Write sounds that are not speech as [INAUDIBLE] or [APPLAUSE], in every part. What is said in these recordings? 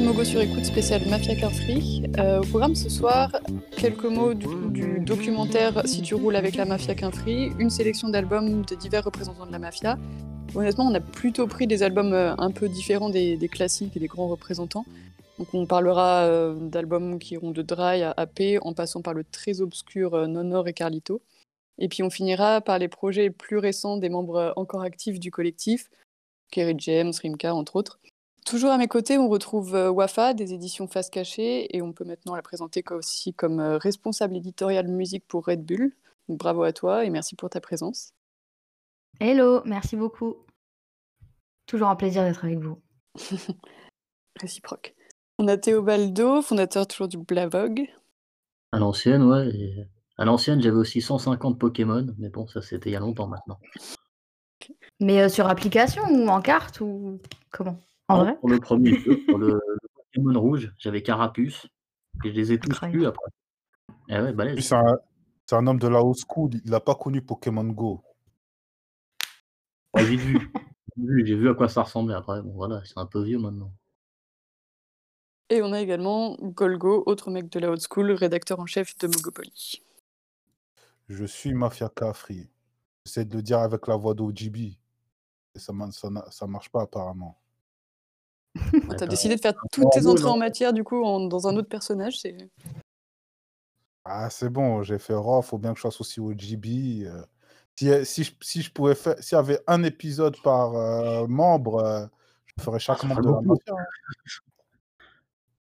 De Mogo sur écoute spéciale Mafia Free. Euh, au programme ce soir, quelques mots du, documentaire Si tu roules avec la Mafia Qu'un Free, une sélection d'albums de divers représentants de la mafia. Honnêtement, on a plutôt pris des albums euh, un peu différents des, classiques et des grands représentants. Donc on parlera euh, d'albums qui iront de Dry à AP en passant par le très obscur Nonor et Carlito. Et puis on finira par les projets plus récents des membres encore actifs du collectif, Kerry James, Rimka entre autres. Toujours à mes côtés, on retrouve euh, Wafa des éditions Face Cachée et on peut maintenant la présenter aussi comme euh, responsable éditoriale musique pour Red Bull. Donc, bravo à toi et merci pour ta présence. Hello, merci beaucoup. Toujours un plaisir d'être avec vous. [LAUGHS] Réciproque. On a Théobaldo, fondateur toujours du Blavog. À l'ancienne, ouais. et À l'ancienne, j'avais aussi 150 Pokémon, mais bon, ça c'était il y a longtemps maintenant. Mais euh, sur application ou en carte ou comment? En Non, vrai? Pour le premier jeu, pour le, [LAUGHS] le Pokémon rouge, j'avais Carapuce, et je les ai tous eus après. Eh ouais, Lui, balèze. c'est un, c'est un homme de la old school. Il n'a pas connu Pokémon Go. Ouais, j'ai vu. J'ai vu, j'ai vu à quoi ça ressemblait après. Bon, voilà, c'est un peu vieux maintenant. Et on a également Golgo, autre mec de la old school, rédacteur en chef de Mogopoly. Je suis Mafia Kafri. J'essaie de le dire avec la voix d'OGB. Et ça ne ça, n'a- ça marche pas apparemment. Ouais, T'as bah, décidé de faire toutes tes entrées en matière du coup en- dans un autre personnage, c'est Ah, c'est bon, j'ai fait Raw, faut bien que je fasse aussi OGB. euh. Si, si, je, si je pouvais faire, s'il y avait un épisode par euh, membre, euh, je ferais chaque ça membre de la hein.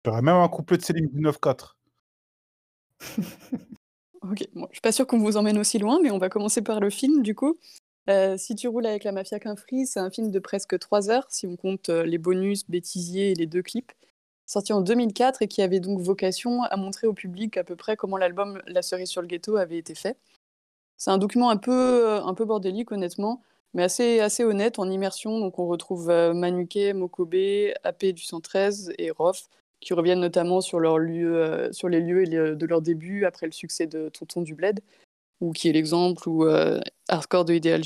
J'aurais même un couplet de Céline 19-4. [LAUGHS] Ok, bon, je suis pas sûre qu'on vous emmène aussi loin, mais on va commencer par le film du coup. Euh, si tu roules avec la mafia qu'un free, c'est un film de presque 3 heures si on compte euh, les bonus, bêtisiers et les deux clips, sorti en 2004 et qui avait donc vocation à montrer au public à peu près comment l'album La cerise sur le ghetto avait été fait. C'est un document un peu, euh, un peu bordélique honnêtement, mais assez, assez honnête en immersion. Donc on retrouve Manuke, Mokobe, AP du 113 et Rof qui reviennent notamment sur, leur lieu, sur les lieux de leur début après le succès de Tonton du Bled, ou qui est l'exemple, ou euh, Hardcore de Ideal.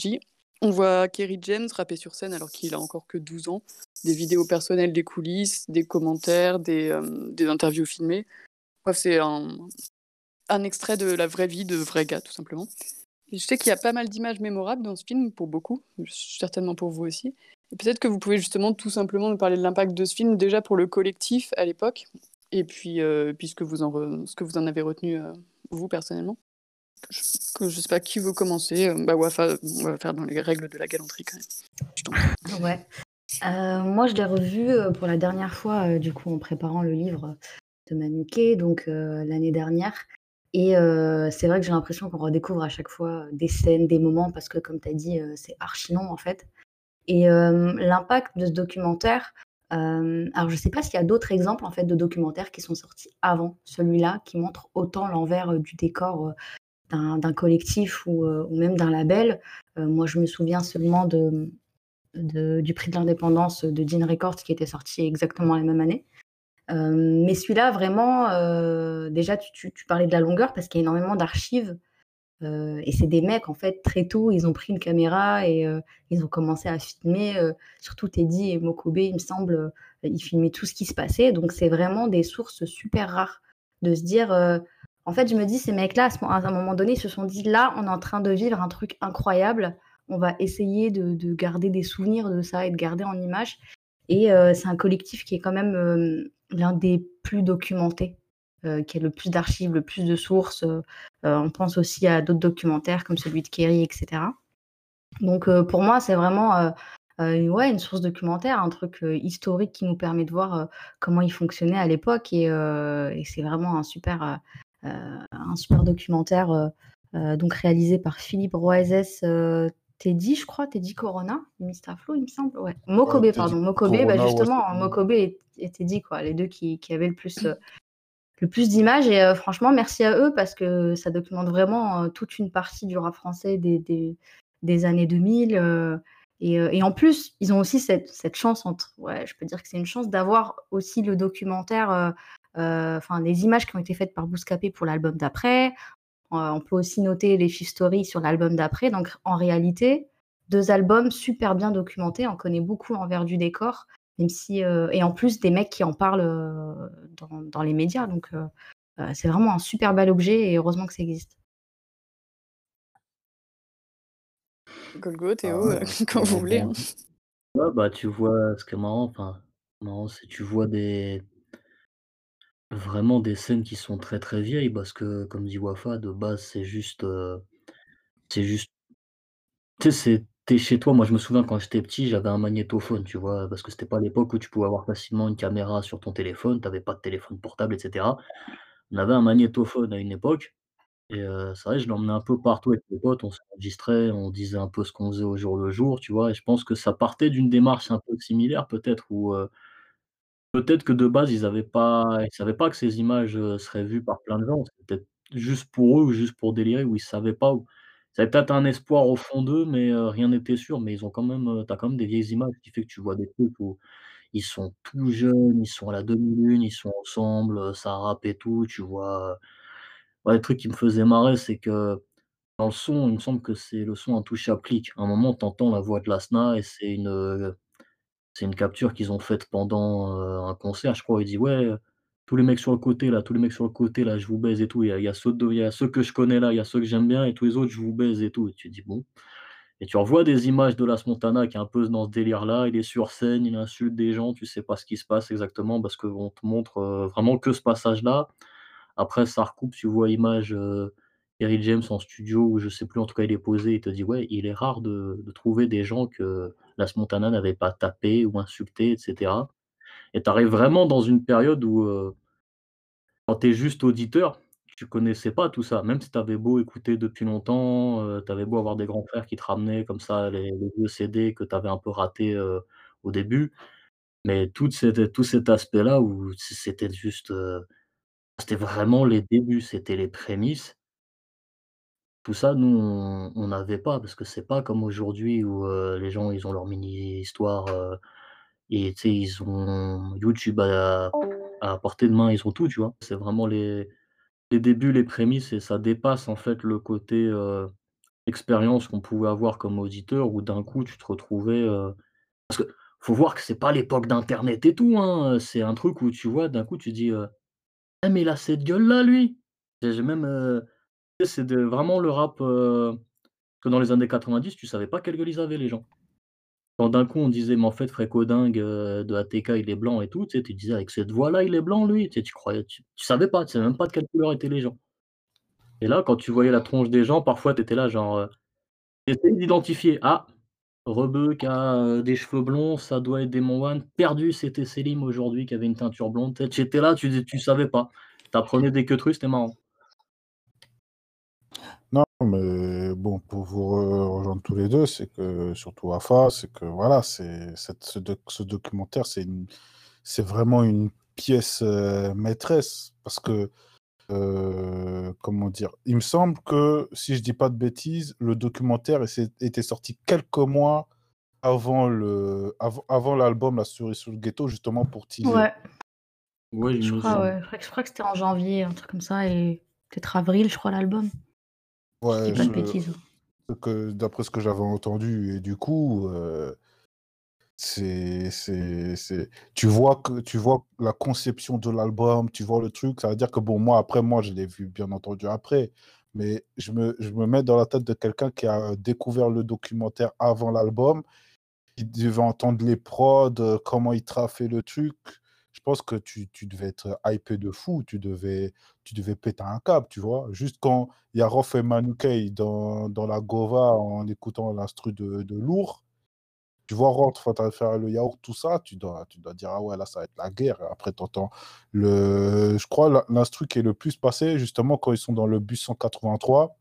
On voit Kerry James rapper sur scène alors qu'il a encore que 12 ans, des vidéos personnelles des coulisses, des commentaires, des, euh, des interviews filmées. Bref, c'est un, un extrait de la vraie vie de vrais gars, tout simplement. Je sais qu'il y a pas mal d'images mémorables dans ce film, pour beaucoup, certainement pour vous aussi. Peut-être que vous pouvez justement tout simplement nous parler de l'impact de ce film, déjà pour le collectif à l'époque, et puis, euh, ce, que vous en ce que vous en avez retenu, euh, vous, personnellement. Je, je sais pas qui veut commencer. euh, bah, Wafa, on va faire dans les règles de la galanterie quand même. Ouais. Euh, moi, je l'ai revu euh, pour la dernière fois, du coup, en préparant le livre de Manuke, donc l'année dernière. Et c'est vrai que j'ai l'impression qu'on redécouvre à chaque fois des scènes, des moments, parce que, comme tu as dit, c'est archi long, en fait. Et l'impact de ce documentaire, alors je sais pas s'il y a d'autres exemples, en fait, de documentaires qui sont sortis avant celui-là, qui montrent autant l'envers du décor d'un collectif ou, euh, ou même d'un label. Euh, moi, je me souviens seulement de, du prix de l'indépendance de Dean Records qui était sorti exactement la même année. Euh, mais celui-là, vraiment, déjà, tu, parlais de la longueur parce qu'il y a énormément d'archives. et c'est des mecs, en fait, très tôt, ils ont pris une caméra et ils ont commencé à filmer. surtout Teddy et Mokobe, il me semble, ils filmaient tout ce qui se passait. Donc, c'est vraiment des sources super rares de se dire. En fait, je me dis, ces mecs-là, à, un moment donné, ils se sont dit, là, on est en train de vivre un truc incroyable. On va essayer de, de garder des souvenirs de ça et de garder en image. Et euh, c'est un collectif qui est quand même euh, l'un des plus documentés, euh, qui a le plus d'archives, le plus de sources. On pense aussi à d'autres documentaires comme celui de Kerry, etc. Donc pour moi, c'est vraiment ouais, une source documentaire, un truc historique qui nous permet de voir comment il fonctionnait à l'époque. Et, c'est vraiment un super, un super documentaire euh, euh, donc réalisé par Philippe euh, Teddy, je crois, Teddy Corona, Mr. Flo, il me semble. Ouais. Mokobe, pardon. Mokobe, bah, Corona, justement, Mokobe et, et Teddy, quoi, les deux qui, qui avaient le plus, euh, le plus d'images. Et euh, franchement, merci à eux parce que ça documente vraiment euh, toute une partie du rap français des, des, des années 2000. euh, et, euh, et en plus, ils ont aussi cette, cette chance, entre, ouais, je peux dire que c'est une chance d'avoir aussi le documentaire, euh, euh, enfin, les images qui ont été faites par Bouscapé pour l'album d'après. Euh, on peut aussi noter les Fifth Story sur l'album d'après. Donc, en réalité, deux albums super bien documentés. On connaît beaucoup l'envers du décor, même si euh, et en plus des mecs qui en parlent euh, dans, dans les médias. Donc, euh, euh, c'est vraiment un super bel objet et heureusement que ça existe. Golgo, Théo, Ah euh, [LAUGHS] quand vous voulez. hein. Ouais, bah, tu vois, ce qui est marrant, enfin, marrant, c'est tu vois des vraiment des scènes qui sont très, très vieilles parce que, comme dit Wafa, de base, c'est juste, heu, c'est juste tu sais, c'est chez toi. Moi, je me souviens quand j'étais petit, j'avais un magnétophone, tu vois? Parce que c'était pas l'époque où tu pouvais avoir facilement une caméra sur ton téléphone, tu avais pas de téléphone portable et cetera. On avait un magnétophone à une époque et heu, c'est vrai, je l'emmenais un peu partout avec mes potes, on s'enregistrait, on disait un peu ce qu'on faisait au jour le jour, tu vois? Et je pense que ça partait d'une démarche un peu similaire peut-être où, heu Peut-être que de base, ils avaient pas savaient pas que ces images, heu, seraient vues par plein de gens. C'était peut-être juste pour eux ou juste pour délirer ou ils savaient pas ou ils peut-être un espoir au fond d'eux, mais heu, rien n'était sûr. Mais ils ont quand même, heu, tu as quand même des vieilles images qui fait que tu vois des trucs où ils sont tout jeunes, ils sont à la demi-lune, ils sont ensemble, ça rappe et tout, tu vois? Ouais, le truc qui me faisait marrer, c'est que dans le son, il me semble que c'est le son Intouchable Click. À un moment, tu entends la voix de Lasna et c'est une, c'est une capture qu'ils ont faite pendant, un concert, je crois. Il dit: «Ouais, tous les mecs sur le côté là, tous les mecs sur le côté là, je vous baise et tout. Il y a ceux il y a ceux que je connais là, il y a ceux que j'aime bien et tous les autres, je vous baise et tout» et tu dis: «Bon» et tu revois des images de Las Montana qui est un peu dans ce délire-là. Il est sur scène, il insulte des gens, tu sais pas ce qui se passe exactement parce qu'on te montre, vraiment que ce passage-là. Après ça recoupe, tu vois image, heu, Kerry James en studio ou je sais plus, en tout cas il est posé, il te dit: «Ouais, il est rare de trouver des gens que Las Montana n'avait pas tapé ou insulté et cetera» et tu arrives vraiment dans une période où, heu, quand tu es juste auditeur, tu connaissais pas tout ça. Même si tu avais beau écouter depuis longtemps, heu, tu avais beau avoir des grands frères qui te ramenaient comme ça les vieux CD que tu avais un peu ratés, heu, au début, mais cette tout cet aspect-là où c'était juste, heu, c'était vraiment les débuts, c'était les prémices Tout ça, nous, on n'avait pas parce que c'est pas comme aujourd'hui où, heu, les gens, ils ont leur mini histoire, heu et tu sais, ils ont YouTube à à portée de main, ils ont tout, tu vois? C'est vraiment les les débuts, les prémices et ça dépasse, en fait, le côté, heu, expérience qu'on pouvait avoir comme auditeur où d'un coup, tu te retrouvais, parce que faut voir que c'est pas l'époque d'internet et tout, hein, c'est un truc où tu vois, d'un coup, tu dis, heu: «Ah mais il a cette gueule-là, lui!» j'ai même, c'est vraiment le rap, heu que dans les années 90, tu savais pas quelle gueule ils avaient les gens. Quand d'un coup on disait: «Mais en fait Fréco-Dingue, heu, de ATK, il est blanc et tout», tu sais, tu disais: «Avec cette voix-là, il est blanc lui?» tu tu croyais tu savais pas, tu savais même pas de quelle couleur étaient les gens. Et là, quand tu voyais la tronche des gens, parfois tu étais là genre, essayais d'identifier: «Ah, Rebeu qui a, heu, des cheveux blonds, ça doit être Démon One. Perdu, c'était Selim aujourd'hui qui avait une teinture blonde». Tu étais là, tu tu savais pas. Tu apprenais des queues c'était marrant. Mais bon, pour vous re rejoindre tous les 2, c'est que surtout Wafa, c'est que voilà, c'est ce doc ce documentaire, c'est vraiment une pièce, heu, maîtresse parce que, heu, comment dire? Il me semble que, si je dis pas de bêtises, le documentaire était sorti quelques mois avant le avant avant l'album La Cerise sur le ghetto, justement pour teaser. Ouais, Ouais, il je crois, ouais. Je crois que je crois que c'était en janvier, un truc comme ça et peut-être avril, je crois, l'album. Ouais, pas de bêtises. ce que d'après ce que j'avais entendu et du coup, C'est c'est c'est tu vois que tu vois la conception de l'album, tu vois le truc, ça veut dire que bon, moi, après, moi, je l'ai vu bien entendu après, mais je me je me mets dans la tête de quelqu'un qui a découvert le documentaire avant l'album, qui devait entendre les prods, comment il traffaient le truc. Je pense que tu tu devais être hypé de fou, tu devais tu devais péter un câble, tu vois? Juste quand il y a Rof et Manukay dans dans la Gova en écoutant l'instru de de Lourd, tu vois train de faire le yaourt, tout ça, tu dois tu dois dire: «Ah ouais, là, ça va être la guerre». Après, tu entends le je crois l'in l'instru qui est le plus passé, justement, quand ils sont dans le bus 183,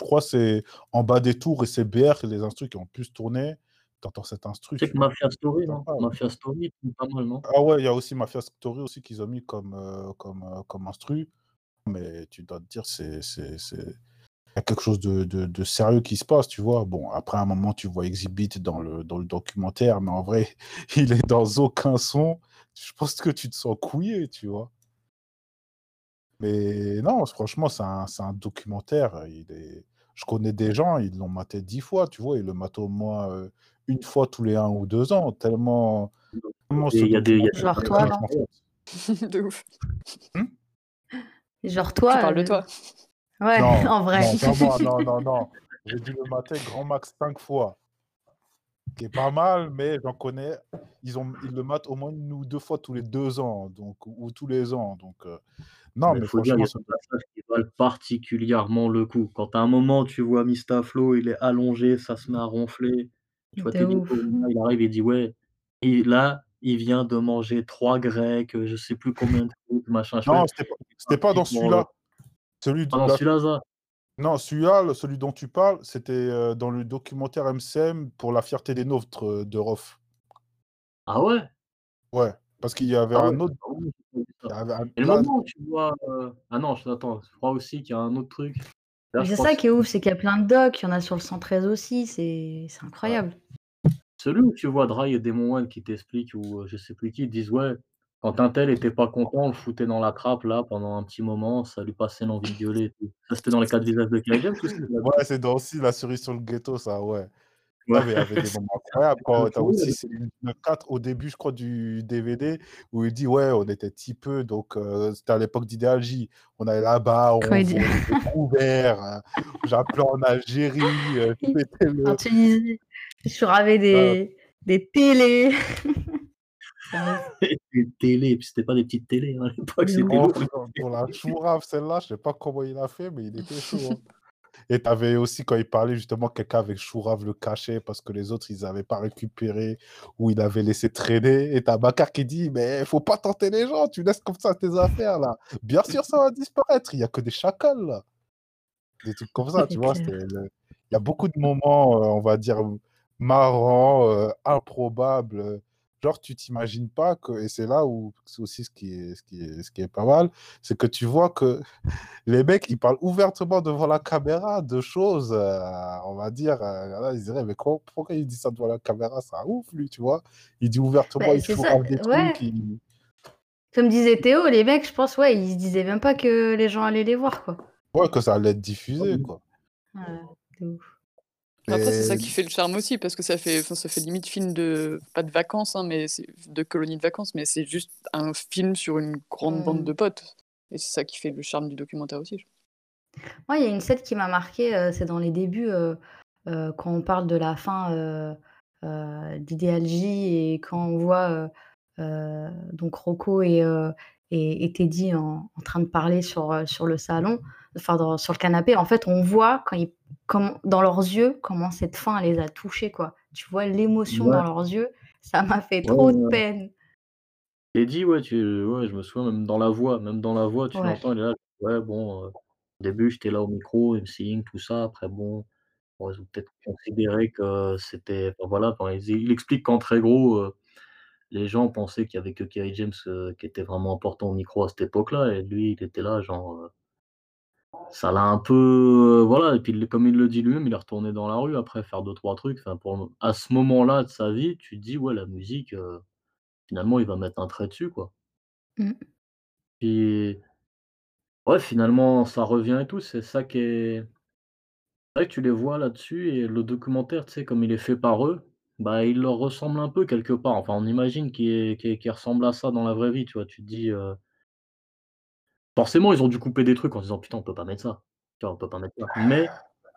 Je crois c'est en bas des tours et c'est BR, les instrus qui ont plus tourné. T'entends cet instru. C'est que Mafia Story, non? Mafia Story, pas mal, non? Ah ouais, il y a aussi Mafia Story aussi qu'ils ont mis comme, euh, comme, euh, comme instru. Mais tu dois te dire, c'est. Il y a quelque chose de, de, de, sérieux qui se passe, tu vois. Bon, après un moment, tu vois Exhibit dans le, dans le documentaire, mais en vrai, [LAUGHS] il est dans aucun son. Je pense que tu te sens couillé, tu vois. Mais non, franchement, c'est un, un, documentaire. Il est... Je connais des gens, ils l'ont maté dix fois, tu vois, ils le matent au moins euh, une fois tous les un ou deux ans, tellement. tellement il y a des. Genre toi, [LAUGHS] De ouf. Hmm Genre toi. Tu parles de euh, toi. Ouais, [LAUGHS] en vrai. Non, non, non, non. J'ai dû le mater grand max cinq fois. Qui est pas mal, mais j'en connais. Ils, ont, ils le matent au moins une ou deux fois tous les deux ans, donc, ou tous les ans. Donc, euh, non, mais, il faut dire, il y a des passages qui valent particulièrement le coup. Quand à un moment, tu vois Mistaflo, il est allongé, ça se met à ronfler. Tu vois, il arrive et dit Ouais, et là, il vient de manger trois grecs, euh, je sais plus combien de trucs, machin. Non, c'était pas, pas dans celui-là. Celui dans celui-là, ça. Non, celui-là, celui dont tu parles, c'était euh, dans le documentaire MCM pour la fierté des nôtres euh, de Rof. Ah ouais? Ouais, parce qu'il y avait ah un autre. Ah Et le moment où tu vois. Ah non, attends, je crois aussi qu'il y a un autre truc. C'est ça qui est ouf, c'est qu'il y a plein de docs, il y en a sur le 113 aussi, c'est incroyable. Celui où tu vois Dry et Demon One qui t'expliquent, ou je sais plus qui, disent ouais, quand un tel était pas content, on le foutait dans la trappe là pendant un petit moment, ça lui passait l'envie de gueuler. Ça c'était dans les quatre visages de Kerrigan [LAUGHS] Ouais, c'est dans aussi la cerise sur le ghetto, ça, ouais. Ouais. il y avait des moments incroyables. Quand tu as aussi le 4 au début, je crois, du DVD, où il dit Ouais, on était petit peu, donc euh, c'était à l'époque d'Idéalgie. On allait là-bas, on était [LAUGHS] couverts, hein. j'appelais en Algérie. Euh, [LAUGHS] le... En Tunisie, je ravais des, des télés. [LAUGHS] des télés, puis c'était pas des petites télés hein, à l'époque, c'était Pour la chourave, celle-là, je sais pas comment il a fait, mais il était chaud. Hein. Et tu avais aussi, quand il parlait justement, quelqu'un avec Chourave le cachet parce que les autres, ils n'avaient pas récupéré ou il avait laissé traîner. Et t'as Bakar qui dit Mais il faut pas tenter les gens, tu laisses comme ça tes affaires là. Bien sûr, ça va disparaître. Il n'y a que des chacals là. Des trucs comme ça, tu vois. Il y a beaucoup de moments, euh, on va dire, marrants, euh, improbables genre, tu t'imagines pas que, et c'est là où c'est aussi ce qui est, ce qui est, ce qui est pas mal, c'est que tu vois que [LAUGHS] les mecs, ils parlent ouvertement devant la caméra de choses, euh, on va dire, euh, là, ils diraient, mais pourquoi il dit ça devant la caméra? Ça ouf, lui, tu vois. Il dit ouvertement, il faut des trucs. Comme disait Théo, les mecs, je pense, ouais, ils se disaient même pas que les gens allaient les voir, quoi. Ouais, que ça allait être diffusé, quoi. Ouais, c'est ouf. Après, c'est ça qui fait le charme aussi, parce que ça fait, ça fait limite film de, pas de vacances, hein, mais de colonie de vacances, mais c'est juste un film sur une grande bande de potes. Et c'est ça qui fait le charme du documentaire aussi. Moi, il y a une scène qui m'a marqué, euh, c'est dans les débuts, euh, euh, quand on parle de la fin d'Idéalgie et quand on voit donc Rocco et, et, Teddy en, en, train de parler sur, sur le salon, enfin sur le canapé. En fait, on voit quand ils comme, dans leurs yeux, comment cette fin les a touchés, quoi. Tu vois l'émotion dans leurs yeux, ça m'a fait trop de peine. Et dit, ouais, tu, ouais, je me souviens, même dans la voix, même dans la voix, tu l'entends, il est là, ouais, bon, euh, au début, j'étais là au micro, MCing, tout ça, après, bon, bon ils ont peut-être considéré que c'était, enfin, voilà, il, explique qu'en très gros, euh, les gens pensaient qu'il y avait que Kerry James euh, qui était vraiment important au micro à cette époque-là, et lui, il était là, genre, ça l'a un peu, voilà et puis comme il le dit lui-même, il est retourné dans la rue après faire deux trois trucs. Enfin pour à ce moment-là de sa vie, tu te dis: «Ouais, la musique, finalement, il va mettre un trait dessus, quoi». Mmh. Et ouais, finalement, ça revient et tout, c'est ça qui est c'est vrai que tu les vois là-dessus et le documentaire, tu sais, comme il est fait par eux, bah, il leur ressemble un peu quelque part. Enfin, on imagine qu'il qu'il ressemble à ça dans la vraie vie, tu vois? Tu te dis, Forcément, ils ont dû couper des trucs en disant: «Putain, on peut pas mettre ça». On peut pas mettre ça. Mais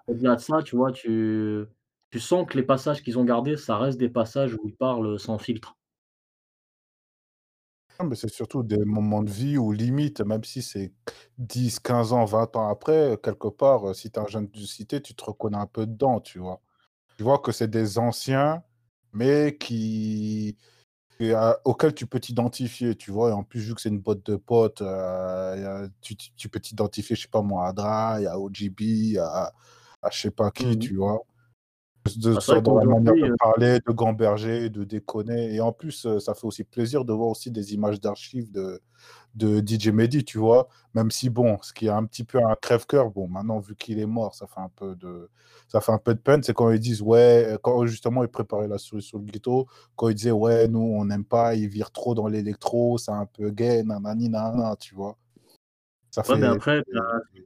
au-delà de ça, tu vois, tu tu sens que les passages qu'ils ont gardés, ça reste des passages où ils parlent, sans filtre. c'est surtout des moments de vie où limite, même si c'est 10-15 ans, 20 ans après, quelque part, si tu es un jeune de cité, tu te reconnais un peu dedans, tu vois? Tu vois que c'est des anciens, mais qui auquel tu peux t'identifier, tu vois. Et en plus, vu que c'est une botte de potes, euh, tu, tu, peux t'identifier, je sais pas moi, à Dra, à OGB, à, à je sais pas qui, Mmh tu vois. De Bah, dans la manière de heu parler, de gamberger, de déconner et en plus, heu, ça fait aussi plaisir de voir aussi des images d'archives de de DJ Mehdi, tu vois? Même si bon, ce qui est un petit peu un crève-cœur, bon maintenant vu qu'il est mort, ça fait un peu de ça fait un peu de peine, c'est quand ils disent ouais, quand justement ils préparaient la cerise sur le gâteau, quand ils disaient: «Ouais, nous on n'aime pas, il vire trop dans l'électro, c'est un peu gay, nanani nanana», tu vois? Ça Ouais, mais après, tu c'est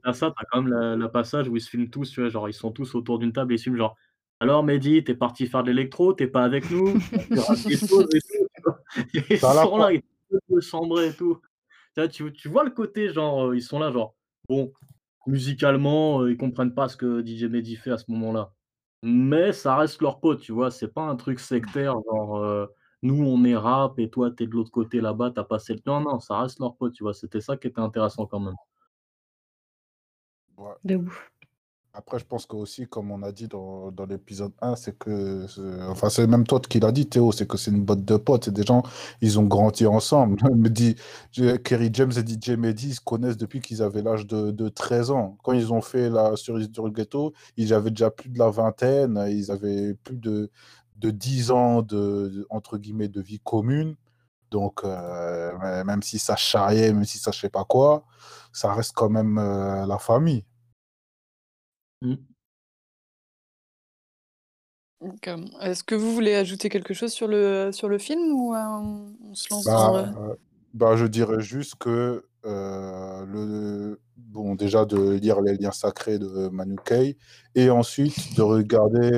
as ça, tu as quand même le le passage où ils se filment tous, tu vois? Genre, ils sont tous autour d'une table et ils se filment genre: «Alors Mehdi, tu es parti faire de l'électro, tu es pas avec nous? Tu vas faire des [LAUGHS] choses et tout», tu vois? [LAUGHS] Ils sont fois là, ils sont un peu chambrés et tout. Tu vois, tu tu vois le côté genre, heu, ils sont là genre, bon, musicalement, heu, ils comprennent pas ce que DJ Mehdi fait à ce moment-là. Mais ça reste leurs potes, tu vois? C'est pas un truc sectaire genre, heu, nous on est rap et toi tu es de l'autre côté là-bas, tu as passé le non, non, ça reste leurs potes, tu vois? C'était ça qui était intéressant quand même. ouais. De ouf. Après, je pense qu'aussi, comme on a dit dans, dans l'épisode 1, c'est que, enfin, c'est même toi qui l'as dit, Théo, c'est que c'est une botte de potes, c'est des gens, ils ont grandi ensemble. [LAUGHS] Me dit, Kerry James et DJ Mehdi, ils se connaissent depuis qu'ils avaient l'âge de, de 13 ans. Quand ils ont fait la cerise le ghetto, ils avaient déjà plus de la vingtaine, ils avaient plus de, de 10 ans de, entre guillemets, de vie commune. Donc, euh, même si ça charriait, même si ça je sais pas quoi, ça reste quand même euh, la famille. Mmh. Donc, euh, est-ce que vous voulez ajouter quelque chose sur le, sur le film ou euh, on se lance dans... Bah, euh, euh, bah, je dirais juste que le, bon, déjà de lire les liens sacrés de Manu Kay et ensuite de regarder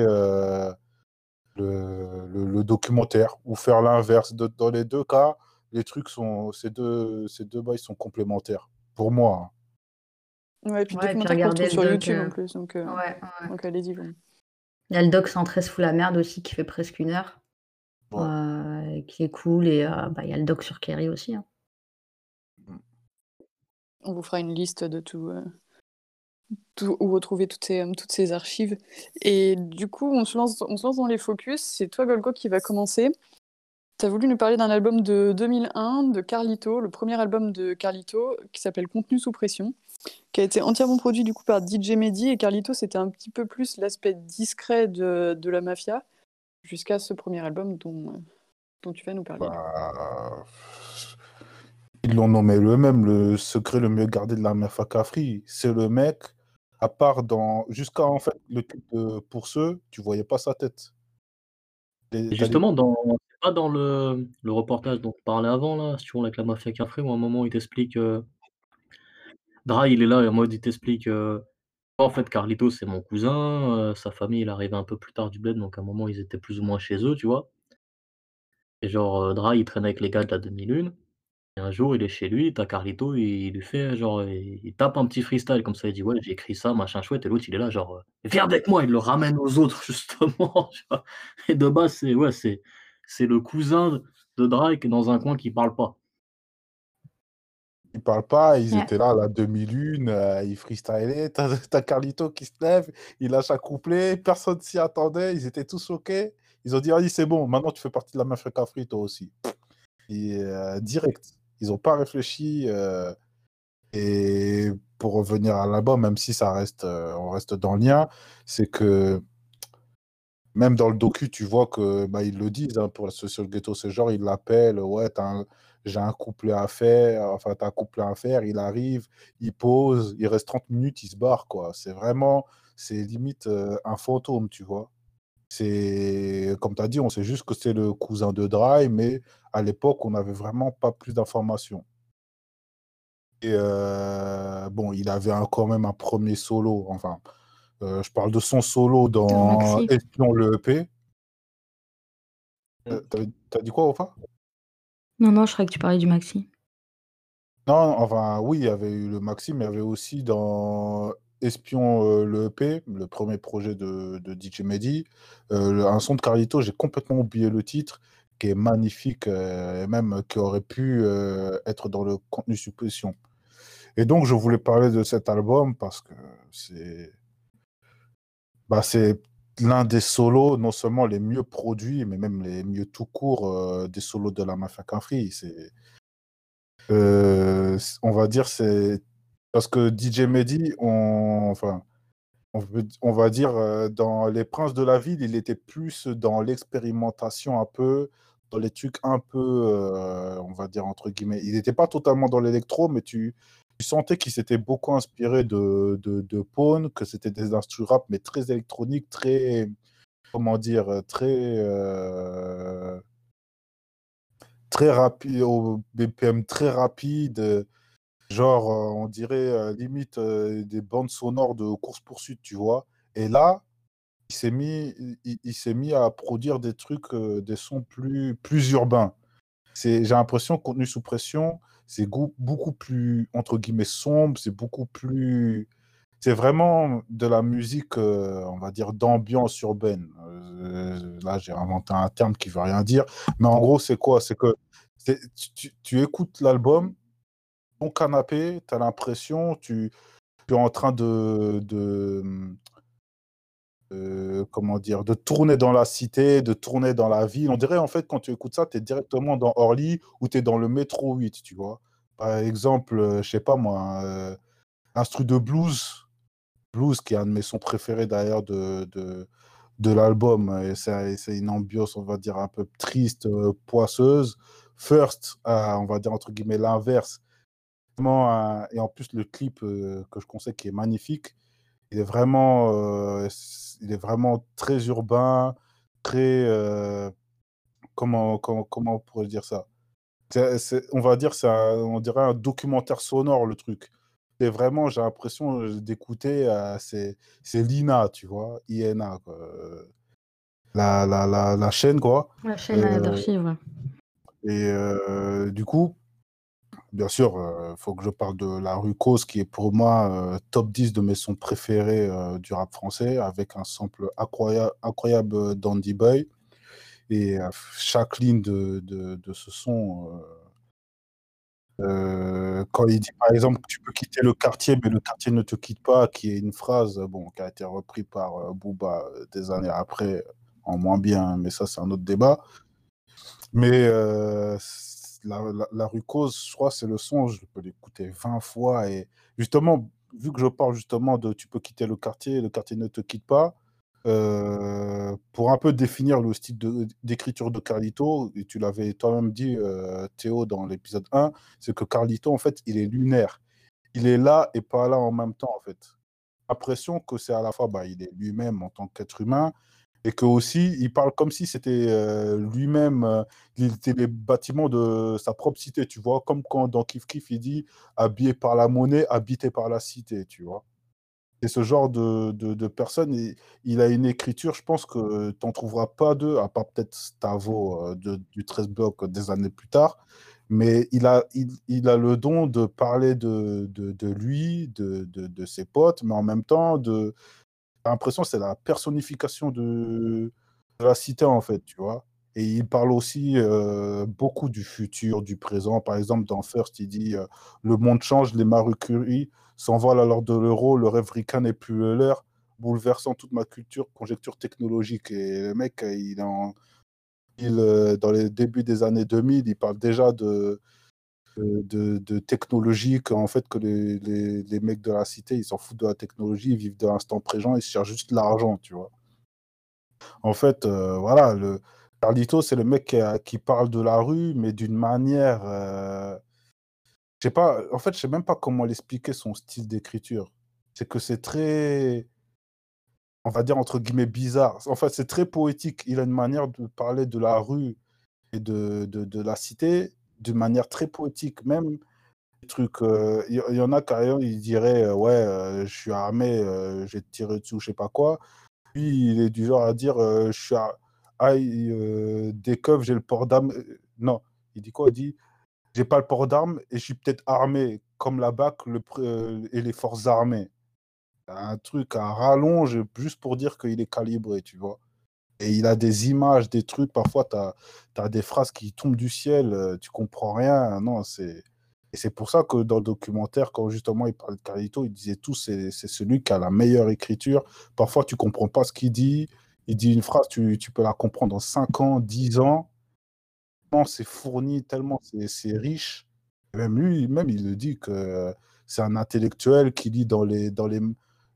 le, le- le documentaire ou faire l'inverse. Dans les deux cas, les trucs sont, ces deux, ces deux bails sont complémentaires pour moi. Ouais, et puis Ouais, documentaire qu'on le sur doc, YouTube euh, en plus, donc, euh, Ouais, ouais. donc allez-y. vous. Il y a le doc 113 fout la merde aussi qui fait presque une heure, Ouais. euh, qui est cool. Et euh, bah, il y a le doc sur Kerry aussi. hein. On vous fera une liste de tout, euh, tout- où retrouver toutes ces, euh, toutes ces archives. Et du coup, on se lance, on se lance dans les focus. C'est toi, Golgo, qui va commencer. Tu as voulu nous parler d'un album de 2001 de Carlito, le premier album de Carlito, qui s'appelle Contenu sous pression, qui a été entièrement produit du coup par DJ Mehdi. Et Carlito, c'était un petit peu plus l'aspect discret de, de la mafia, jusqu'à ce premier album dont, euh, dont tu vas nous parler. Bah, ils l'ont nommé eux-mêmes le secret le mieux gardé de la mafia Cafri. C'est le mec, à part dans. Jusqu'à en fait le clip de Pour ceux, tu voyais pas sa tête. Et justement, dans pas dans le le reportage dont tu parlais avant là, si tu vois avec la mafia Cafri où à un moment il t'explique, heu, Dra il est là et en mode il t'explique, heu: «En fait Carlito c'est mon cousin, heu, sa famille il arrivé un peu plus tard du bled donc à un moment ils étaient plus ou moins chez eux», tu vois? Et genre, heu, Dra il traîne avec les gars de la demi-lune et un jour il est chez lui, tu as Carlito, il lui fait genre, il tape un petit freestyle comme ça, il dit: «Ouais j'ai écrit ça machin chouette» et l'autre il est là genre, «Viens avec moi!» il le ramène aux autres [LAUGHS] justement? Et de base c'est ouais, c'est c'est le cousin de Dra qui est dans un coin qui parle pas. Ils parlent pas, ils Ouais. étaient là à la demi-lune, euh, ils freestylaient. [LAUGHS] T'as Carlito qui se lève, il lâche un couplet, personne s'y attendait, ils étaient tous choqués. Ils ont dit, allez, c'est bon, maintenant tu fais partie de la mafia Cafri, toi aussi. Et, euh, direct. Ils n'ont pas réfléchi. euh, et pour revenir à l'album, même si ça reste, euh, on reste dans le lien, c'est que même dans le docu, tu vois que bah, ils le disent hein, pour sur le ghetto, ce genre, ils l'appellent, ouais, t'as un- j'ai un couplet à faire, enfin, t'as un couplet à faire, il arrive, il pose, il reste 30 minutes, il se barre, quoi. C'est vraiment, c'est limite euh, un fantôme, tu vois. C'est, comme tu as dit, on sait juste que c'est le cousin de Dry, mais à l'époque, on n'avait vraiment pas plus d'informations. Et euh, bon, il avait un- quand même un premier solo, enfin, euh, je parle de son solo dans. Espion le EP. Euh, T'as dit quoi, Ofa? Non, non, je croyais que tu parlais du maxi. Non, enfin, oui, il y avait eu le Maxime, mais il y avait aussi dans Espion euh, le EP, le premier projet de, de DJ Mehdi, euh, un son de Carlito, j'ai complètement oublié le titre, qui est magnifique, euh, et même qui aurait pu euh, être dans le contenu suppression. Et donc, je voulais parler de cet album parce que c'est bah, c'est l'un des solos, non seulement les mieux produits, mais même les mieux tout court euh, des solos de la Mafia Cafri. C'est euh, on va dire c'est parce que DJ Mehdi, on, enfin, on, va dire, euh, dans Les Princes de la Ville, il était plus dans l'expérimentation un peu, dans les trucs un peu, on va dire, entre guillemets. Il n'était pas totalement dans l'électro, mais tu, sentais qu'il s'était beaucoup inspiré de, de, Pone, que c'était des instruments rap, mais très électroniques, très, comment dire, très, euh, très rapide, au BPM très rapide. Genre, euh, on dirait euh, limite des bandes sonores de course-poursuite, tu vois. Et là, il s'est mis, il, mis à produire des trucs, des sons plus, plus urbains. J'ai l'impression Contenu sous pression, c'est beaucoup plus, entre guillemets, sombre, c'est beaucoup plus. C'est vraiment de la musique, on va dire, d'ambiance urbaine. là, j'ai inventé un terme qui ne veut rien dire. Mais en gros, c'est quoi? C'est que tu écoutes l'album, ton canapé, tu as l'impression, tu, es en train de, comment dire, de tourner dans la cité, de tourner dans la ville. On dirait en fait quand tu écoutes ça, tu es directement dans Orly ou tu es dans le métro 8, tu vois. Par exemple, euh, je sais pas moi, euh, Instru de blues, blues qui est un de mes sons préférés d'ailleurs de, de, de l'album. C'est une ambiance, on va dire, un peu triste, euh, poisseuse. First, on va dire entre guillemets l'inverse, et en plus, le clip que je conseille qui est magnifique, il est vraiment, il est vraiment très urbain, très. comment, comment, comment on pourrait dire ça? On va dire, c'est on dirait un documentaire sonore, le truc. Et vraiment, j'ai l'impression d'écouter, c'est Lina, tu vois, INA, quoi. La, la, la, la chaîne, quoi. La chaîne d'archives, Et du coup, bien sûr, il faut que je parle de La Rue Cause, qui est pour moi top 10 de mes sons préférés du rap français, avec un sample incroyable, d'Andy Boy. Et chaque ligne de, de, ce son, quand il dit par exemple tu peux quitter le quartier, mais le quartier ne te quitte pas, qui est une phrase bon, qui a été reprise par Booba des années après, en moins bien, mais ça c'est un autre débat. Mais la, rue Cause, je crois, c'est le son, je peux l'écouter 20 fois. Et justement, vu que je parle justement de tu peux quitter le quartier, le quartier ne te quitte pas, euh, pour un peu définir le style d'écriture de, Carlito, et tu l'avais toi-même dit, euh, Théo, dans l'épisode 1, c'est que Carlito, en fait, il est lunaire. Il est là et pas là en même temps, en fait. L'impression que c'est à la fois, bah, il est lui-même en tant qu'être humain, et que aussi il parle comme si c'était euh, lui-même, euh, il était les bâtiments de sa propre cité, tu vois, comme quand dans Kif Kif il dit habillé par la monnaie, habité par la cité, tu vois. Et ce genre de, de, personne, il, a une écriture, je pense que tu n'en trouveras pas deux, à part peut-être Stavo euh, du 13 bloc des années plus tard, mais il a, il a le don de parler de, de lui, de, ses potes, mais en même temps de, l'impression c'est la personnification de, la cité, en fait, tu vois. Et il parle aussi euh, beaucoup du futur, du présent. Par exemple, dans First, il dit euh, Le monde change, les Marie Curie s'envolent à l'heure de l'euro, le rêve ricain n'est plus l'heure, bouleversant toute ma culture, conjecture technologique. Et le mec, il, en, il euh, dans les débuts des années 2000, il parle déjà de, de, de, technologie qu'en fait que les, les, mecs de la cité ils s'en foutent de la technologie, ils vivent de l'instant présent, ils cherchent juste l'argent, tu vois. En fait, euh, voilà, le Carlito, c'est le mec qui, parle de la rue, mais d'une manière. Euh, je sais pas, en fait, je sais même pas comment l'expliquer son style d'écriture. C'est que c'est très. On va dire entre guillemets bizarre. En fait, c'est très poétique. Il a une manière de parler de la rue et de, de la cité d'une manière très poétique, même des. Il y, en a carrément, il dirait Ouais, je suis armé, j'ai tiré dessus, je sais pas quoi. Puis il est du genre à dire Je suis à... des keufs, j'ai le port d'armes. Non, il dit quoi? Il dit J'ai pas le port d'armes et je suis peut-être armé comme la BAC le, et les forces armées. Un truc à rallonge juste pour dire qu'il est calibré, tu vois. Et il a des images, des trucs. Parfois, tu as, des phrases qui tombent du ciel, euh, tu comprends rien. Non, c'est. Et c'est pour ça que dans le documentaire, quand justement il parlait de Carlito, il disait tout, c'est celui qui a la meilleure écriture. Parfois, tu comprends pas ce qu'il dit. Il dit une phrase, tu, tu, peux la comprendre en 5 ans, 10 ans. C'est fourni, tellement c'est riche. même lui, même il le dit que c'est un intellectuel qui lit dans les, dans les,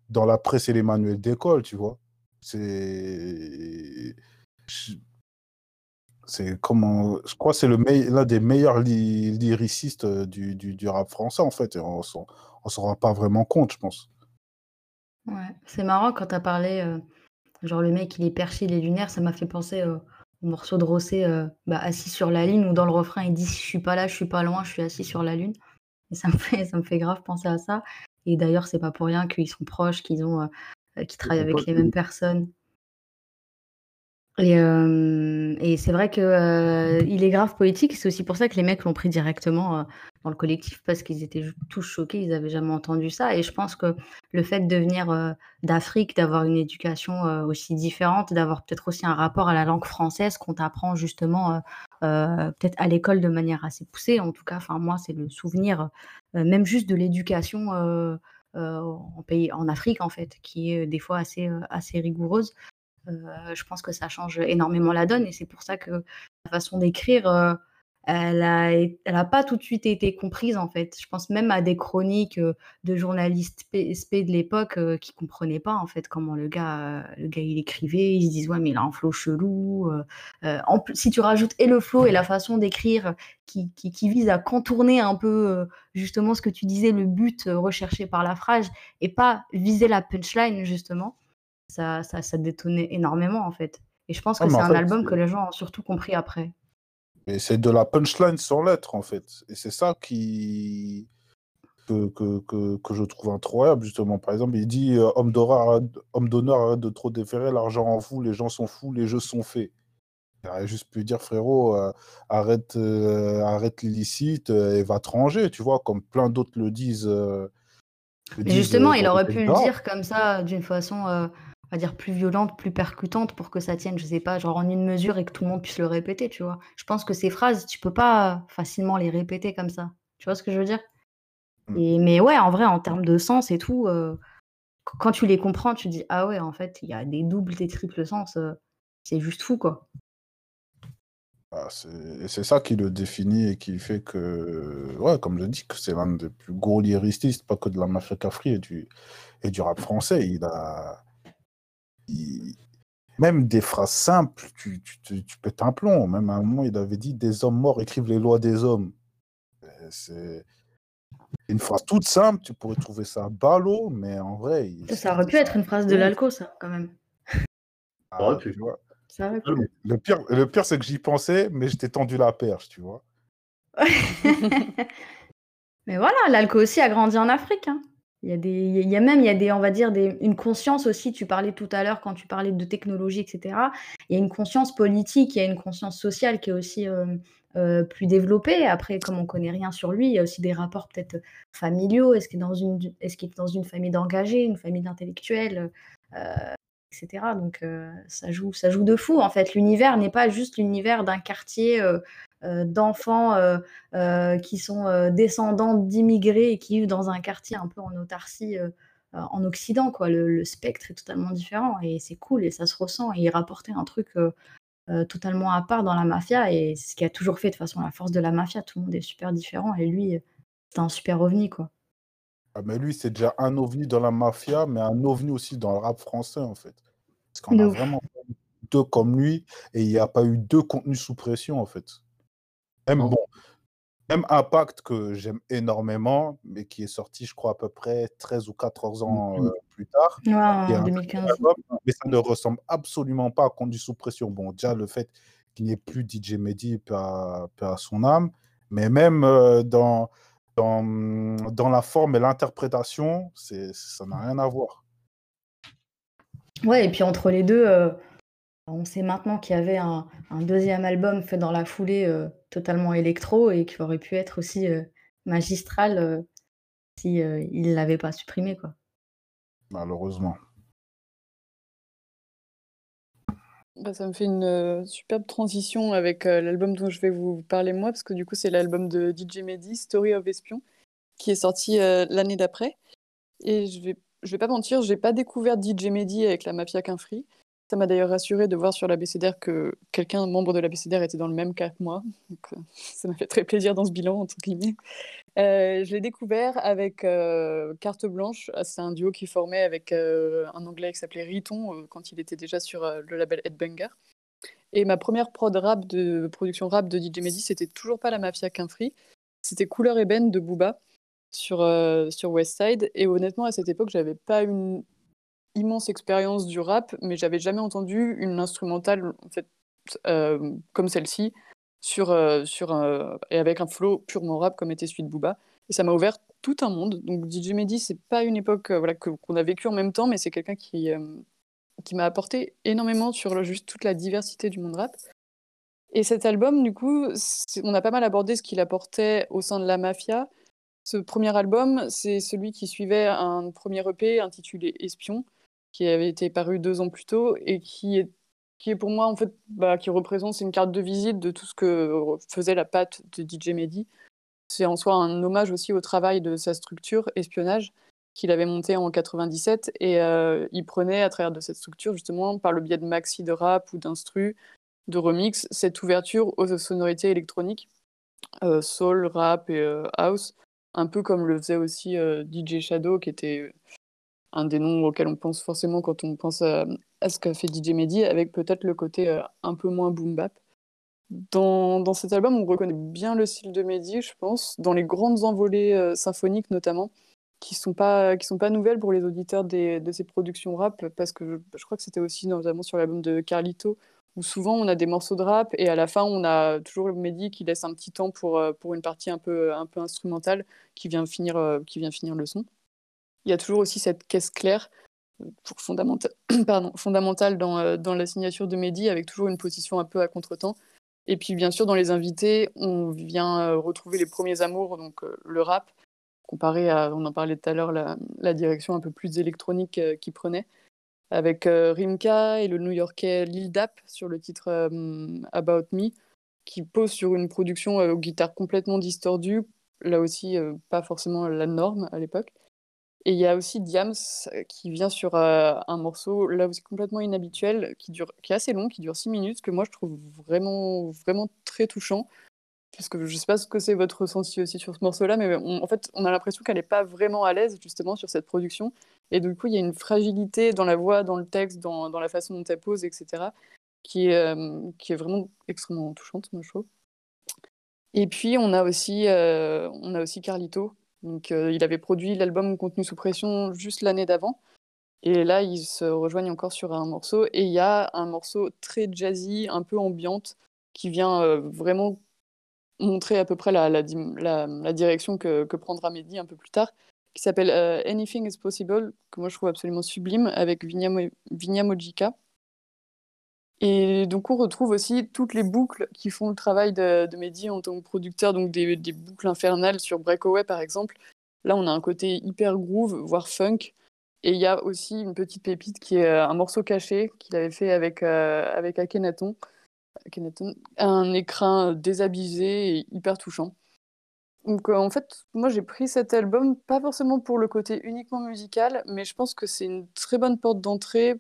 dans la presse et les manuels d'école, tu vois. C'est. Comment. Je crois que c'est l'un des meilleurs lyricistes du, du, du, rap français, en fait. Et on ne s'en rend pas vraiment compte, je pense. Ouais, c'est marrant quand tu as parlé, euh, genre le mec il est perché, il est ça m'a fait penser au morceau de Rossé, euh, bah, Assis sur la lune, où dans le refrain il dit: «Je suis pas là, je suis pas loin, je suis assis sur la lune» et ça me [LAUGHS] fait ça me fait grave penser à ça et d'ailleurs c'est pas pour rien qu'ils sont proches, qu'ils ont, euh, qu'ils travaillent avec les mêmes personnes. Et, et c'est vrai qu'il il est grave poétique. C'est aussi pour ça que les mecs l'ont pris directement dans le collectif parce qu'ils étaient tous choqués. Ils n'avaient jamais entendu ça. Et je pense que le fait de venir d'Afrique, d'avoir une éducation aussi différente, d'avoir peut-être aussi un rapport à la langue française qu'on t'apprend justement peut-être à l'école de manière assez poussée. En tout cas, enfin moi, c'est le souvenir même juste de l'éducation en pays, en Afrique en fait, qui est des fois assez assez rigoureuse. Euh, je pense que ça change énormément la donne et c'est pour ça que la façon d'écrire, euh, elle n'a elle a pas tout de suite été comprise en fait. Je pense même à des chroniques de journalistes SP de l'époque qui comprenaient pas en fait comment le gars, le gars il écrivait. Ils se disent ouais mais il a un flow chelou. en si tu rajoutes et le flow et la façon d'écrire qui, qui, qui, vise à contourner un peu justement ce que tu disais, le but recherché par la phrase et pas viser la punchline justement ça, ça, ça détonnait énormément en fait. Et je pense que c'est un album que les gens ont surtout compris après. Et c'est de la punchline sans lettres en fait. Et c'est ça qui que, que, que, que, je trouve incroyable justement. Par exemple, il dit euh, homme d'honneur, arrête de trop déférer, l'argent en fout, les gens sont fous, les jeux sont faits. Il aurait juste pu dire frérot, euh, arrête, euh, arrête l'illicite et va te ranger, tu vois, comme plein d'autres le disent. Mais justement, il aurait pu le dire comme ça, d'une façon va dire plus violente, plus percutante pour que ça tienne, je sais pas, genre en une mesure et que tout le monde puisse le répéter, tu vois. Je pense que ces phrases, tu peux pas facilement les répéter comme ça. Tu vois ce que je veux dire? Mmh. et, Mais ouais, en vrai, en termes de sens et tout, euh, quand tu les comprends, tu dis ah ouais, en fait, il y a des doubles, des triples sens, euh, c'est juste fou quoi. Ah, c'est ça qui le définit et qui fait que, ouais, comme je dis, que c'est l'un des plus gros lyricistes, pas que de la mafia cafri et du, et du rap français. Il a, même des phrases simples, tu, tu, tu pètes un plomb. Même à un moment, il avait dit Des hommes morts écrivent les lois des hommes. C'est une phrase toute simple, tu pourrais trouver ça ballot, mais en vrai. Ça aurait pu être une phrase de l'alco, ça, quand même. Ah, tu vois. Le pire, le pire c'est que j'y pensais, mais je t'ai tendu la perche, tu vois. [LAUGHS] mais voilà, l'alco aussi a grandi en Afrique. Hein. Il y a des, il y a même, il y a des, on va dire, des, une conscience aussi. Tu parlais tout à l'heure quand tu parlais de technologie, etc. Il y a une conscience politique, il y a une conscience sociale qui est aussi euh, euh, plus développée. Après, comme on connaît rien sur lui, il y a aussi des rapports peut-être familiaux. Est-ce qu'il est dans une, est-ce qu'il est dans une famille d'engagés, une famille d'intellectuels, euh, etc. Donc ça joue, ça joue de fou. En fait, l'univers n'est pas juste l'univers d'un quartier d'enfants euh, euh, qui sont descendants d'immigrés et qui vivent dans un quartier un peu en autarcie en Occident. Quoi. Le, spectre est totalement différent et c'est cool et ça se ressent. Et il rapportait un truc totalement à part dans la mafia et c'est ce qui a toujours fait de façon la force de la mafia. Tout le monde est super différent et lui, c'est un super ovni. quoi. Ah, mais lui, c'est déjà un ovni dans la mafia, mais un ovni aussi dans le rap français, en fait. Parce qu'on a vraiment deux comme lui, et il n'y a pas eu deux contenus sous pression, en fait. Même, bon, même Impact que j'aime énormément, mais qui est sorti, je crois, à peu près 13 ou 14 ans mmh. euh, plus tard. en 2015. mais ça ne ressemble absolument pas à Conduit sous pression. Bon, déjà, le fait qu'il n'y ait plus DJ Mehdi, peu à, son âme, mais même euh, dans, dans, dans la forme et l'interprétation, ça n'a rien à voir. Ouais, et puis entre les deux, euh, on sait maintenant qu'il y avait un, deuxième album fait dans la foulée euh, totalement électro et qui aurait pu être aussi euh, magistral euh, si il ne l'avait pas supprimé. Quoi. Malheureusement. Bah, ça me fait une superbe transition avec l'album dont je vais vous parler moi, parce que du coup c'est l'album de DJ Mehdi, Story of Espion, qui est sorti l'année d'après. Et je vais, je vais pas mentir, j'ai pas découvert DJ Mehdi avec la Mafia qu'un free. Ça m'a d'ailleurs rassuré de voir sur l'ABCDR que quelqu'un, membre de l'ABCDR, était dans le même cas que moi. Euh, [LAUGHS] ça m'a fait très plaisir dans ce bilan, entre guillemets. je l'ai découvert avec Carte Blanche. Ah, c'est un duo qui formait avec un anglais qui s'appelait Riton quand il était déjà sur le label Headbanger. Et ma première prod rap de production rap de DJ Mehdi, c'était toujours pas la Mafia qu'un. C'était Couleur ébène de Booba sur, sur Westside. Et honnêtement, à cette époque, j'avais pas une immense expérience du rap, mais j'avais jamais entendu une instrumentale en fait, comme celle-ci sur, sur et avec un flow purement rap comme était celui de Booba. Et ça m'a ouvert tout un monde. Donc DJ Mehdi, c'est pas une époque voilà, qu'on a vécu en même temps, mais c'est quelqu'un qui, qui m'a apporté énormément sur juste toute la diversité du monde rap. Et cet album, du coup, on a pas mal abordé ce qu'il apportait au sein de la mafia. Ce premier album, c'est celui qui suivait un premier EP intitulé Espion, qui avait été paru deux ans plus tôt et qui est, qui est pour moi, en fait, bah, qui représente, une carte de visite de tout ce que faisait la patte de DJ Mehdi. C'est en soi un hommage aussi au travail de sa structure, Espionnage, qu'il avait monté en 97 et euh, il prenait à travers de cette structure justement par le biais de maxi de rap ou d'instru, de remix, cette ouverture aux sonorités électroniques, euh, soul, rap et euh, house, un peu comme le faisait aussi DJ Shadow qui était un des noms auxquels on pense forcément quand on pense à, ce qu'a fait DJ Mehdi avec peut-être le côté un peu moins boom bap. Dans, cet album, on reconnaît bien le style de Mehdi, je pense, dans les grandes envolées symphoniques notamment qui sont pas sont pas nouvelles pour les auditeurs de ces productions rap parce que je, crois que c'était aussi notamment sur l'album de Carlito où souvent on a des morceaux de rap et à la fin on a toujours Mehdi qui laisse un petit temps pour, euh, pour une partie un peu un peu instrumentale qui vient finir euh, qui vient finir le son. Il y a toujours aussi cette caisse claire euh, pour [CLEARS THROAT] fondamentale dans, dans la signature de Mehdi avec toujours une position un peu à contretemps. Et puis bien sûr dans les invités, on vient retrouver les premiers amours donc le rap comparé à, on en parlait tout à l'heure, la, direction un peu plus électronique euh, qu'il prenait, avec euh, Rimka et le new-yorkais Lil Dap sur le titre euh, About Me, qui pose sur une production aux guitares complètement distordues, là aussi pas forcément la norme à l'époque. Et il y a aussi Diams qui vient sur un morceau là aussi complètement inhabituel, qui, dure, qui est assez long, qui dure 6 minutes, que moi je trouve vraiment, vraiment très touchant parce que je sais pas ce que c'est votre ressenti aussi sur ce morceau-là, mais en fait, on a l'impression qu'elle n'est pas vraiment à l'aise justement sur cette production. Et du coup, il y a une fragilité dans la voix, dans le texte, dans, dans la façon dont elle pose, etc., qui est, euh, qui est vraiment extrêmement touchante, moi, je trouve. Et puis, on a aussi, euh, on a aussi Carlito. Donc, euh, il avait produit l'album Contenu sous pression juste l'année d'avant. Et là, ils se rejoignent encore sur un morceau. Et il y a un morceau très jazzy, un peu ambiante, qui vient vraiment montrer à peu près la, direction que, prendra Mehdi un peu plus tard, qui s'appelle euh, Anything is Possible, que moi je trouve absolument sublime, avec Vinya, Mojika. Et donc on retrouve aussi toutes les boucles qui font le travail de, de Mehdi en tant que producteur, donc des, boucles infernales sur Breakaway par exemple. Là on a un côté hyper groove, voire funk. Et il y a aussi une petite pépite qui est euh, un morceau caché qu'il avait fait avec, euh, avec Akhenaton, un écrin désabusé et hyper touchant. Donc euh, en fait, moi j'ai pris cet album pas forcément pour le côté uniquement musical, mais je pense que c'est une très bonne porte d'entrée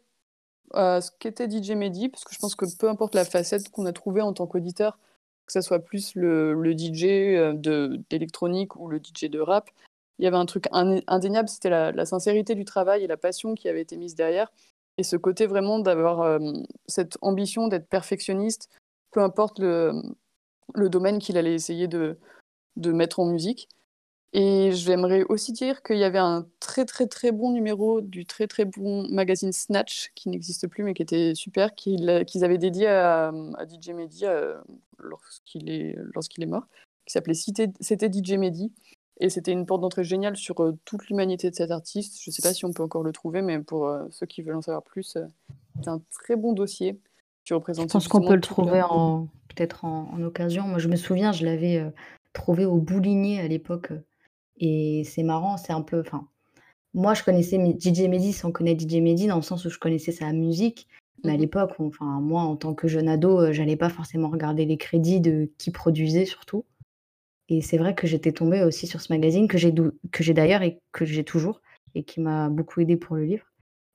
ce qu'était DJ Mehdi, parce que je pense que peu importe la facette qu'on a trouvée en tant qu'auditeur, que ce soit plus le, DJ euh, d'électronique ou le DJ de rap, il y avait un truc indéniable, c'était la, sincérité du travail et la passion qui avait été mise derrière. Et ce côté vraiment d'avoir euh, cette ambition d'être perfectionniste, peu importe le, domaine qu'il allait essayer de mettre en musique. Et j'aimerais aussi dire qu'il y avait un très très très bon numéro du très très bon magazine Snatch, qui n'existe plus mais qui était super, qu'ils avaient dédié à, à DJ Mehdi euh, lorsqu'il est, lorsqu'il est mort, qui s'appelait C'était DJ Mehdi. Et c'était une porte d'entrée géniale sur euh, toute l'humanité de cet artiste. Je ne sais pas si on peut encore le trouver, mais pour euh, ceux qui veulent en savoir plus, euh, c'est un très bon dossier qui représente. Je pense qu'on peut le trouver en peut-être en, occasion. Moi, je me souviens, je l'avais trouvé au Boulinier à l'époque. Et c'est marrant, c'est un peu. Enfin, moi, je connaissais DJ Mehdi sans connaître DJ Mehdi, dans le sens où je connaissais sa musique. Mais à mmh l'époque, enfin, moi, en tant que jeune ado, j'allais pas forcément regarder les crédits de qui produisait surtout. Et c'est vrai que j'étais tombée aussi sur ce magazine que j'ai d'ailleurs et que j'ai toujours et qui m'a beaucoup aidé pour le livre.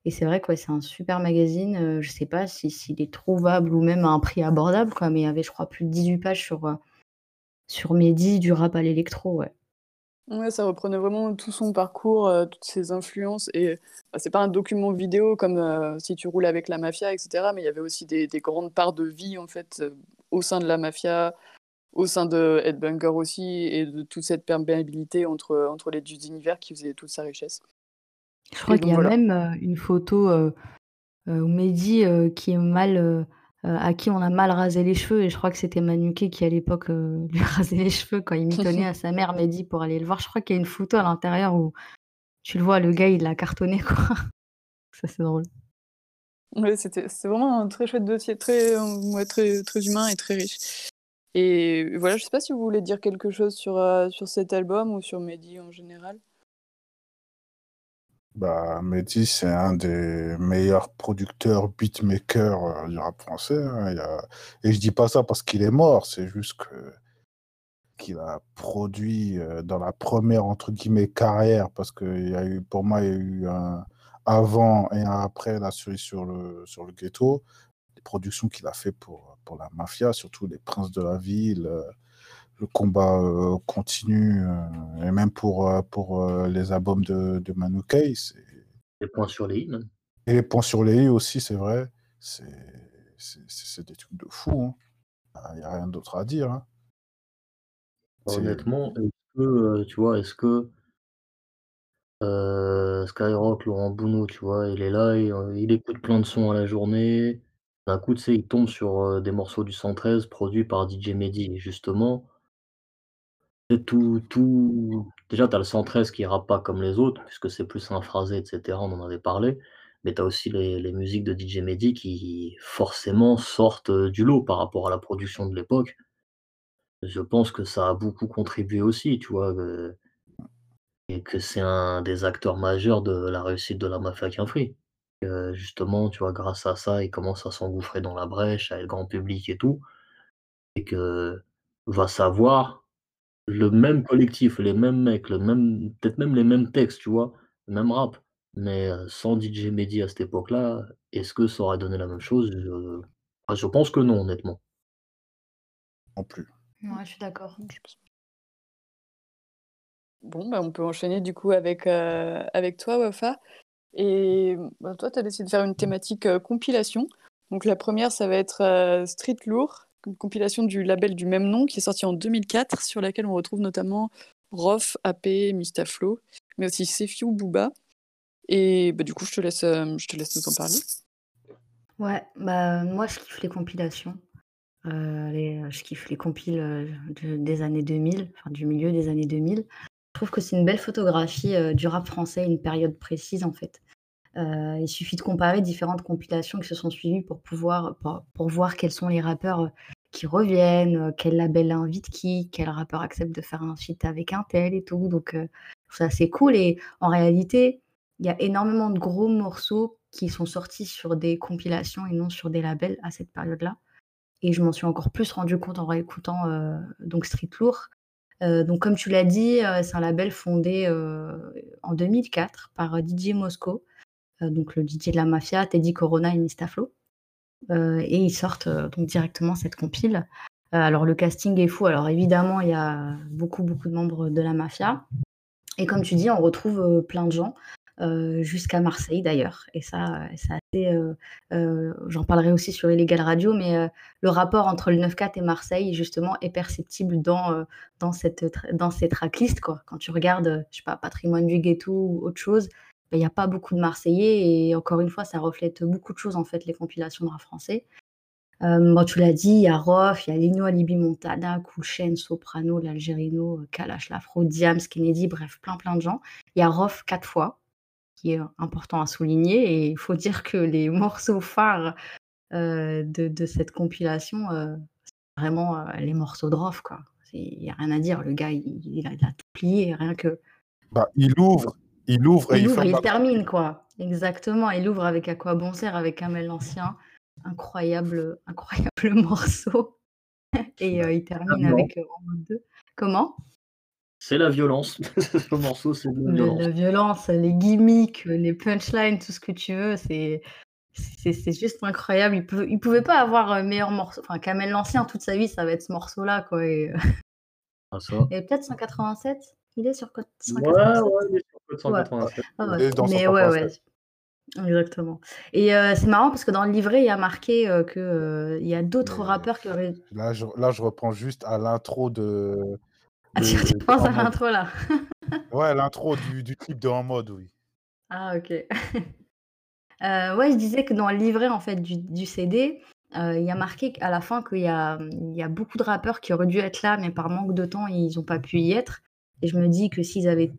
Et c'est vrai que c'est un super magazine. Je je sais pas si s'il est trouvable ou même à un prix abordable, quoi, mais il y avait, je crois, plus de 18 pages sur, sur Mehdi, du rap à l'électro, ouais. Ouais, ça reprenait vraiment tout son parcours, euh, toutes ses influences. Et bah, c'est pas un document vidéo comme euh, si tu roules avec la mafia, etc. Mais il y avait aussi des, des grandes parts de vie en fait euh, au sein de la mafia, au sein de Ed Bunker aussi, et de toute cette perméabilité entre, entre les deux univers qui faisait toute sa richesse. Je crois qu'il y a voilà. même une photo où Mehdi qui est mal, à qui on a mal rasé les cheveux, et je crois que c'était Manuké qui à l'époque euh, [LAUGHS] lui rasait les cheveux quand il [LAUGHS] mitonnait à sa mère Mehdi pour aller le voir. Je crois qu'il y a une photo à l'intérieur où tu le vois, le gars il l'a cartonné quoi. [LAUGHS] Ça c'est drôle. Ouais, c'était c'est vraiment un très chouette dossier, très, euh, ouais, très, très humain et très riche. Et voilà, je sais pas si vous voulez dire quelque chose sur, euh, sur cet album ou sur Mehdi en général. Bah, Mehdi, c'est un des meilleurs producteurs, beatmakers euh, du rap français. hein. Et je dis pas ça parce qu'il est mort, c'est juste que qu'il a produit euh, dans la première, entre guillemets, carrière, parce que il y a eu, pour moi, il y a eu un avant et un après la cerise sur le, sur le ghetto. Les productions qu'il a fait pour, pour la mafia, surtout les Princes de la Ville, euh, le combat euh, continu, euh, et même pour, euh, pour les albums de, de Les points sur les i, même. et les points sur les i aussi, c'est vrai. C'est des trucs de fou. Il n'y a rien d'autre à dire. hein. C'est- Honnêtement, est-ce que, tu vois, est-ce que Skyrock, Laurent Bounot, tu vois, il est là, il, il écoute plein de sons à la journée. D'un coup, tu sais, il tombe sur des morceaux du 113 produits par DJ Mehdi. Et justement, tout, tout... Déjà, tu as le 113 qui rappe pas comme les autres, puisque c'est plus un phrasé, etc. On en avait parlé. Mais tu as aussi les, les musiques de DJ Mehdi qui, forcément, sortent euh, du lot par rapport à la production de l'époque. Je pense que ça a beaucoup contribué aussi, tu vois. euh, et que c'est un des acteurs majeurs de la réussite de la Mafia Free. Heu, justement, tu vois, grâce à ça, il commence à s'engouffrer dans la brèche avec le grand public et tout et que va savoir le même collectif, les mêmes mecs, le même peut-être même les mêmes textes, tu vois? Le même rap, mais heu, sans DJ Mehdi à cette époque-là, est-ce que ça aurait donné la même chose? Je ah, je pense que non, honnêtement. non plus. Ouais, je suis d'accord. Je pense pas. Bon, bah, on peut enchaîner du coup avec, euh, avec toi, Wafa. Et bah, toi, tu as décidé de faire une thématique euh, compilation. Donc la première, ça va être euh, Street Lourd, une compilation du label du même nom qui est sorti en 2004, sur laquelle on retrouve notamment Rof, AP, Mustaflo, mais aussi Sefiu, Booba. Et bah, du coup, je te laisse, euh, je te laisse nous en parler. Ouais, bah moi je kiffe les compilations. Euh, les- je kiffe les compiles euh, de- des années 2000, enfin du milieu des années 2000. Je trouve que c'est une belle photographie du rap français, une période précise en fait. Il suffit de comparer différentes compilations qui se sont suivies pour pouvoir pour, voir quels sont les rappeurs qui reviennent, euh, quel label invite qui, quel rappeur accepte de faire un feat avec un tel et tout. Donc euh, ça c'est cool et en réalité, il y a énormément de gros morceaux qui sont sortis sur des compilations et non sur des labels à cette période-là. Et je m'en suis encore plus rendu compte en réécoutant euh, donc Street Lourd. Donc comme tu l'as dit, c'est un label fondé en 2004 par DJ Mosco, donc le DJ de la Mafia, Teddy Corona et Mistaflo. Euh, et ils sortent euh, donc directement cette compile. Euh, alors le casting est fou. Alors évidemment, il y a beaucoup beaucoup de membres de la Mafia. Et comme tu dis, on retrouve plein de gens. jusqu'à Marseille d'ailleurs. Et ça, assez. euh, J'en parlerai aussi sur Illegal Radio, mais le rapport entre le 9-4 et Marseille, justement, est perceptible dans, dans, cette, dans ces tracklists. Quoi. Quand tu regardes, je sais pas, Patrimoine du ghetto ou autre chose, il n'y a pas beaucoup de Marseillais. Et encore une fois, ça reflète beaucoup de choses, en fait, les compilations de rap français. Euh, bon, tu l'as dit, il y a Rof, il y a Lino Alibi Montana, Cool Chain, Soprano, l'Algérino, Kalash Lafro, Diams, Kennedy, bref, plein plein de gens. Il y a Rof quatre fois, qui est important à souligner. Et il faut dire que les [LAUGHS] morceaux phares euh, de, de cette compilation, euh, c'est vraiment les morceaux de Rof, quoi. Il n'y a rien à dire. Le gars, il, il a, il a tout plié, rien que. Bah, il ouvre, il ouvre et Il il ouvre, il la termine, quoi. Exactement. Il ouvre avec À quoi bon sert, avec Kamel l'Ancien. Incroyable, incroyable [LAUGHS] morceau. [LAUGHS] Et euh, il termine avec euh, en mode 2. Comment? C'est la violence. [LAUGHS] Ce morceau, c'est de la Le- violence. La violence, les gimmicks, les punchlines, tout ce que tu veux, c'est c'est juste incroyable. Il peut, il pouvait pas avoir un meilleur morceau. Enfin, Kamel l'Ancien, toute sa vie, ça va être ce morceau-là, quoi. Et, euh, Ah, ça. et peut-être 187 Il est sur code Ouais, 187. ouais, il est sur code Ouais. 187. Ah ouais. est dans Mais ouais, ouais. 187. Exactement. Et euh, c'est marrant parce que dans le livret, il y a marqué euh, que euh, il y a d'autres Mais rappeurs qui auraient. là, je, là, je reprends juste à l'intro de, Ah, tu, de, tu de penses En à l'intro là? [LAUGHS] Ouais, l'intro du, du clip de En Mode, oui. Ah, ok. [LAUGHS] Euh, ouais, je disais que dans le livret en fait du, du CD, euh, il y a marqué à la fin qu'il y a, il y a beaucoup de rappeurs qui auraient dû être là, mais par manque de temps, ils n'ont pas pu y être. Et je me dis que s'ils avaient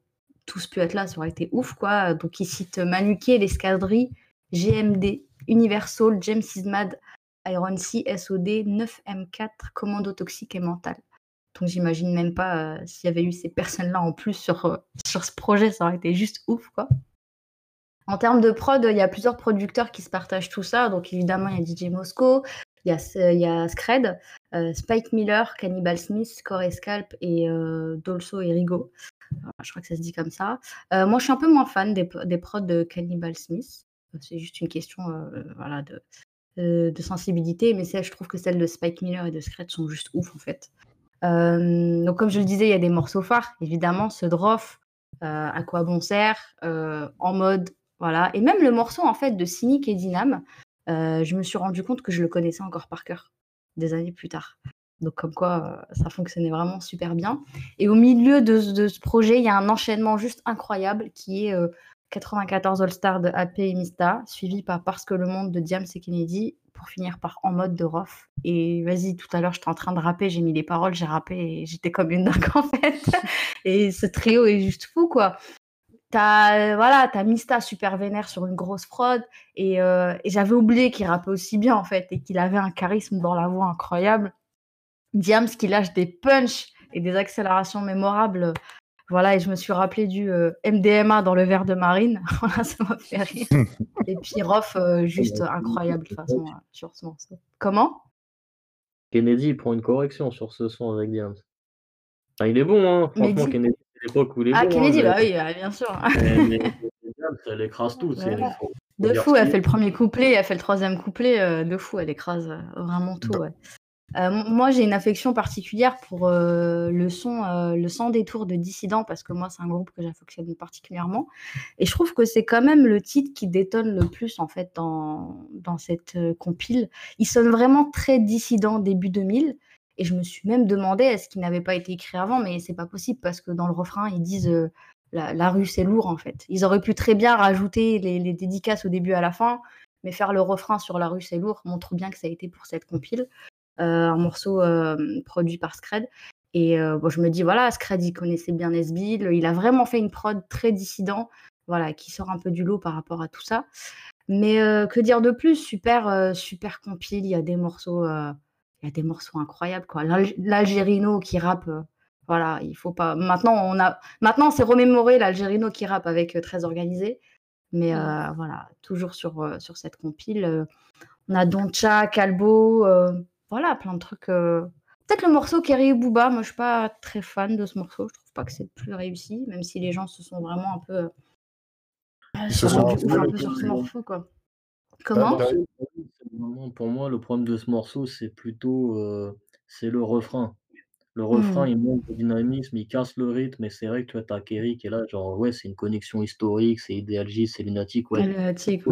tous pu être là, ça aurait été ouf, quoi. Donc ils citent Manuquet, l'Escadrille, GMD, Universal, James Ismad, Iron Sea, SOD, 9M4, Commando Toxique et Mental. Donc j'imagine même pas euh, s'il y avait eu ces personnes-là en plus sur, euh, [LAUGHS] sur ce projet, ça aurait été juste ouf, quoi. En termes de prod, il y a plusieurs producteurs qui se partagent tout ça. Donc évidemment, il y a DJ Mosco, il y a, il a Scred, euh, Spike Miller, Cannibal Smith, Corey Scalp et euh, Dolso et Rigo. Je crois que ça se dit comme ça. Euh, moi, je suis un peu moins fan des, des prods de Cannibal Smith. Euh, C'est juste une question euh, voilà, de, de sensibilité. Mais je trouve que celles de Spike Miller et de Scred sont juste ouf, en fait. Donc, comme je le disais, il y a des morceaux phares, évidemment, ce Droff, À quoi bon sert, en mode, voilà. Et même le morceau, en fait, de Cynic et Dynam, je me suis rendu compte que je le connaissais encore par cœur, des années plus tard. Donc, comme quoi, euh, ça fonctionnait vraiment super bien. Et au milieu de, ce- projet, il y a un enchaînement juste incroyable qui est euh, 94 All-Star de AP et Mista, suivi par Parce que le monde de Diams et Kennedy, pour finir par En mode de Roth. Et vas-y, tout à l'heure, j'étais en train de rapper, j'ai mis les paroles, j'ai rappé et j'étais comme une dingue [LAUGHS] en fait. et ce trio est juste fou, quoi. T'as euh, voilà, t'as Mista super vénère sur une grosse prod et, euh, et j'avais oublié qu'il rappait aussi bien en fait et qu'il avait un charisme dans la voix incroyable. Diams qui lâche des punchs et des accélérations mémorables. Voilà, et je me suis rappelé du euh, MDMA dans le verre de Marine. [LAUGHS] Voilà, ça m'a fait rire. [LAUGHS] et puis Rof, euh, juste incroyable de toute façon euh, sur ce morceau. Comment? Kennedy prend une correction sur ce son avec Diams. Enfin, il est bon, hein. Franchement, Kennedy, c'est l'époque où il est Ah, bon. Kennedy, hein, bah mais- oui, euh, bien sûr. mais- mais- mais [LAUGHS] Diams, elle écrase tout. c'est- Ouais. De fou, elle fait le premier couplet, elle fait le troisième couplet, euh, de fou, elle écrase vraiment tout. Dans- ouais. Euh, moi, j'ai une affection particulière pour euh, le son, euh, le Sans détour de Dissident, parce que moi, c'est un groupe que j'affectionne particulièrement. Et je trouve que c'est quand même le titre qui détonne le plus, en fait, dans, cette compile. Il sonne vraiment très dissident début 2000. Et je me suis même demandé, est-ce qu'il n'avait pas été écrit avant? Mais c'est pas possible, parce que dans le refrain, ils disent la, la rue, c'est lourd, en fait. Ils auraient pu très bien rajouter les, les dédicaces au début à la fin, mais faire le refrain sur la rue, c'est lourd, montre bien que ça a été pour cette compile. Euh, un morceau euh, produit par Scred. Et euh, bon, je me dis, voilà, Scred, il connaissait bien Nesbill, il a vraiment fait une prod très dissident, voilà, qui sort un peu du lot par rapport à tout ça. Mais euh, que dire de plus? Super, euh, super compile, il y a des morceaux, euh, il y a des morceaux incroyables, quoi. L'Al- L'Algérino qui rappe, voilà, il faut pas. Maintenant, on a, maintenant, c'est remémoré l'Algérino qui rappe avec très organisé. Mais voilà, toujours sur, sur cette compile. on a Doncha, Calbo, voilà, plein de trucs. euh. Peut-être le morceau Kerry Booba, moi je suis pas très fan de ce morceau, je trouve pas que c'est le plus réussi, même si les gens se sont vraiment un peu. euh, Ils se sont un peu- sur ce morceau, quoi. Comment Bah, c'est vraiment- pour moi, le problème de ce morceau, c'est plutôt euh, c'est le refrain. Le refrain, Hmm. il manque de dynamisme, il casse le rythme, et c'est vrai que tu as Kerry qui est là, genre, ouais, c'est une connexion historique, c'est idéalgiste, c'est lunatique, ouais. Lunatique,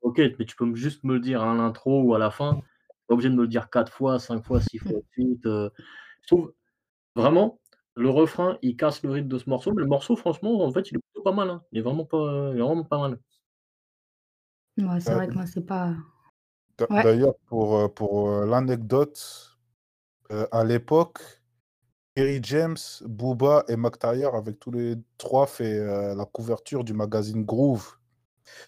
Ok, mais tu peux juste me le dire à l'intro ou à la fin. Pas obligé de me le dire quatre fois, cinq fois, six fois de suite. euh. Je trouve vraiment le refrain, il casse le rythme de ce morceau. Mais le morceau, franchement, en fait, il est plutôt pas mal. hein. Il est vraiment pas, il est vraiment pas mal. Ouais, c'est Euh, vrai que moi, c'est pas. Ouais. D'ailleurs, pour, euh, pour euh, l'anecdote, euh, à l'époque, Kerry James, Booba et McTayer, avec tous les trois, fait euh, la couverture du magazine Groove.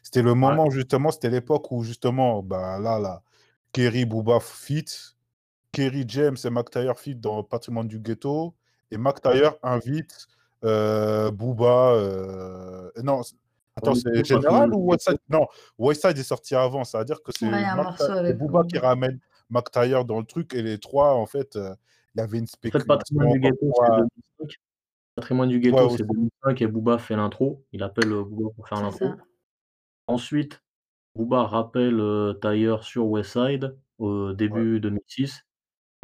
C'était le moment, justement, c'était l'époque où, justement, bah, là, là, Kerry, Booba fit, Kerry James et McTayer fit dans Patrimoine du Ghetto, et McTayer invite euh, Booba. euh, Non, c'est- attends, Ouais, c'est Général ou Westside Non, Westside est sorti avant, c'est-à-dire que c'est Ouais, il y a un Mac- morceau c'est avec Booba qui ramène McTayer dans le truc, et les trois, en fait, euh, il y avait une En fait, spéculation. Patrimoine du ghetto, 2005. Patrimoine du ghetto, Ouais, c'est aussi. 2005 et Booba fait l'intro. Il appelle euh, Booba pour faire l'intro. ça. Ensuite, Booba rappelle euh, Tailleur sur Westside au début 2006.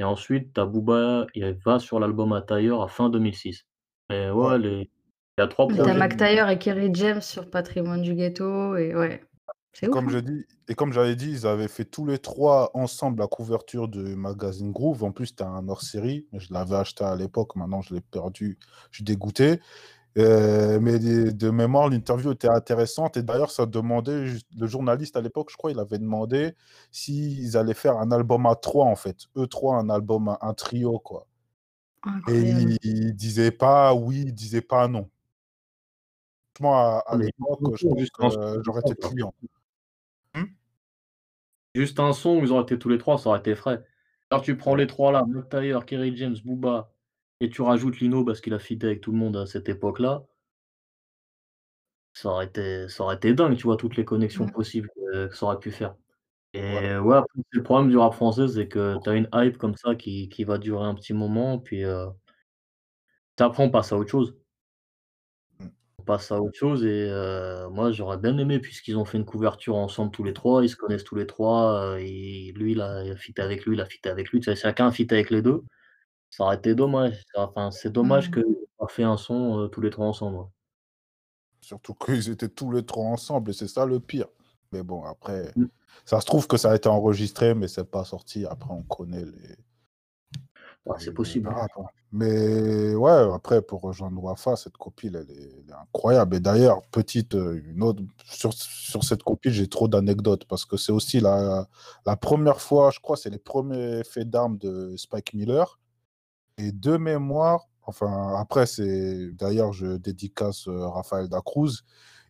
Et ensuite, t'as Booba, il va sur l'album à Tailleur à fin 2006. Et ouais, les, Il y a trois T'as projets. Mac Taylor et Kerry James sur Patrimoine du Ghetto et ouais. C'est Et comme hein. je dis, et comme j'avais dit, ils avaient fait tous les trois ensemble la couverture du magazine Groove. En plus, c'était un hors-série, je l'avais acheté à l'époque. Maintenant, je l'ai perdu. Je suis dégoûté. Euh, mais de, mémoire, l'interview était intéressante. Et d'ailleurs, ça demandait, le journaliste à l'époque, je crois, il avait demandé s'ils allaient faire un album à trois, en fait. Eux trois, un album, un, trio, quoi. Et il, il disait pas oui, il disait pas non. Moi, à, l'époque, je pense que j'aurais été client. juste un son ils auraient été tous les trois, ça aurait été frais. Alors tu prends les trois là, Mac Taylor, Kerry James, Booba, et tu rajoutes Lino parce qu'il a fité avec tout le monde à cette époque-là, ça aurait été, ça aurait été dingue, tu vois, toutes les connexions Mm. possibles que, que ça aurait pu faire. Et Ouais. ouais, après, c'est le problème du rap français, c'est que tu as une hype comme ça qui, qui va durer un petit moment, puis euh, après on passe à autre chose. Mm. On passe à autre chose et euh, moi j'aurais bien aimé puisqu'ils ont fait une couverture ensemble tous les trois, ils se connaissent tous les trois, euh, et lui il a, il a fité avec lui, il a fité avec lui, tu sais, chacun a fité avec les deux. Ça aurait été dommage. Enfin, c'est dommage Mm. qu'ils aient pas fait un son euh, tous les trois ensemble. ouais. Surtout [LAUGHS] qu'ils étaient tous les trois ensemble, et c'est ça le pire. Mais bon, après, Mm. ça se trouve que ça a été enregistré, mais c'est pas sorti. Après, on connaît les. Ouais, c'est les- possible. les rappes, hein. Mais ouais, après, pour rejoindre Wafa, cette copie, elle est, elle est incroyable. Et d'ailleurs, petite, euh, une autre, sur, sur cette copie, j'ai trop d'anecdotes parce que c'est aussi la, la première fois, je crois, c'est les premiers faits d'armes de Spike Miller. Et de mémoire, enfin, après, c'est d'ailleurs, je dédicace euh, Raphaël Dacruz.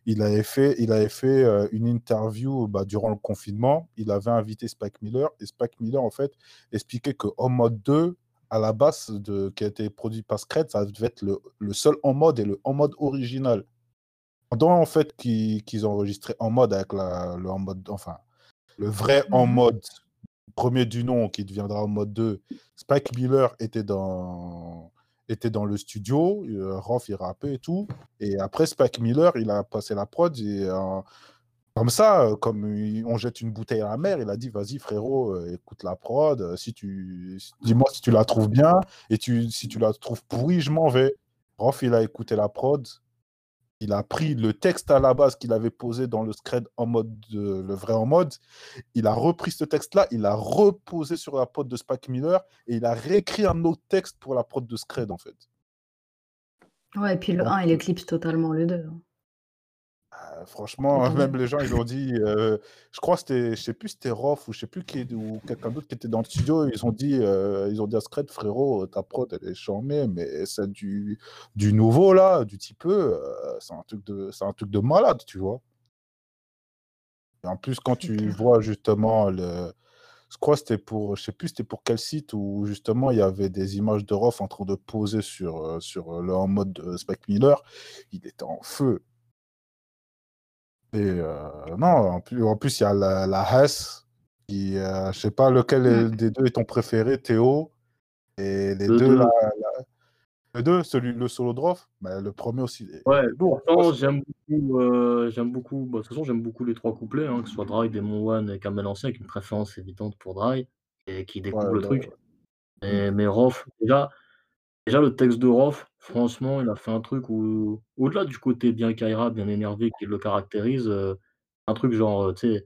Il avait fait, il avait fait euh, une interview bah, durant le confinement. Il avait invité Spike Miller et Spike Miller, en fait, expliquait que En mode 2, à la base, de, qui a été produit par Scred, ça devait être le, le seul En mode et le En mode original. Pendant en fait qu'ils ont enregistré En mode avec la, le En mode, enfin, le vrai En Mhm. mode premier du nom qui deviendra En mode 2, Spike Miller était dans, était dans le studio, euh, il rappait et tout. Et après Spike Miller, il a passé la prod et euh, comme ça, euh, comme on jette une bouteille à la mer, il a dit vas-y frérot, euh, écoute la prod, si tu dis-moi si tu la trouves bien et tu, si tu la trouves pourrie, je m'en vais. Roth il a écouté la prod, il a pris le texte à la base qu'il avait posé dans le scred en mode de- le vrai en mode, il a repris ce texte-là, il l'a reposé sur la prod de Spike Miller et il a réécrit un autre texte pour la prod de Scred en fait. Ouais, et puis le Donc, 1, il éclipse totalement le 2. hein. Euh, franchement, [LAUGHS] même les gens, ils ont dit, euh, je crois que c'était, je sais plus, c'était Roth ou je sais plus qui, ou quelqu'un d'autre qui était dans le studio, ils ont dit, euh, ils ont dit à Scred, frérot, ta prod, elle est charmée, mais celle du, du nouveau, là, du petit peu, euh, c'est un truc de, c'est un truc de malade, tu vois. Et en plus, quand C'est tu vois justement le, je crois que c'était pour, je sais plus, c'était pour quel site où justement il y avait des images de Roth en train de poser sur, euh, sur le en mode de Spike Miller, il était en feu. Et euh, non, en plus, en plus, il y a la, la Hess, qui, euh, je sais pas lequel Mm. des deux est ton préféré, Théo. Et les Le deux, deux. le deux, celui, le solo drop, bah, le premier aussi. Ouais, lourd. j'aime beaucoup, euh, j'aime beaucoup, bah, de toute façon, j'aime beaucoup les trois couplets, hein, que ce soit Dry, Demon One et Kamel Ancien, avec une préférence évidente pour Dry, et qui découvre Ouais, le là, truc. Mais, mais Rof, déjà, déjà, le texte de Rof, franchement, il a fait un truc où, au-delà du côté bien Kaira, bien énervé qui le caractérise, euh, un truc genre, tu sais,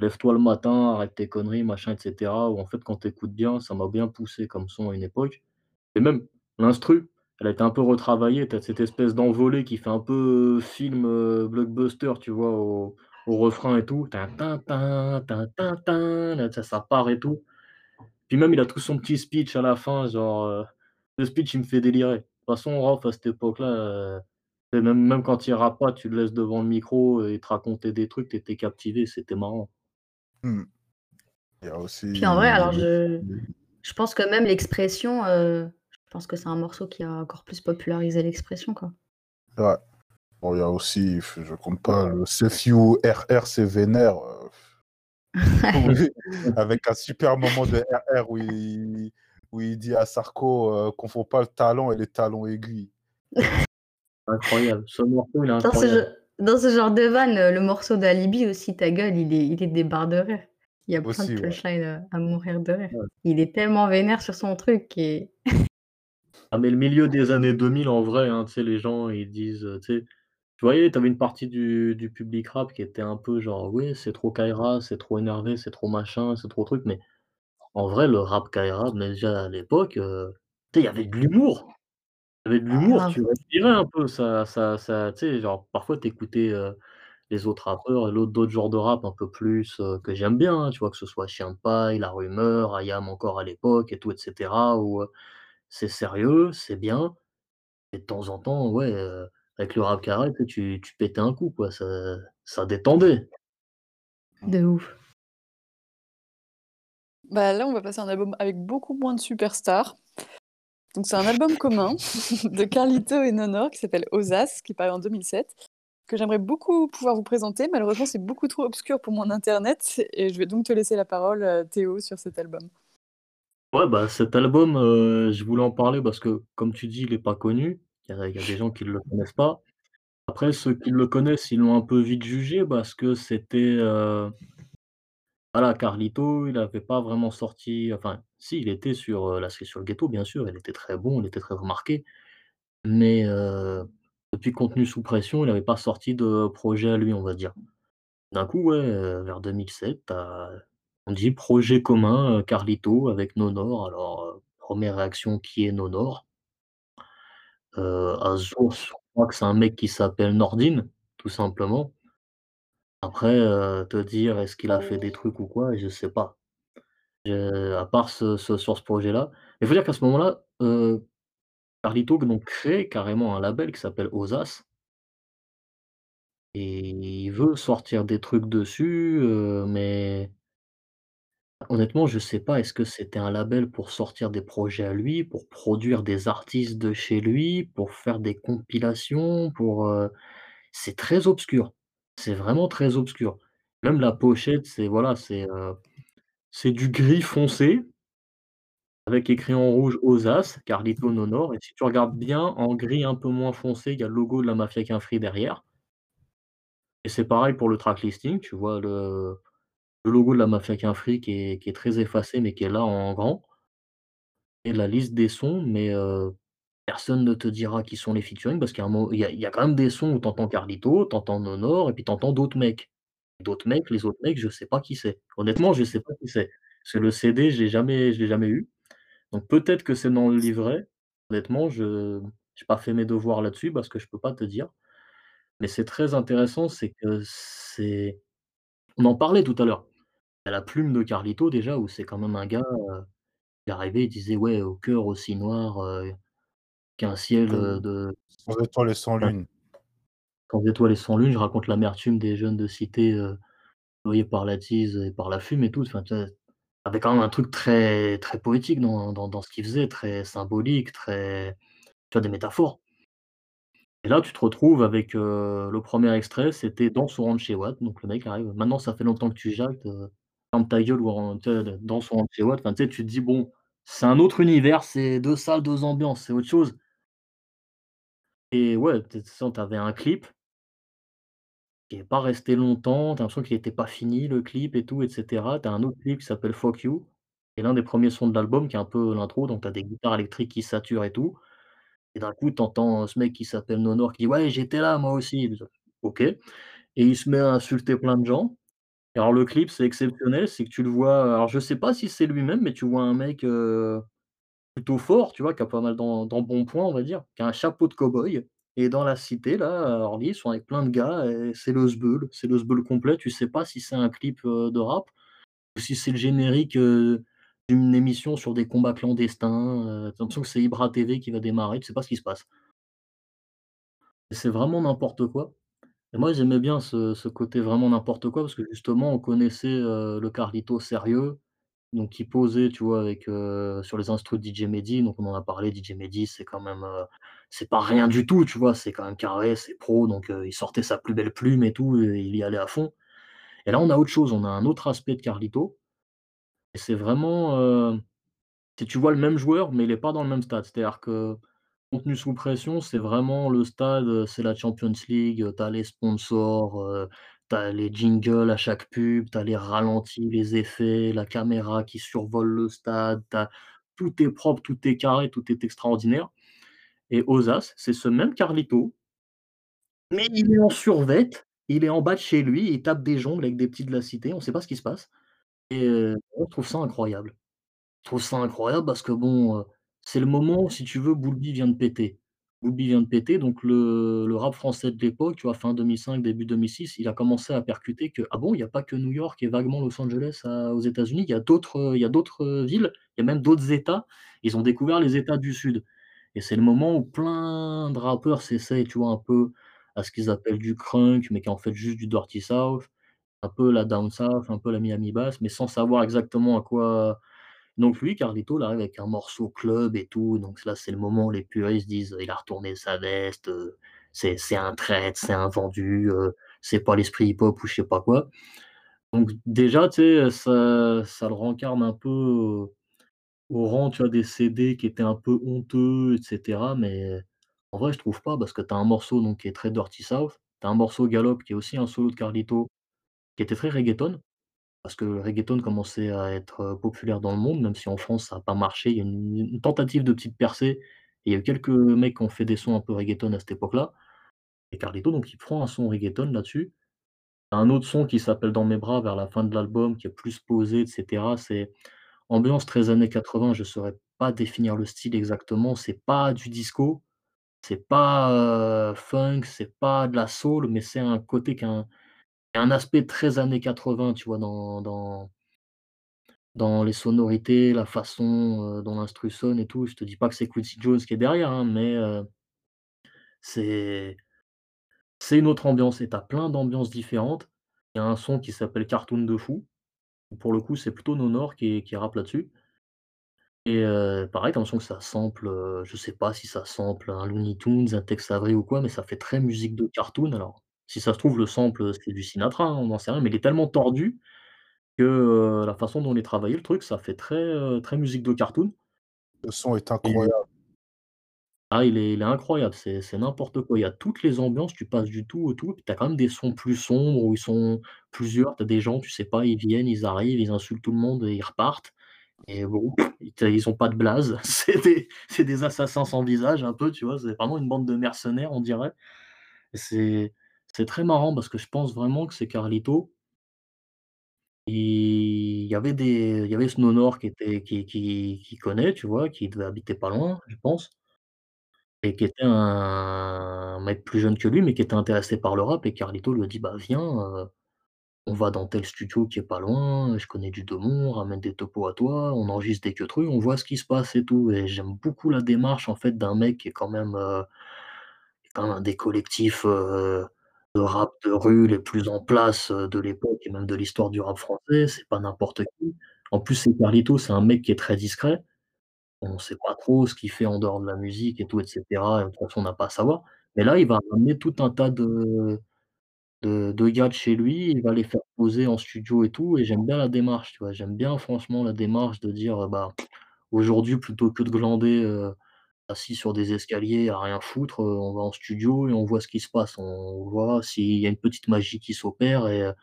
lève-toi le matin, arrête tes conneries, machin, etc. Où en fait, quand t'écoutes bien, ça m'a bien poussé comme son à une époque. Et même l'instru, elle a été un peu retravaillée. T'as cette espèce d'envolée qui fait un peu euh, film euh, blockbuster, tu vois, au, au refrain et tout. Tin, tin, tin, tin, ça, part et tout. Puis même, il a tout son petit speech à la fin, genre, le speech, il me fait délirer. De toute façon, Raph, à cette époque-là, euh, et même, même quand il rappe pas, tu le laisses devant le micro et te raconter des trucs, t'étais captivé, c'était marrant. Mm. Il y a aussi. Puis en vrai, alors je, je pense que même l'expression, euh, je pense que c'est un morceau qui a encore plus popularisé l'expression, quoi. Ouais. Bon, il y a aussi, je compte pas, le CFU RR, c'est vénère. euh, [LAUGHS] [LAUGHS] avec un super moment de RR où il, où il dit à Sarko euh, qu'on ne faut pas le talon et les talons aiguilles. Incroyable. Ce morceau, il est Dans ce, incroyable. genre- dans ce genre de van, euh, le morceau d'Alibi aussi, ta gueule, il est, il est des barres de rire. Il y a plein de punchlines euh, à mourir de rire. Ouais. Il est tellement vénère sur son truc et Ah mais le milieu des années 2000 en vrai, hein, tu sais, les gens ils disent, sais tu voyais, tu avais une partie du du public rap qui était un peu genre: «Oui, c'est trop Kaira, c'est trop énervé, c'est trop machin, c'est trop truc», mais en vrai, le rap Kaira, mais déjà à l'époque, sais, il y avait de l'humour. Il y avait de l'humour, Grave. tu respirais un peu, ça ça ça genre parfois tu écoutais, heu, les autres rappeurs et l'autre d'autres genres de rap un peu plus, heu, que j'aime bien, hein, tu vois? Que ce soit Chien de Paille, La Rumeur, IAM encore à l'époque et tout et cetera, où, heu, c'est sérieux, c'est bien et de temps en temps, ouais, avec le rap carré, tu tu pétais un coup, quoi, ça ça détendait. De ouf. Bah, là, on va passer à un album avec beaucoup moins de superstars. Donc c'est un album commun [LAUGHS] de Carlito et Nonor qui s'appelle Osas, qui paraît en 2007, que j'aimerais beaucoup pouvoir vous présenter. Malheureusement, c'est beaucoup trop obscur pour mon internet et je vais donc te laisser la parole, heu, Théo, sur cet album. Ouais, bah, cet album, heu, je voulais en parler parce que, comme tu dis, il est pas connu. Il y a des gens qui le connaissent pas. Après ceux qui le connaissent, ils l'ont un peu vite jugé parce que c'était, heu voilà, Carlito, il avait pas vraiment sorti enfin, si, il était sur, La Cerise sur le ghetto, bien sûr, il était très bon, il était très remarqué, mais depuis Contenu sous pression, il avait pas sorti de projet à lui, on va dire. D'un coup, ouais, vers 2007, tu as on dit: «Projet commun, Carlito avec Nonor». Alors, 1re réaction, qui est Nonor? Heu, à source, je crois que c'est un mec qui s'appelle Nordine, tout simplement. Après, heu, te dire est-ce qu'il a fait des trucs ou quoi, je sais pas. Je à part ce ce sur ce projet-là il faut dire qu'à ce moment-là, heu, Carlito donc crée carrément un label qui s'appelle Osas et il veut sortir des trucs dessus, heu, mais honnêtement, je sais pas, est-ce que c'était un label pour sortir des projets à lui, pour produire des artistes de chez lui, pour faire des compilations, pour, heu c'est très obscur. C'est vraiment très obscur. Même la pochette, c'est voilà, c'est, heu, c'est du gris foncé avec écrit en rouge Osas, Carlito, Nonor et si tu regardes bien, en gris un peu moins foncé, il y a le logo de la Mafia Qu'un Free derrière. Et c'est pareil pour le track listing, tu vois le le logo de la Mafia Qu'un Free qui est qui est très effacé, mais qui est là en grand. Et la liste des sons, mais heu, personne ne te dira qui sont les featuring parce qu'il y a quand même des sons où tu entends Carlito, tu entends Nonor et puis tu entends d'autres mecs. D'autres mecs, les autres mecs, je sais pas qui c'est. Honnêtement, je sais pas qui c'est. Parce que le CD, je l'ai jamais l'ai jamais eu. Donc peut-être que c'est dans le livret. Honnêtement, je j'ai pas fait mes devoirs là-dessus parce que je peux pas te dire. Mais c'est très intéressant, c'est que c'est on en parlait tout à l'heure. A la plume de Carlito déjà où c'est quand même un gars, heu, il arrivait, il disait: «Ouais, au cœur aussi noir, heu, qu'un ciel, Que heu, de» sans étoiles et sans lune. «sans étoiles et sans lune, je raconte l'amertume des jeunes de cité, heu, noyés par la tise et par la fume» et tout. Enfin, avait quand même un truc très très poétique dans dans dans ce qu'il faisait, très symbolique, très tu vois? Des métaphores. Et là, tu te retrouves avec, heu, le 1er extrait, c'était «Danse ou rentre chez Watt», donc le mec arrive: «Maintenant ça fait longtemps que tu jattes, heu, ferme ta gueule ou danse ou rentre chez Watt». Enfin, tu sais, tu te dis: «Bon, c'est un autre univers, c'est 2 salles, 2 ambiances, c'est autre chose». Et ouais, tu avais un clip qui est pas resté longtemps, tu as l'impression qu'il était pas fini le clip et tout et cetera. Tu as un autre clip qui s'appelle «Fuck you» et l'un des 1ers sons de l'album qui est un peu l'intro, donc tu as des guitares électriques qui saturent et tout et d'un coup, tu entends ce mec qui s'appelle Nonor qui dit: «Ouais, j'étais là moi aussi». OK et il se met à insulter plein de gens. Alors le clip, c'est exceptionnel, c'est que tu le vois, alors je sais pas si c'est lui-même, mais tu vois un mec, heu, plutôt fort, tu vois? Qui a pas mal d'embonpoint, on va dire, qui a un chapeau de cow-boy et dans la cité là, Orly, ils sont avec plein de gars et c'est le sbeul, c'est le sbeul complet. Tu sais pas si c'est un clip, heu, de rap ou si c'est le générique, heu, d'une émission sur des combats clandestins, heu, tu as l'impression que c'est Ibra TV qui va démarrer, tu sais pas ce qui se passe. C'est vraiment n'importe quoi et moi j'aimais bien ce ce côté vraiment n'importe quoi parce que justement on connaissait, heu, le Carlito sérieux, donc qui posait, tu vois? Avec, sur les instrus de DJ Mehdy, donc on en a parlé, DJ Mehdy c'est quand même, c'est pas rien du tout, tu vois? C'est quand même carré, c'est pro, donc il sortait sa plus belle plume et tout il y allait à fond et là on a autre chose, on a un autre aspect de Carlito et c'est vraiment, tu vois le même joueur, mais il est pas dans le même stade. C'est-à-dire que Contenu sous pression, c'est vraiment le stade, c'est la Champions League, tu as les sponsors, tu as les jingles à chaque pub, tu as les ralentis, les effets, la caméra qui survole le stade, tout est propre, tout est carré, tout est extraordinaire et Ozas, c'est ce même Carlito mais il est en survêt, il est en bas de chez lui, il tape des jongles avec des petits de la cité, on sait pas ce qui se passe et moi je trouve ça incroyable. Je trouve ça incroyable parce que bon, heu, c'est le moment où si tu veux Booba vient de péter. Booba vient de péter donc le rap français de l'époque, fin 2005, début 2006, il a commencé à percuter que: «Ah bon, il y a pas que New York et vaguement Los Angeles aux États-Unis, il y a d'autres, heu, il y a d'autres, heu, villes, il y a même d'autres États». Ils ont découvert les États du Sud et c'est le moment où plein de rappeurs s'essayent, tu vois, un peu à ce qu'ils appellent du crunk, mais qui est en fait juste du dirty south, un peu la down south, un peu la Miami basse, mais sans savoir exactement à quoi donc lui, Carlito, il arrive avec un morceau club et tout, donc là, c'est le moment où les puristes disent: «Il a retourné sa veste, heu, c'est un traître, c'est un vendu, heu, c'est pas l'esprit hip-hop» ou je sais pas quoi. Donc déjà, tu sais, ça le rencarne un peu, au rang, tu vois, des CD qui étaient un peu honteux et cetera, mais en vrai, je trouve pas parce que tu as un morceau donc qui est très dirty south, tu as un morceau Galop qui est aussi un solo de Carlito qui était très reggaeton. Parce que le reggaeton commençait à être, populaire dans le monde, même si en France ça a pas marché. Il y a une une tentative de petite percée il y a eu quelques mecs qui ont fait des sons un peu reggaeton à cette époque-là et Carlito donc il prend un son reggaeton là-dessus. Un autre son qui s'appelle Dans mes bras vers la fin de l'album qui est plus posé et cetera. C'est ambiance très années 80, je saurais pas définir le style exactement. C'est pas du disco, c'est pas, heu, funk, c'est pas de la soul, mais c'est un côté qui qui a un aspect très années 80, tu vois? Dans dans Dans les sonorités, la façon, heu, dont l'instru sonne et tout, je te dis pas que c'est Quincy Jones qui est derrière, hein, mais heu, c'est c'est une autre ambiance et tu as plein d'ambiances différentes. Il y a un son qui s'appelle «Cartoon de fou», pour le coup, c'est plutôt Nonor qui qui rappe là-dessus et heu, pareil, tu as l'impression que ça sample, je sais pas si ça sample un Looney Tunes, un Tex Avery ou quoi, mais ça fait très musique de cartoon. Alors, si ça se trouve, le sample, c'est du Sinatra, hein, on n'en sait rien, mais il est tellement tordu que, la façon dont il est travaillé, le truc, ça fait très, très musique de cartoon Le son est et incroyable. Ah, il est il est incroyable, c'est c'est n'importe quoi. Il y a toutes les ambiances, tu passes du tout au tout, puis tu as quand même des sons plus sombres où ils sont plusieurs, tu as des gens, tu sais pas, ils viennent, ils arrivent, ils insultent tout le monde et ils repartent et bon, ils ont pas de blaze, [LAUGHS] c'est des c'est des assassins sans visage un peu, tu vois? C'est vraiment une bande de mercenaires, on dirait. Et c'est c'est très marrant parce que je pense vraiment que c'est Carlito. Il y avait des il y avait qui était qui qui qui connaît, tu vois? Qui devait habiter pas loin, je pense. Et qui était un mec plus jeune que lui, mais qui était intéressé par le rap et Carlito lui a dit: «Bah viens, heu, on va dans tel studio qui est pas loin, je connais du Demon, ramène des topos à toi, on enregistre des queues on voit ce qui se passe et tout» et j'aime beaucoup la démarche en fait d'un mec qui est quand même, même un des collectifs, heu, de rap de rue les plus en place, de l'époque et même de l'histoire du rap français, c'est pas n'importe qui. En plus, c'est Carlito, c'est un mec qui est très discret. On sait pas trop ce qu'il fait en dehors de la musique et tout et cetera et de toute façon, on n'a pas à savoir. Mais là, il va ramener tout un tas de de de gars de chez lui, il va les faire poser en studio et tout et j'aime bien la démarche, tu vois? J'aime bien franchement la démarche de dire, bah, aujourd'hui, plutôt que de glander, assis sur des escaliers à rien foutre, heu, on va en studio et on voit ce qui se passe. On voit s'il y a une petite magie qui s'opère et heu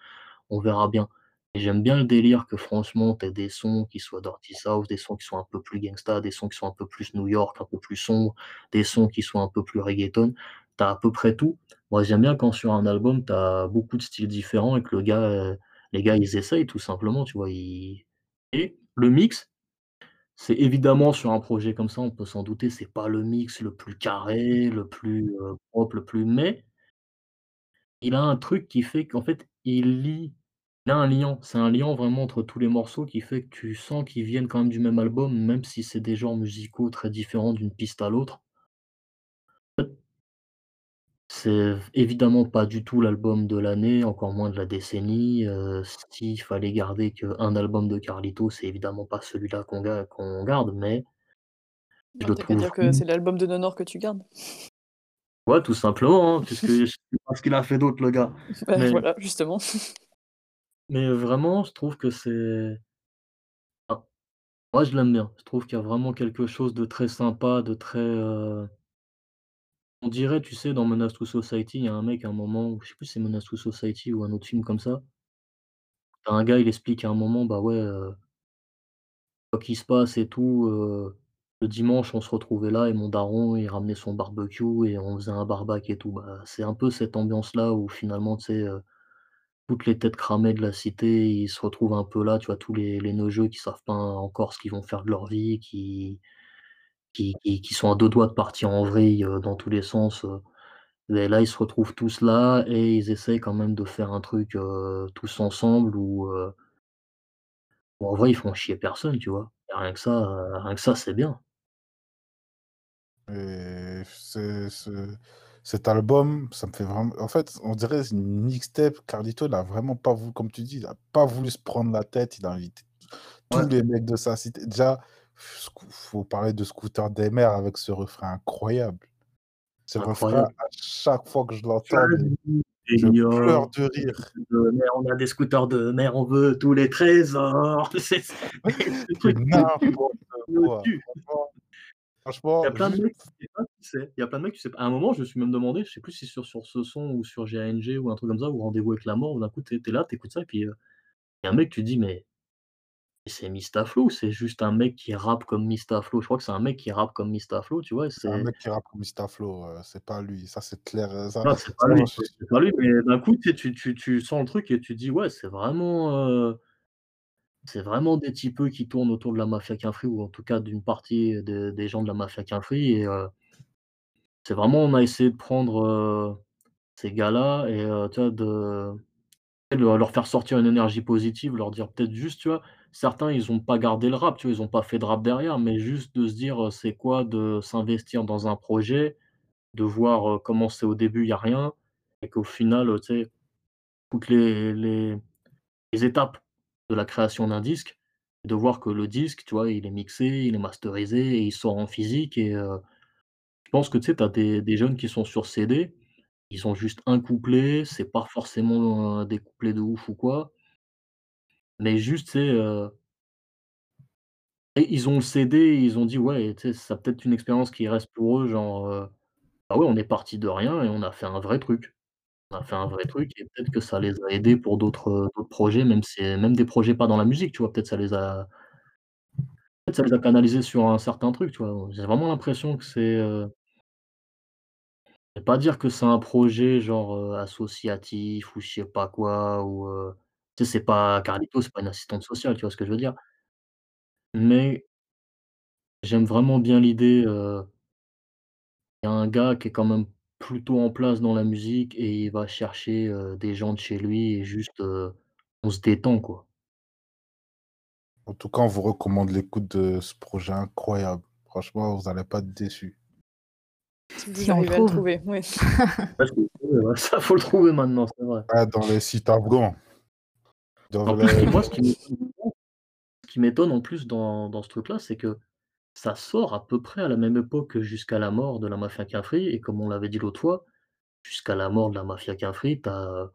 on verra bien. J'aime bien le délire que franchement, tu des sons qui soient Dirty South, des sons qui sont un peu plus gangsta, des sons qui sont un peu plus New York, un peu plus sombres, des sons qui sont un peu plus reggaeton. Tu as à peu près tout. Moi, j'aime bien quand sur un album, tu as beaucoup de styles différents et que le gars, heu, les gars, ils essayent tout simplement, tu vois? Ils et le mix, c'est évidemment sur un projet comme ça, on peut s'en douter, c'est pas le mix le plus carré, le plus, heu, propre, le plus mais il a un truc qui fait qu'en fait, il lie il a un lien. C'est un lien vraiment entre tous les morceaux qui fait que tu sens qu'ils viennent quand même du même album, même si c'est des genres musicaux très différents d'une piste à l'autre. C'est évidemment pas du tout l'album de l'année, encore moins de la décennie, heu, s'il fallait garder qu'un album de Carlito, c'est évidemment pas celui-là qu'on ga qu'on garde, mais je Non, le tu qu'à trouve dire que c'est l'album de Nonor que tu gardes. ouais, tout simplement, hein, puisque [LAUGHS] je sais pas ce qu'il a fait d'autre le gars. Bah, Mais voilà, justement. [LAUGHS] mais vraiment, je trouve que c'est ah Moi, je l'aime bien. Je trouve qu'il y a vraiment quelque chose de très sympa, de très, heu, on dirait, tu sais, dans Menace to Society, il y a un mec à un moment où je sais plus si c'est Menace to Society ou un autre film comme ça. Un gars, il explique à un moment, bah, ouais, heu, quoi qu'il se passe et tout, heu le dimanche, on se retrouvait là et mon daron, il ramenait son barbecue et on faisait un barbecue et tout. Bah, c'est un peu cette ambiance-là où finalement, tu sais, heu, toutes les têtes cramées de la cité, ils se retrouvent un peu là, tu vois? Tous les les neugeux qui savent pas encore ce qu'ils vont faire de leur vie, qui qui qui qui sont à deux doigts de partir en vrille, dans tous les sens, heu et là, ils se retrouvent tous là et ils essayent quand même de faire un truc, tous ensemble où, en vrai, ils font chier personne, tu vois? Et rien que ça, rien que ça, c'est bien. Et c'est ce cet album, ça me fait vraiment en fait, on dirait c'est une mixtape. Carlito, il a vraiment pas voulu comme tu dis, il a pas voulu se prendre la tête. Il a invité tous les mecs de sa cité. Déjà, faut parler de Scooter Des avec ce refrain incroyable. Ce refrain, à chaque fois que je l'entends, je pleure de rire. de mer, on a des scooters de mer, on veut tous les trésors. [LAUGHS] C'est [LAUGHS] ce truc n'importe [LAUGHS] quoi. Franchement Il y a plein de mecs, tu sais pas qui c'est. Il y a plein de mecs, tu sais pas à un moment, je me suis même demandé, je sais plus si sur sur ce son ou sur GANG ou un truc comme ça, ou Rendez-vous avec la mort, d'un coup, tu es là, tu écoutes ça et puis, heu, il y a un mec, tu dis: «Mais c'est Mistaflo c'est juste un mec qui rappe comme Mistaflo?» je crois que c'est un mec qui rappe comme Mistaflo, tu vois? C'est un mec qui rappe comme Mistaflo, heu, c'est pas lui. Ça, c'est clair, ça non, c'est pas pas lui, mais d'un coup, tu tu tu tu sens le truc et tu dis: «Ouais, c'est vraiment, heu» C'est vraiment des typeux qui tournent autour de la mafia Quinfri ou en tout cas d'une partie de des gens de la mafia Quinfri et heu, c'est vraiment on a essayé de prendre, heu, ces gars-là et heu, tu vois, de de leur faire sortir une énergie positive, leur dire peut-être juste, tu vois, certains ils ont pas gardé le rap, tu vois? Ils ont pas fait de rap derrière, mais juste de se dire, c'est quoi de s'investir dans un projet, de voir, comment c'est au début, il y a rien et qu'au final, toutes les étapes de la création d'un disque, de voir que le disque, tu vois, il est mixé, il est masterisé il sort en physique et je pense que, tu sais, tu as des jeunes qui sont sur CD, ils ont juste un couplet, c'est pas forcément, des couplets de ouf ou quoi, mais juste, et ils ont et ils ont dit: «Ouais» ça a peut-être une expérience qui reste pour eux, genre, heu: «Ah ouais, on est parti de rien et on a fait un vrai truc». On a fait un vrai truc et peut-être que ça les a aidés pour d'autres, projets, même si même des projets pas dans la musique, tu vois? Peut-être ça les a ça les a canalisés sur un certain truc, tu vois? J'ai vraiment l'impression que c'est, heu, je vais pas dire que c'est un projet genre, associatif ou je sais pas quoi ou, tu sais, c'est pas Carlito, c'est pas une assistante sociale, tu vois ce que je veux dire? Mais j'aime vraiment bien l'idée, heu, il y a un gars qui est quand même plutôt en place dans la musique et il va chercher, heu, des gens de chez lui et juste, heu, on se détend, quoi. En tout cas, on vous recommande l'écoute de ce projet incroyable. Franchement, vous allez pas être déçus. Si vous Si on le arrivez à le trouve. trouver, ouais. Ouais, faut le trouver, ouais, [LAUGHS] ça faut le trouver maintenant, c'est vrai. Dans les sites afghans. Dans En plus, les et moi, [LAUGHS] ce qui m'étonne en plus dans dans ce truc-là, c'est que Ça sort à peu près à la même époque que Jusqu'à la mort de la mafia Quinfri et comme on l'avait dit l'autre fois, Jusqu'à la mort de la mafia Quinfri, tu as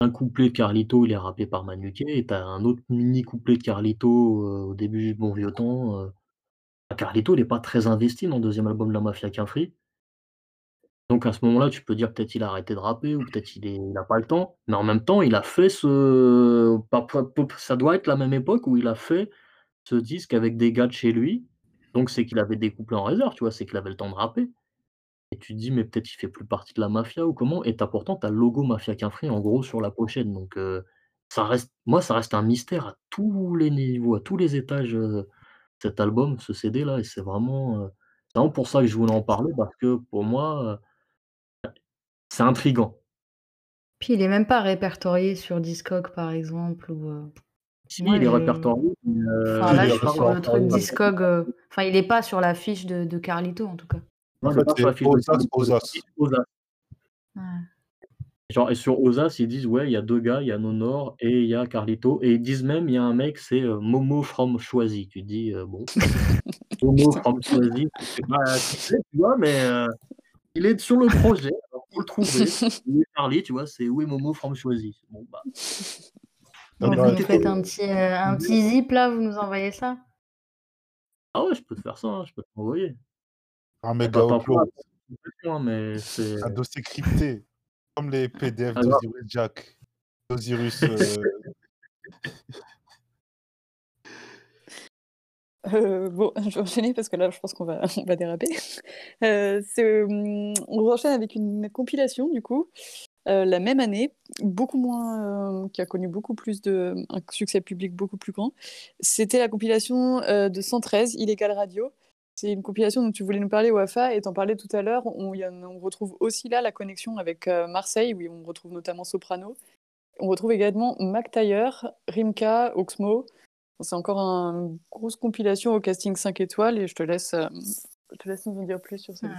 un couplet de Carlito, il est rappé par Manuké et tu as un autre mini couplet de Carlito, heu, au début du bon vieux temps, heu, bah, Carlito, il est pas très investi dans le 2e album de la mafia Quinfri. Donc à ce moment-là, tu peux dire peut-être il a arrêté de rapper ou peut-être il est il a pas le temps, mais en même temps, il a fait ce ça doit être la même époque où il a fait ce disque avec des gars de chez lui, donc c'est qu'il avait des couplets en réserve, tu vois? C'est qu'il avait le temps de rapper. Et tu te dis: «Mais peut-être il fait plus partie de la mafia ou comment?» et tu as pourtant tu as le logo Mafia Quinfri en gros sur la pochette donc heu, ça reste moi ça reste un mystère à tous les niveaux, à tous les étages, heu, cet album, ce CD là et c'est vraiment, heu, c'est vraiment pour ça que je voulais en parler parce que pour moi, c'est intriguant. Puis il est même pas répertorié sur Discog, par exemple ou, heu, Si, moi il est je répertorié, mais enfin heu, il là, est je suis sur le truc répertorié. Discog, enfin il est pas sur la fiche de de Carlito, en tout cas. Fait, pas sur c'est la fiche de. Ouais. Genre et sur Ozas, ils disent: «Ouais, il y a 2 gars, il y a Nonor et il y a Carlito» et ils disent même: «Il y a un mec, c'est, Momo from Choisy». Tu te dis, «Bon, [LAUGHS] Momo from Choisy, je sais pas qui c'est», tu vois? Mais, il est sur le projet, faut le trouver. [LAUGHS] Où est Charlie, tu vois? C'est où est Momo from Choisy? Bon, bah, [LAUGHS] Bon, vous nous être, faites heu, un petit, heu, un petit zip là, vous nous envoyez ça? ah ouais, je peux te faire ça, hein, je peux te l'envoyer. un méga upload, mais c'est un dossier crypté, comme les [LAUGHS] PDF ah d'Osiris Jack. Osiris, heu Euh, bon, [LAUGHS] je vais enchaîner parce que là, je pense qu'on va, on va déraper. Euh, hum, on enchaîne avec une compilation, du coup, euh, la même année, beaucoup moins, qui a connu beaucoup plus de, un succès public beaucoup plus grand. C'était la compilation de 113, Illégal Radio. C'est une compilation dont tu voulais nous parler, Wafa, et t'en parlais tout à l'heure. On, on, retrouve aussi là la connexion avec Marseille, où on retrouve notamment Soprano. On retrouve également Mac Rimka, Oxmo. C'est encore une grosse compilation au casting 5 étoiles et je te laisse, euh, je te laisse nous en dire plus sur ça. Ouais.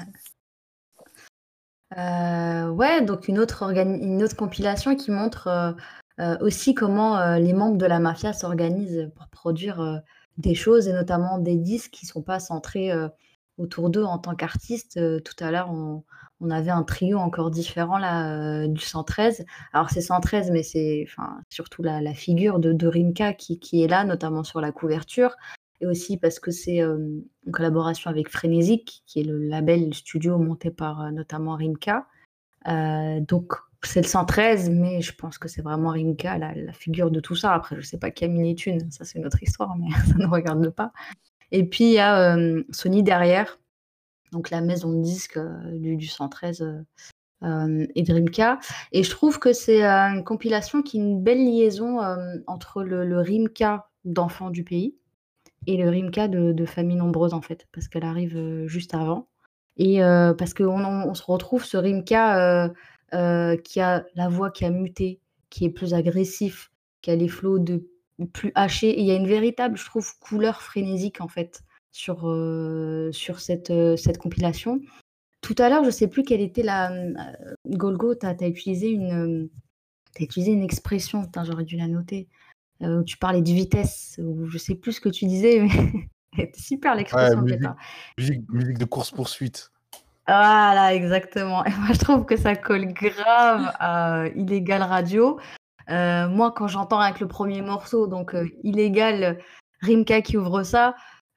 Euh, ouais, donc une autre, une autre compilation qui montre euh, aussi comment les membres de la mafia s'organisent pour produire des choses et notamment des disques qui ne sont pas centrés autour d'eux en tant qu'artistes. tout à l'heure, on, on avait un trio encore différent là, euh, du 113. Alors c'est 113, mais c'est surtout la, la figure de, Rimka qui, est là, notamment sur la couverture. Et aussi parce que c'est euh, une collaboration avec Frénésique, qui est le label studio monté par euh, notamment Rimka. donc c'est le 113, mais je pense que c'est vraiment Rimka, la, la, figure de tout ça. Après, je sais pas qui a mis les thunes, ça c'est une autre histoire, mais [LAUGHS] ça ne regarde pas. Et puis il y a Sony derrière, donc la maison de disques euh, du, du, 113 euh, euh, et Rimka. Et je trouve que c'est une compilation qui est une belle liaison entre le, Rimka d'enfants du pays et le Rimka de, de famille nombreuse en fait, parce qu'elle arrive juste avant. Et parce qu'on on se retrouve ce Rimka qui a la voix qui a muté, qui est plus agressif, qui a les flots de plus hachés. Et il y a une véritable, je trouve, couleur frénésique en fait sur, sur cette, cette compilation. Tout à l'heure, je ne sais plus quelle était la. Golgo, tu as, utilisé une. As utilisé une expression, j'aurais dû la noter, où tu parlais de vitesse, ou je sais plus ce que tu disais, mais [LAUGHS] c'était super l'expression. musique, musique, de course-poursuite. Voilà, exactement. Et moi, je trouve que ça colle grave à Illégal Radio. moi, quand j'entends avec le premier morceau, donc Illégal, Rimka qui ouvre ça,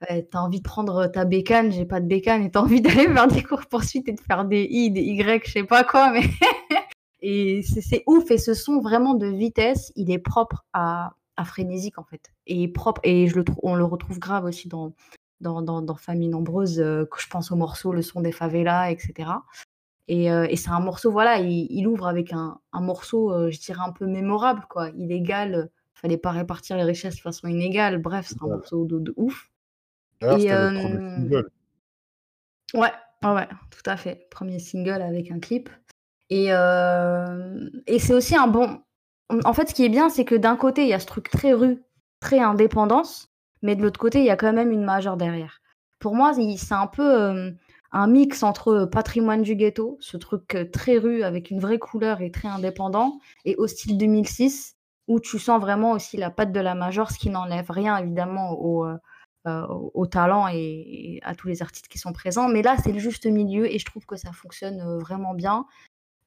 tu t'as envie de prendre ta bécane, j'ai pas de bécane, et t'as envie [LAUGHS] d'aller faire des cours poursuites et de faire des I, des Y, je sais pas quoi, mais [LAUGHS] et c'est ouf. Et ce son vraiment de vitesse, il est propre à, à Frénésique en fait, et propre. Et je le on le retrouve grave aussi dans dans, dans, Famille nombreuse, euh, que je pense au morceau Le son des favelas, etc. Et, euh, et c'est un morceau, voilà, il, ouvre avec un, un morceau, euh, je dirais un peu mémorable, quoi. Illégal, fallait pas répartir les richesses de façon inégale. Bref, c'est un morceau de, de ouf. Et le Ouais, ouais, tout à fait. Premier single avec un clip. Et, et c'est aussi un bon. En fait, ce qui est bien, c'est que d'un côté, il y a ce truc très rue, très indépendance, mais de l'autre côté, il y a quand même une majeure derrière. Pour moi, c'est un peu un mix entre patrimoine du ghetto, ce truc très rue avec une vraie couleur et très indépendant, et au style 2006, où tu sens vraiment aussi la patte de la major, ce qui n'enlève rien évidemment au, euh, au talent et, à tous les artistes qui sont présents. Mais là, c'est le juste milieu et je trouve que ça fonctionne euh, vraiment bien.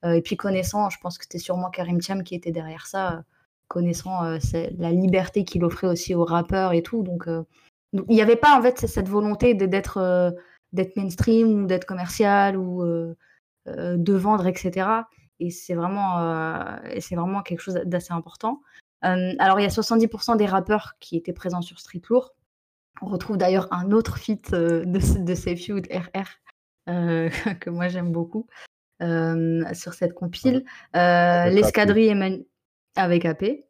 Euh, et puis connaissant, je pense que c'était sûrement Karim Thiam qui était derrière ça, connaissant la liberté qu'il offrait aussi aux rappeurs et tout. Donc, il n'y avait pas en fait cette volonté d'être d'être mainstream ou d'être commercial ou de vendre, etc. Et c'est vraiment, c'est vraiment quelque chose d'assez important. alors, il y a 70% des rappeurs qui étaient présents sur Street Lourd. On retrouve d'ailleurs un autre feat euh, de, de Safe RR euh, [LAUGHS] que moi j'aime beaucoup euh, sur cette compile. L'escadrille et Manu avec AP.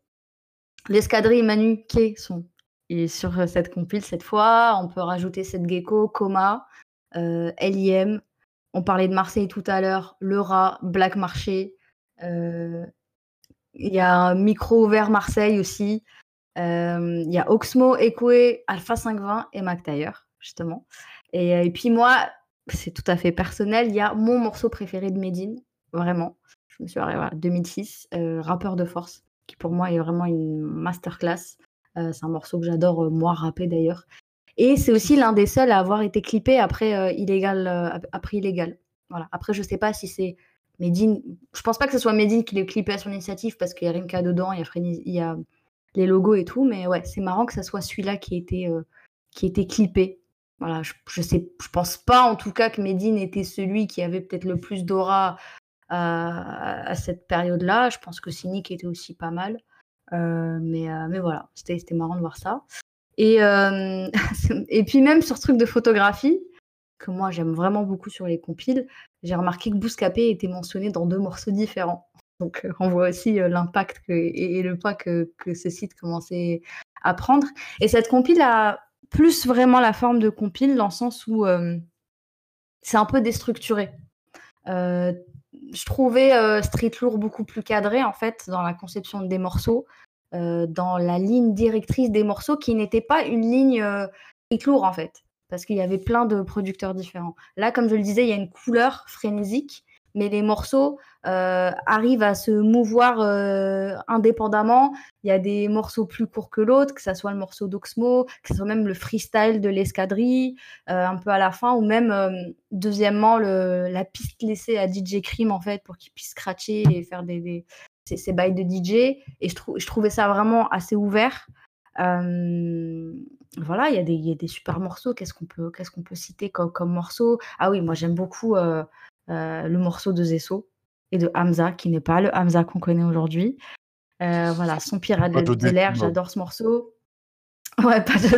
L'escadrille et Manu qui sont et sur cette compile cette fois. On peut rajouter cette gecko, Coma, LIM. On parlait de Marseille tout à l'heure, Le Rat, Black Marché. Il y a un micro ouvert Marseille aussi. Il y a Oxmo, Ekwe, Alpha 520 et Mac justement. Et, puis moi, c'est tout à fait personnel, il y a mon morceau préféré de Medine, vraiment. Je me suis arrivée à 2006, Rappeur de force, qui pour moi est vraiment une masterclass. c'est un morceau que j'adore, moi, rapper d'ailleurs. Et c'est aussi l'un des seuls à avoir été clippé après, illégal, après Illégal. Voilà. Après, je sais pas si c'est Medine. Je pense pas que ce soit Medine qui l'ait clippé à son initiative parce qu'il y a Rimka dedans, il y a, il y a les logos et tout. Mais ouais, c'est marrant que ça soit celui-là qui était euh, qui clippé. Voilà, je, je, sais, je pense pas en tout cas que Medine était celui qui avait peut-être le plus d'aura à, cette période-là. Je pense que Cynic était aussi pas mal. Euh, mais, euh, mais voilà, c'était marrant de voir ça. Et, [LAUGHS] et puis même sur ce truc de photographie, que moi j'aime vraiment beaucoup sur les compiles, j'ai remarqué que Bouscapé était mentionné dans deux morceaux différents. Donc on voit aussi l'impact et, le poids que, ce site commençait à prendre. Et cette compile a plus vraiment la forme de compile dans le sens où c'est un peu déstructuré. je trouvais Street Lourd beaucoup plus cadré en fait dans la conception des morceaux, dans la ligne directrice des morceaux qui n'était pas une ligne Street Lourd en fait, parce qu'il y avait plein de producteurs différents. Là, comme je le disais, il y a une couleur frénésique mais les morceaux euh, arrivent à se mouvoir euh, indépendamment. Il y a des morceaux plus courts que l'autre, que ce soit le morceau d'Oxmo, que ce soit même le freestyle de l'escadrille, euh, un peu à la fin, ou même, deuxièmement, la piste laissée à DJ Cream, en fait, pour qu'il puisse scratcher et faire des, des ses, bails de DJ. Et je, trouvais ça vraiment assez ouvert. voilà, il y, a des, super morceaux. Qu'est-ce qu'on peut, qu'est-ce peut citer comme, comme morceau? Ah oui, moi j'aime beaucoup le morceau de Zesso et de Hamza, qui n'est pas le Hamza qu'on connaît aujourd'hui. Euh, voilà, Son pirate de, l'air, j'adore ce morceau. [LAUGHS] Ouais, pas de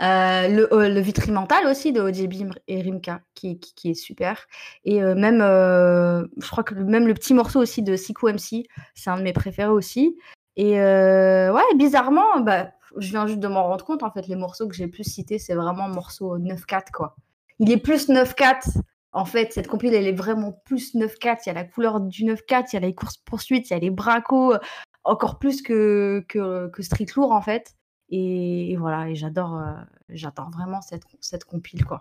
euh, le, le Vitrimental aussi de OJB et Rimka qui, qui, est super. Et même, je crois que même le petit morceau aussi de Siku MC, c'est un de mes préférés aussi. Et ouais, bizarrement, bah, je viens juste de m'en rendre compte, en fait, les morceaux que j'ai plus cités, c'est vraiment morceau 9-4, quoi. Il est plus 9-4 en fait, cette compile, elle est vraiment plus 9-4. Il y a la couleur du 9-4, il y a les courses-poursuites, il y a les bracos, euh, encore plus que, que, Street Lourd, en fait. Et, voilà, et j'adore euh, j'adore vraiment cette, cette compile, quoi.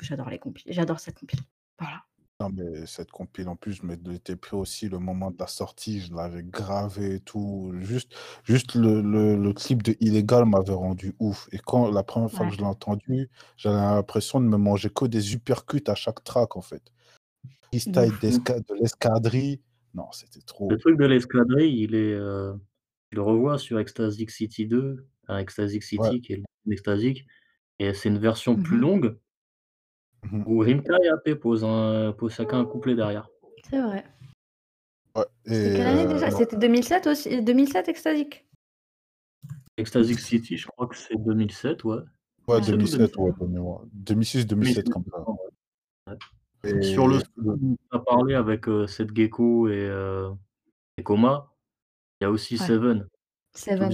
J'adore les compiles, j'adore cette compile. Voilà. Non, mais cette compile, en plus, je m'étais pris aussi le moment de la sortie, je l'avais gravé et tout. Juste, juste le, le, clip de Illégal m'avait rendu ouf. Et quand la première fois que je l'ai entendu, j'avais l'impression de me manger que des uppercuts à chaque track, en fait. Freestyle de l'escadrille. Non, c'était trop. Le truc de l'escadrille, il est. Euh, le revois sur Ecstatic City 2, un Ecstatic City qui est l'Ecstatic, et c'est une version plus mmh longue. Mmh Ou Rimka et AP posent, un, chacun un couplet derrière. C'est vrai. Ouais, C'était quelle année déjà? C'était 2007 aussi 2007 Ecstatic Ecstatic City, je crois que c'est 2007, ouais. Ouais, 2007, ouais, 2006-2007 comme ça. Et... Sur le on a parlé avec euh, Seth Gecko et, euh, et Koma, il y a aussi Seven. Seven.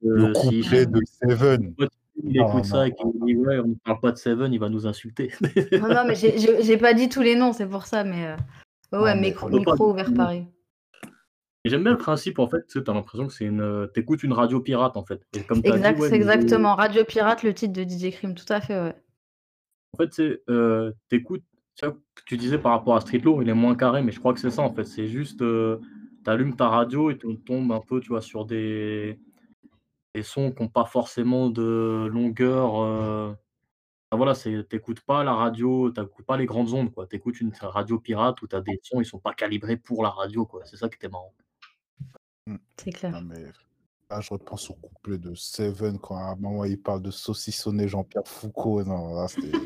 le couplet de Seven il écoute ça et qu'il dit ouais, on ne parle pas de Seven, il va nous insulter. non, non, mais j'ai pas dit tous les noms, c'est pour ça, mais euh... ouais, micro, micro ouvert pareil. J'aime bien le principe, en fait, tu as l'impression que c'est une. T'écoutes une radio pirate, en fait. exact, exactement. Radio pirate, le titre de DJ Cream, tout à fait, ouais. En fait, c'est. Euh, t'écoutes. Tu disais par rapport à Street Low, il est moins carré, mais je crois que c'est ça, en fait. C'est juste. Euh, T'allumes ta radio et tu tombes un peu, tu vois, sur des des sons qui n'ont pas forcément de longueur. Euh... voilà, c'est t'écoutes pas la radio, t'écoutes pas les grandes ondes, quoi. T'écoutes une radio pirate où tu as des sons, ils sont pas calibrés pour la radio, quoi. C'est ça qui était marrant. Mmh. C'est clair. mais là, je repense au couplet de Seven quand à un moment il parle de saucissonner Jean-Pierre Foucault. Non, là, c'était. [LAUGHS]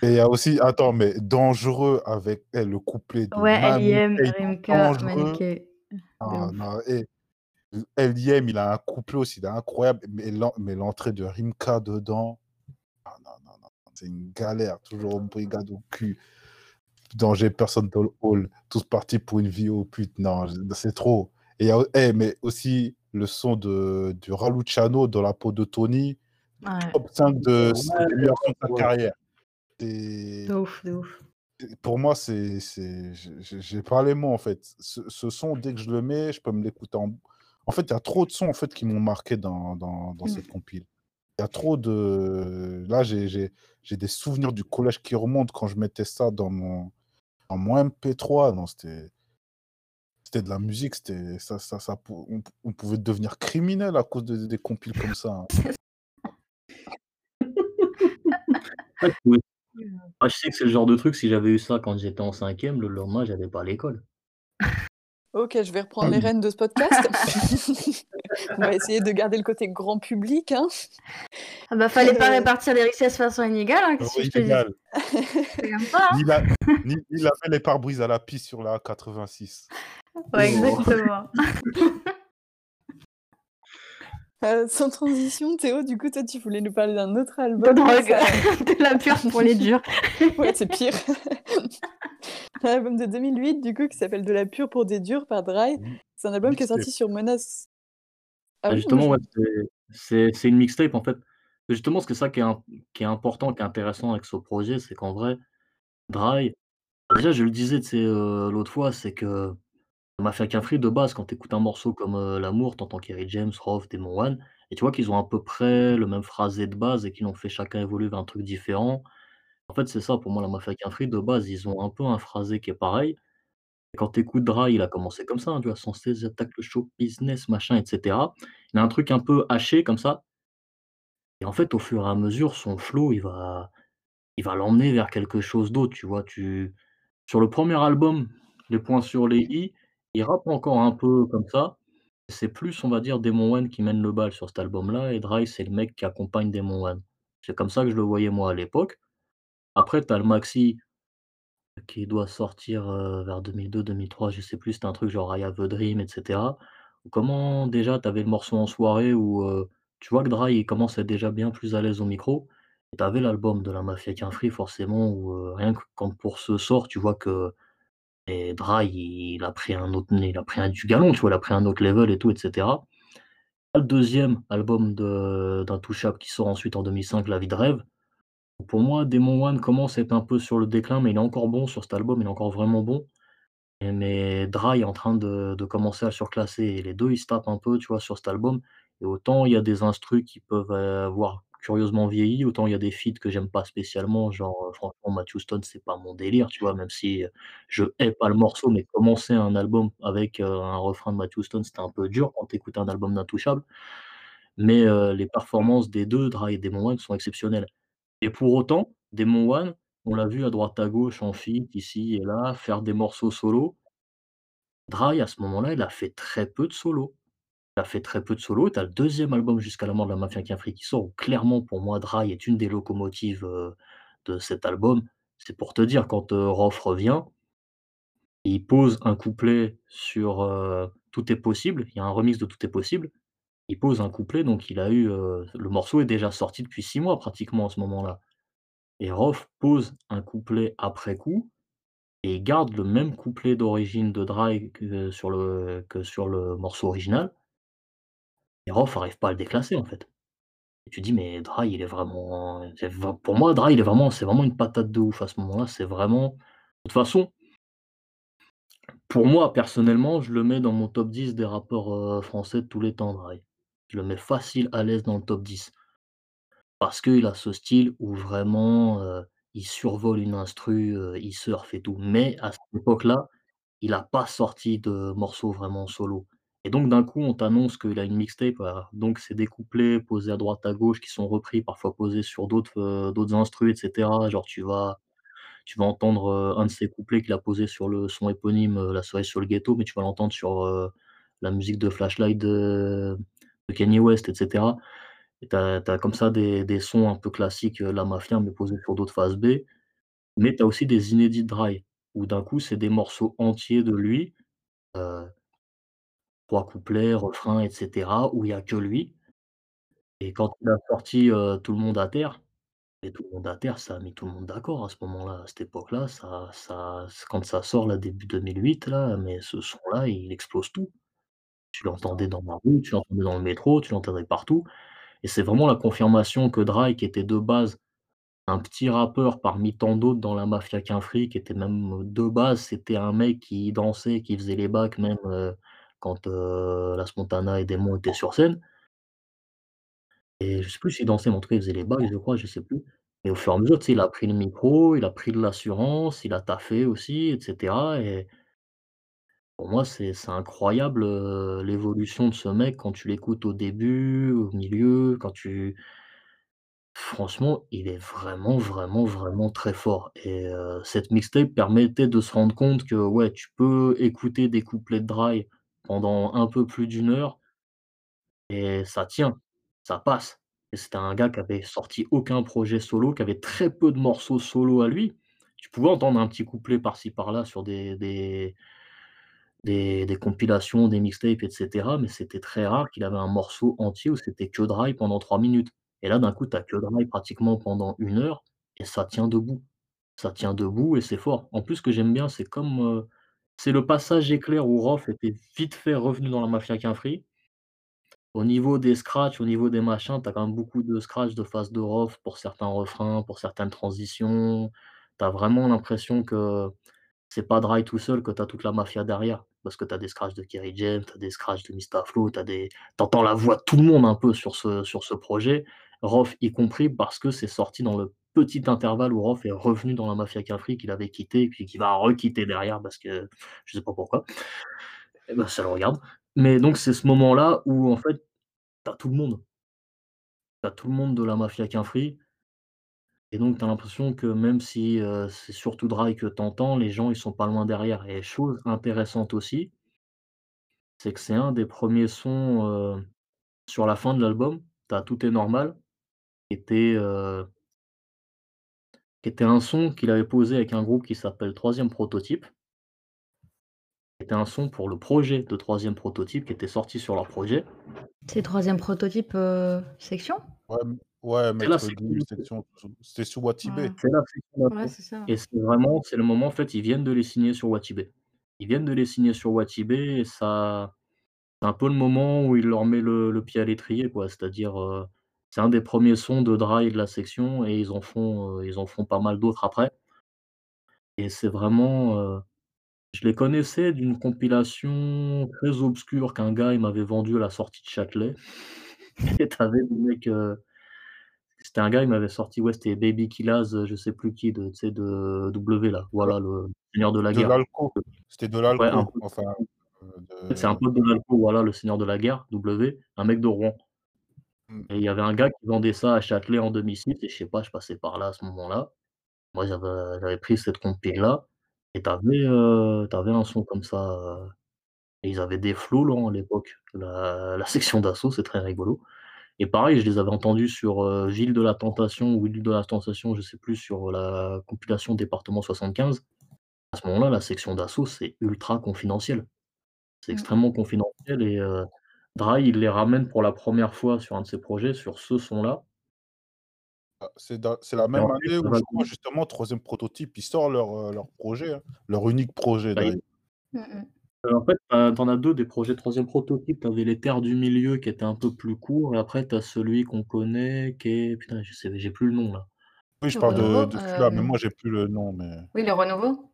Et il y a aussi, attends, mais dangereux avec eh, le couplet de Ouais, LIM, Rimka, ah, non, et LIM, il a un couplet aussi, il est incroyable, mais l'entrée de Rimka dedans, ah, non, non, non, c'est une galère, toujours brigade au cul, danger, personne dans le hall, tous partis pour une vie au pute, non, c'est trop. Et eh, mais aussi le son de, du Raluciano dans la peau de Tony, top 5 de, de sa carrière. De ouf, de ouf pour moi, c'est, c'est, j'ai pas les mots en fait. Ce, son, dès que je le mets, je peux me l'écouter en. En fait, il y a trop de sons en fait qui m'ont marqué dans, dans, dans mmh. cette compile. Il y a trop de. Là, j'ai, j'ai, j'ai des souvenirs du collège qui remontent quand je mettais ça dans mon, dans mon MP3. Non, c'était, c'était de la musique. C'était ça, ça, ça, on, pouvait devenir criminel à cause de, des compiles comme ça. Hein. [LAUGHS] je sais que c'est le genre de truc, si j'avais eu ça quand j'étais en cinquième, le lendemain, j'avais pas à l'école. Ok, je vais reprendre les rênes de ce podcast. [LAUGHS] [LAUGHS] On va essayer de garder le côté grand public. Hein. Ah bah, fallait pas euh, répartir les richesses de façon inégale. Hein, que je te dis? ça. Ni, la, ni, la fait les pare-brises à la piste sur la 86. Ouais, exactement. [LAUGHS] Heu, sans transition, Théo, du coup, toi, tu voulais nous parler d'un autre De album, drogue, ça [LAUGHS] de la pure pour les durs. [LAUGHS] Ouais, c'est pire. [LAUGHS] Un album de 2008, du coup, qui s'appelle De la pure pour des durs par Dry. C'est un album qui est sorti sur Menace. Ah Bah, justement, je ouais, c'est une mixtape, en fait. Justement, c'est ça qui est qui est important, qui est intéressant avec ce projet, c'est qu'en vrai, Dry déjà, je le disais, heu, l'autre fois, c'est que Mafia Cafri, de base, quand tu écoutes un morceau comme, heu, L'amour, tu entends Kerry James, Rof, Demon One et tu vois qu'ils ont à peu près le même phrasé de base et qu'ils l'ont fait chacun évoluer vers un truc différent. En fait, c'est ça pour moi, la Mafia Cafri, de base, ils ont un peu un phrasé qui est pareil. Quand tu écoutes Dry, il a commencé comme ça, hein, tu vois? Sans cesse, le show business, machin et cetera. Il a un truc un peu haché comme ça et en fait, au fur et à mesure, son flow, il va il va l'emmener vers quelque chose d'autre, tu vois? Tu sur le premier album, Les points sur les i, il rappe encore un peu comme ça. C'est plus, on va dire, Demon One qui mène le bal sur cet album-là et Dry, c'est le mec qui accompagne Demon One. C'est comme ça que je le voyais moi à l'époque. Après, tu le maxi qui doit sortir, heu, vers 2002-2003, je sais plus, c'était un truc genre I have a dream et cetera. Comment déjà tu avais le morceau en soirée où, heu, tu vois que Dry, commence à être déjà bien plus à l'aise au micro et tu l'album de la Mafia Qu'un Free forcément où, heu, rien que quand Pour ce sort, tu vois que et il a pris un autre il a pris un du galon, tu vois? Il a pris un autre level et tout et cetera. Le deuxième album d'Intouchable qui sort ensuite en 2005, La vie de rêve. Pour moi, Demon One commence à être un peu sur le déclin, mais il est encore bon sur cet album, il est encore vraiment bon. Mais Dry est en train de commencer à surclasser et les 2 ils se tapent un peu, tu vois, sur cet album et autant il y a des instrus qui peuvent, avoir curieusement vieilli, autant il y a des feats que j'aime pas spécialement, genre, heu, franchement Matthew Stone, c'est pas mon délire, tu vois? Même si, heu, je hais pas le morceau, mais commencer un album avec, heu, un refrain de Matthew Stone, c'était un peu dur quand tu écoutes un album d'Intouchable. Mais, les performances des 2, Dry et Demon One, sont exceptionnelles. Et pour autant, Demon One, on l'a vu à droite à gauche en feat, ici et là, faire des morceaux solo. Dry, à ce moment-là, il a fait très peu de solos. A fait très peu de solos. Tu as le deuxième album Jusqu'à la mort de la mafia Qu'un qui sort, où clairement pour moi Dry est une des locomotives, heu, de cet album. C'est pour te dire quand, Rof revient il pose un couplet sur, heu, Tout est possible, il y a un remix de Tout est possible. Il pose un couplet, donc il a eu, heu le morceau est déjà sorti depuis 6 mois pratiquement à ce moment-là. Et Rof pose un couplet après coup et il garde le même couplet d'origine de Dry sur le que sur le morceau original et Rof arrive pas à le déclasser, en fait. Et tu dis: «Mais Dry, il est vraiment» pour moi, Dry, il est vraiment c'est vraiment une patate de ouf à ce moment-là, c'est vraiment de toute façon pour moi, personnellement, je le mets dans mon top 10 des rappeurs, heu, français de tous les temps, Dry. Je le mets facile, à l'aise dans le top 10. Parce qu'il a ce style où vraiment, heu, il survole une instru, heu, il surfe et tout. Mais à cette époque-là, il a pas sorti de morceaux vraiment solo. Et donc d'un coup, on t'annonce qu'il a une mixtape, heu, donc c'est des couplets posés à droite à gauche qui sont repris, parfois posés sur d'autres, d'autres instrus et cetera. Genre tu vas tu vas entendre, heu, un de ses couplets qu'il a posé sur le son éponyme, heu, La cerise sur le ghetto, mais tu vas l'entendre sur, la musique de Flashlight de de Kanye West et cetera. Et tu as comme ça des des sons un peu classiques, La Mafia, mais posés sur d'autres phases B. Mais tu as aussi des inédits Dry, où d'un coup, c'est des morceaux entiers de lui, 3 couplets, refrain et cetera, où il y a que lui. Et quand il a sorti, Tout le monde à terre et Tout le monde à terre, ça a mis tout le monde d'accord à ce moment-là, à cette époque-là, ça ça quand ça sort là, début 2008 là, mais ce son-là, il explose tout. Tu l'entendais dans la rue, tu l'entendais dans le métro, tu l'entendais partout et c'est vraiment la confirmation que Dry, qui était de base un petit rappeur parmi tant d'autres dans la mafia Qu'un Fric, qui était même de base, c'était un mec qui dansait, qui faisait les bacs même, quand, heu, Las Montana et Demon étaient sur scène. Et je sais plus s'il dansait, mais en tout cas, il faisait les bacs, je crois, je sais plus. Et au fur et à mesure, il a pris le micro, il a pris de l'assurance, il a taffé aussi et cetera et pour moi, c'est incroyable, l'évolution de ce mec quand tu l'écoutes au début, au milieu, quand tu franchement, il est vraiment, vraiment, vraiment très fort et cette mixtape permettait de se rendre compte que, ouais, tu peux écouter des couplets de Dry pendant un peu plus d'1 heure et ça tient, ça passe. Et c'était un gars qui avait sorti aucun projet solo, qui avait très peu de morceaux solo à lui. Tu pouvais entendre un petit couplet par-ci par-là sur des des des des compilations, des mixtapes et cetera, mais c'était très rare qu'il avait un morceau entier où c'était que Dry pendant 3 minutes et là, d'un coup, tu as que Dry pratiquement pendant 1 heure et ça tient debout. Ça tient debout et c'est fort. En plus, ce que j'aime bien, c'est comme, heu, c'est le passage éclair où Rof était vite fait revenu dans la Mafia Qu'un Free. Au niveau des scratchs, au niveau des machins, tu as quand même beaucoup de scratch de face de Rof pour certains refrains, pour certaines transitions. Tu as vraiment l'impression que c'est pas Dry tout seul, que tu as toute la mafia derrière. Parce que tu as des scratchs de Kerry James, tu as des scratchs de Mistaflo, tu as des tu entends la voix de tout le monde un peu sur ce sur ce projet, Rof y compris parce que c'est sorti dans le petit intervalle où Rof est revenu dans la Mafia Free qu'il avait quitté et puis qu'il va requitter derrière parce que je sais pas pourquoi. Et bah, ça le regarde. Mais donc c'est ce moment-là où en fait, tu as tout le monde. Tu as tout le monde de la Mafia Free et donc tu as l'impression que même si, heu, c'est surtout Dry que tu entends, les gens, ils sont pas loin derrière et chose intéressante aussi c'est que c'est un des 1ers sons, heu, sur la fin de l'album, tu as Tout est normal, était, heu qui était un son qu'il avait posé avec un groupe qui s'appelle 3ème Prototype c'était un son pour le projet de 3ème Prototype qui était sorti sur leur projet. C'est 3ème Prototype, heu, Section? Ouais, ouais. Section, c'était sous Watibé. C'est la Section Ouais, ça. et c'est vraiment c'est le moment en fait, ils viennent de les signer sur Watibé. Ils viennent de les signer sur Watibé et ça c'est un peu le moment où il leur met le le pied à l'étrier quoi. C'est-à-dire, heu, c'est un des 1ers sons de Dry de la Section et ils en font, heu, ils en font pas mal d'autres après. Et c'est vraiment, heu je les connaissais d'une compilation très obscure qu'un gars, il m'avait vendue à la sortie de Châtelet. [LAUGHS] Et tu avais le mec, heu, c'était un gars, il m'avait sorti, ouais, c'était Baby Killaz, je sais plus qui de de W là, voilà le Seigneur de la De guerre. c'était de l'Alco, enfin, c'est un pote de l'Alco, voilà, le Seigneur de la guerre, W, un mec de Rouen Mmh. et il y avait un gars qui vendait ça à Châtelet en demi-cycle et je sais pas, je passais par là à ce moment-là. Moi, j'avais j'avais pris cette compile là et tu avais, heu, tu avais un son comme ça, heu et ils avaient des flows lents à l'époque, la la [LAUGHS] Section d'Assaut, c'est très rigolo et pareil, je les avais entendus sur, heu, Ville de la Tentation ou Île de la Tentation, je sais plus, sur la compilation Département 75. À ce moment-là, la Section d'Assaut, c'est ultra confidentiel. C'est Mmh. extrêmement confidentiel et heu, Dry, il les ramène pour la 1re fois sur un de ses projets, sur ce son-là Ah, c'est la même année où je crois justement 3ème Prototype, ils sortent leur, heu, leur projet, hein, leur unique projet Bah, il Mmh mh. Heu, en fait, tu en as 2 des projets 3ème Prototype. Tu avais Les Terres du Milieu qui était un peu plus court et après tu as celui qu'on connaît qui est putain, je sais j'ai plus le nom là. Oui, je Le parle de de celui-là, mais Hem moi j'ai plus le nom, mais Oui, le renouveau?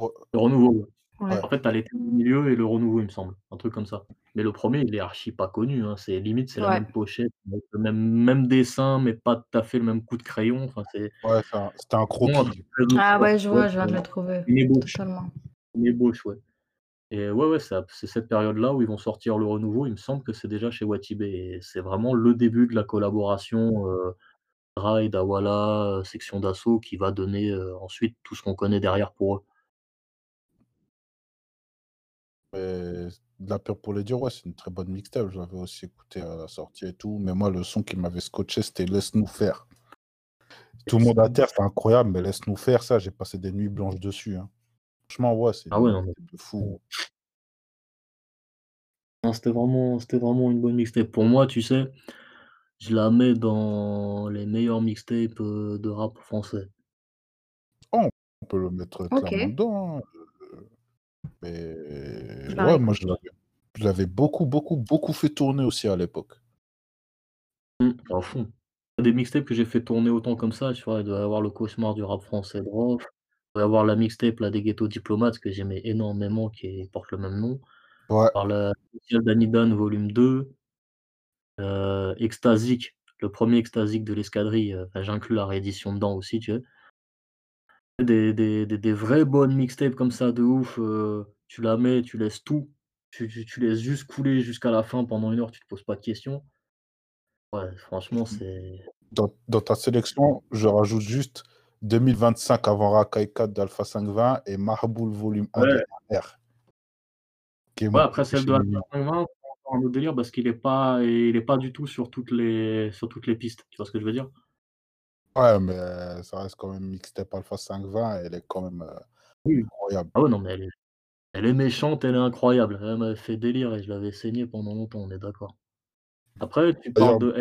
Ouais. Le renouveau, ouais. En fait, tu as Les Terres du Milieu et Le renouveau, il me semble, un truc comme ça. Mais le 1er, il est archi pas connu, hein, c'est limite, c'est la Ouais. même pochette, avec le même même dessin, mais pas tout à fait le même coup de crayon, enfin c'est Ouais, c'est un c'était un vraiment un truc croquis. très Ah ouais, je Ouais, vois, je viens de c'est le trouver. une ébauche, Totalement. une ébauche, ouais et ouais, ouais, c'est cette période-là où ils vont sortir Le renouveau. Il me semble que c'est déjà chez Watibé et c'est vraiment le début de la collaboration, heu, Dry, Dawala, heu, Section d'Assaut qui va donner, heu, ensuite tout ce qu'on connaît derrière pour eux. De la pure pour les dire, ouais, c'est une très bonne mixtape. Je l'avais aussi écouté à la sortie et tout, mais moi, le son qui m'avait scotché, c'était Laisse nous faire. Tout le monde à terre, c'était incroyable, mais Laisse nous faire, ça, j'ai passé des nuits blanches dessus, hein. Franchement, ouais, c'est Ah ouais, non fou. Non, c'était vraiment c'était vraiment une bonne mixtape. Pour moi, tu sais, je la mets dans les meilleures mixtapes, heu, de rap français. Oh, on peut le mettre clairement dedans, hein, mais ouais, moi, je l'avais je l'avais beaucoup, beaucoup, beaucoup fait tourner aussi à l'époque. Mmh, à fond. Des mixtapes que j'ai fait tourner autant comme ça, tu vois, il doit y avoir Le cauchemar du rap français de Rof, il doit y avoir la mixtape là des Ghetto Diplomates que j'aimais énormément qui porte le même nom. Ouais. Par la spéciale Danny Dan volume 2. Heu, Extasique, le 1er Extasique de l'escadrille, heu, enfin j'inclus la réédition dedans aussi, tu vois? Des des des des vraies bonnes mixtapes comme ça de ouf, heu, tu la mets, tu laisses tout, tu tu tu laisses juste couler jusqu'à la fin pendant 1 heure, tu te poses pas de questions. Ouais, franchement, c'est Dans dans ta sélection, je rajoute juste 2025 avant Racaille 4 d'Alpha 520 et Marboul volume 1 de Ouais. Qui est Ouais, après celle de Alpha mignon. 520, c'est un autre délire parce qu'il est pas il est pas du tout sur toutes les sur toutes les pistes. Tu vois ce que je veux dire? Ouais, mais ça reste quand même mixtape Alpha 520 elle est quand même, Oui. incroyable. Ah ouais, non mais elle est Elle est méchante, elle est incroyable. Elle m'avait fait délire et je l'avais saigné pendant longtemps, on est d'accord. Après, tu parles de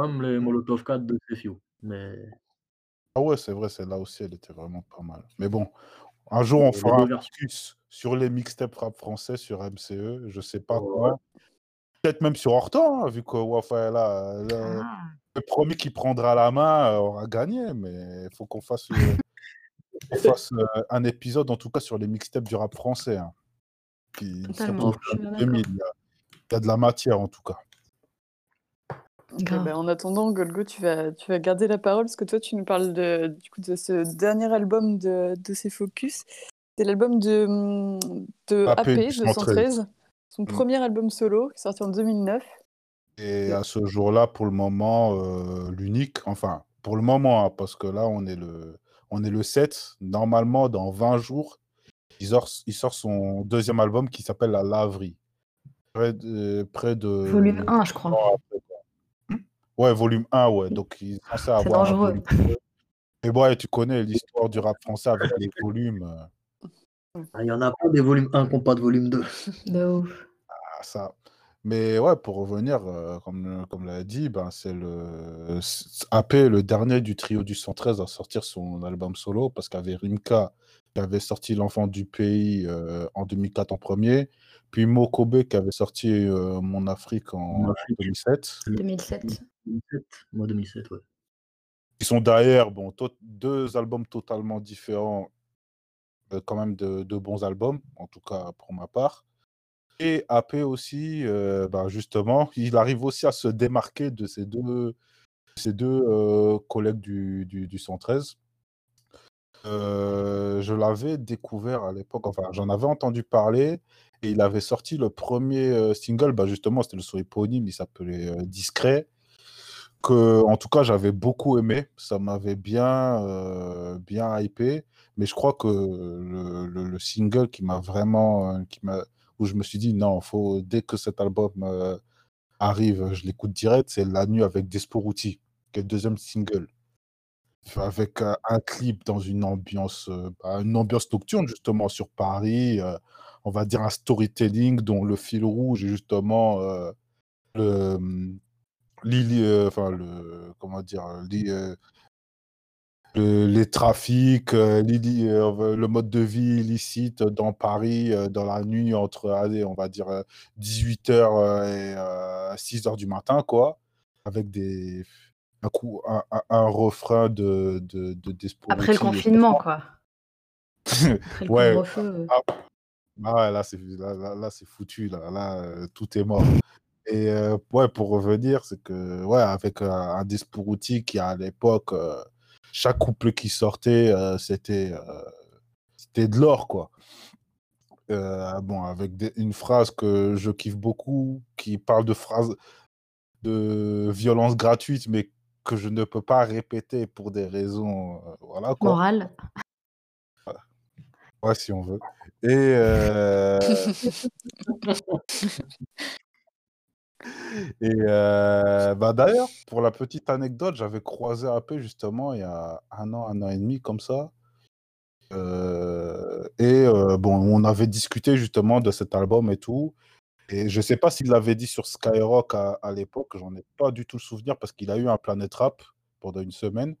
même les Molotov 4 de Sefiu, mais ah ouais, c'est vrai, celle-là aussi, elle était vraiment pas mal. Mais bon, un jour, on fera 2 un versions. focus sur les mixtapes rap français sur MCE, je sais pas Ouais. quand. Peut-être même sur Hortan, hein, vu que Wafa est là. Le, Ah, le premier qui prendra la main euh, aura gagné, mais il faut qu'on fasse, euh, [LAUGHS] fasse euh, un épisode, en tout cas, sur les mixtapes du rap français. hein, qui, totalement, surtout je suis bien en d'accord. 2000, il y, a, de la matière, en tout cas. Grave. bah, en attendant, Golgo, tu vas, tu vas garder la parole parce que toi, tu nous parles de, du coup, de ce dernier album de, de ces Focus. C'est l'album de, hum, de AP AP, de 113. 113, son Mm. premier album solo, qui est sorti en 2009. Et Ouais. à ce jour-là, pour le moment, euh, l'unique, enfin, pour le moment, hein, parce que là, on est le, on est le 7. Normalement, dans 20 jours, il sort, il sort son deuxième album qui s'appelle La Laverie. Près de, près de Volume 1, je crois. quoi. Ouais, volume 1, ouais. Donc, il est censé C'est avoir un dangereux. volume 2. Mais bon, ouais, tu connais l'histoire du rap français avec les volumes. Euh, Ah, il y en a pas des volumes 1 qui ont pas de volume 2. [LAUGHS] De ouf. à ça. Mais ouais, pour revenir, euh, comme, comme l'a dit, ben, c'est le AP, le dernier du trio du 113 à sortir son album solo, parce qu'il y avait Rimka qui avait sorti L'Enfant du Pays euh, en 2004 en premier, puis Mokobe qui avait sorti euh, Mon Afrique en Mon Afrique. 2007. 2007. 2007. Moi 2007, ouais. Ils sont derrière, bon, deux albums totalement différents, euh, quand même de, de bons albums, en tout cas pour ma part. Et AP aussi, euh, bah, justement, il arrive aussi à se démarquer de ces deux, deux euh, collègues du, du, du 113. Euh, je l'avais découvert à l'époque, enfin, j'en avais entendu parler, et il avait sorti le premier euh, single, bah, justement, c'était le son éponyme, il s'appelait euh, Discret, que, en tout cas, j'avais beaucoup aimé, ça m'avait bien, euh, bien hypé, mais je crois que le, le- le single qui m'a vraiment, euh, qui m'a, où je me suis dit, non, faut, dès que cet album euh, arrive, je l'écoute direct, c'est La Nuit avec Desporuti, qui est le deuxième single. Avec un clip dans une ambiance, bah, une ambiance nocturne justement sur Paris, on va dire un storytelling dont le fil rouge est justement le, enfin le, comment dire, l'i- euh, le- les trafics, euh, euh, le mode de vie illicite dans Paris, euh, dans la nuit entre, allez, on va dire 18h et 6h du matin, quoi, avec des un, coup, un, un- un refrain de, de, de Après le confinement, quoi. Après le [LAUGHS] Ouais. euh. Ah, ah ouais, là, c'est là, là, là, c'est foutu, là, là euh, tout est mort. Et euh, ouais, pour revenir, c'est que, ouais, avec euh, un Desporuti qui, à l'époque, euh, chaque couplet qui sortait, euh, c'était c'était de l'or, quoi. Bon, avec des- une phrase que je kiffe beaucoup, qui parle de phrases de violence gratuite, mais que je ne peux pas répéter pour des raisons, voilà, quoi. Morale. Ouais, si on veut. Et [LAUGHS] Et euh, bah d'ailleurs, pour la petite anecdote, j'avais croisé peu justement il y a un an, un an et demi comme ça. Euh, et euh, bon, on avait discuté justement de cet album et tout. Et je sais pas s'il l'avait dit sur Skyrock à, à l'époque, j'en ai pas du tout le souvenir parce qu'il a eu un Planet Rap pendant une semaine.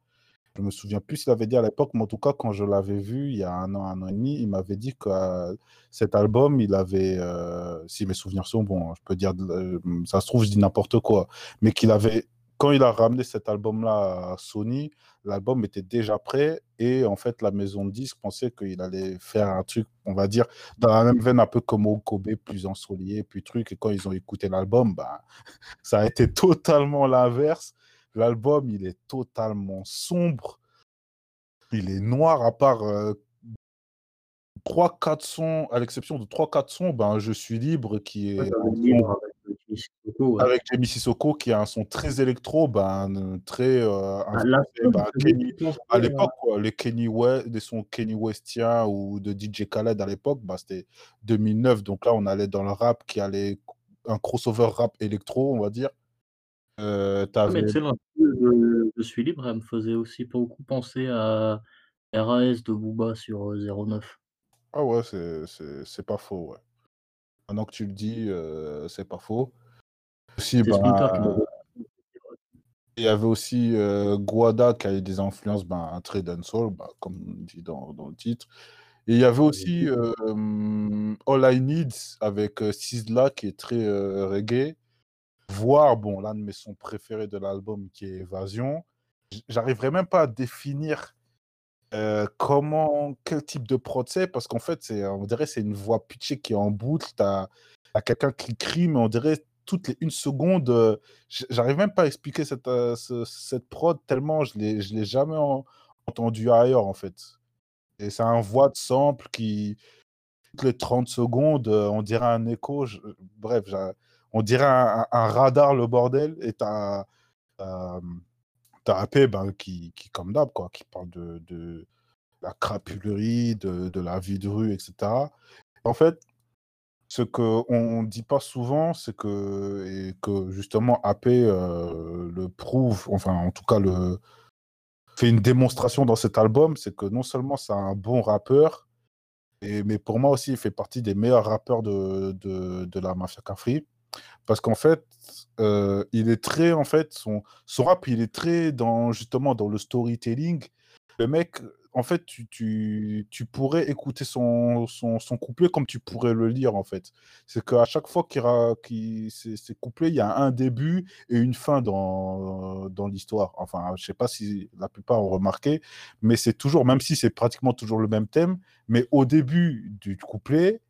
Je me souviens plus s'il avait dit à l'époque, mais en tout cas, quand je l'avais vu il y a un an, un an et demi, il m'avait dit que euh, cet album, il avait, euh, si mes souvenirs sont bons, hein, je peux dire, euh, ça se trouve, je dis n'importe quoi, mais qu'il avait, quand il a ramené cet album-là à Sony, l'album était déjà prêt et en fait, la maison de disques pensait qu'il allait faire un truc, on va dire, dans la même veine, un peu comme Okobe, plus ensoleillé, puis truc. Et quand ils ont écouté l'album, bah, [LAUGHS] ça a été totalement l'inverse. L'album, il est totalement sombre. Il est noir, à part euh, 3-4 sons, à l'exception de 3-4 sons, ben, Je suis libre, qui est Ouais, avec son- avec Jamie Sissoko, qui a un son très électro, ben, euh, très euh, Ah, ben, Kenny- à euh, l'époque, les Kenny West, sons Kenny Westiens ou de DJ Khaled à l'époque, bah, c'était 2009. Donc là, on allait dans le rap qui allait un crossover rap électro, on va dire. Euh, l'instru de Je suis libre, elle me faisait aussi beaucoup penser à RAS de Booba sur euh, 09. Ah ouais, c'est pas faux, ouais. Maintenant que tu le dis, heu, c'est pas faux. Aussi, bah il y avait aussi, heu, Guada qui avait des influences, ben, très dancehall, bah, comme dit dans dans le titre et il y avait aussi, All I Need avec, Sizzla qui est très, reggae, voire bon, l'un de mes sons préférés de l'album qui est Évasion. J'arriverai même pas à définir, heu, comment quel type de prod c'est parce qu'en fait, c'est on dirait c'est une voix pitchée qui est en boucle. Tu as quelqu'un qui crie, mais on dirait toutes les 1 seconde, heu, j j'arrive même pas à expliquer cette, ce cette prod tellement je l'ai je l'ai jamais en entendu ailleurs, en fait et c'est un voix de sample qui toutes les 30 secondes, heu, on dirait un écho, je bref, on dirait un radar le bordel et tu as, hem, tu as AP, ben, qui qui comme d'hab quoi, qui parle de la crapulerie, de la vie de rue et cetera. En fait, ce qu'on dit pas souvent, c'est que justement AP, heu, le prouve, enfin en tout cas le fait une démonstration dans cet album, c'est que non seulement c'est un bon rappeur mais pour moi aussi, il fait partie des meilleurs rappeurs de de de la Mafia Cafri. Parce qu'en fait, heu, il est très en fait, son son rap, il est très dans justement dans le storytelling. Le mec, en fait, tu tu tu pourrais écouter son son son couplet comme tu pourrais le lire, en fait. C'est qu'à chaque fois qu'il ses ses couplets, il y a un début et une fin dans dans l'histoire. Enfin, je sais pas si la plupart ont remarqué, mais c'est toujours même si c'est pratiquement toujours le même thème, mais au début du couplet,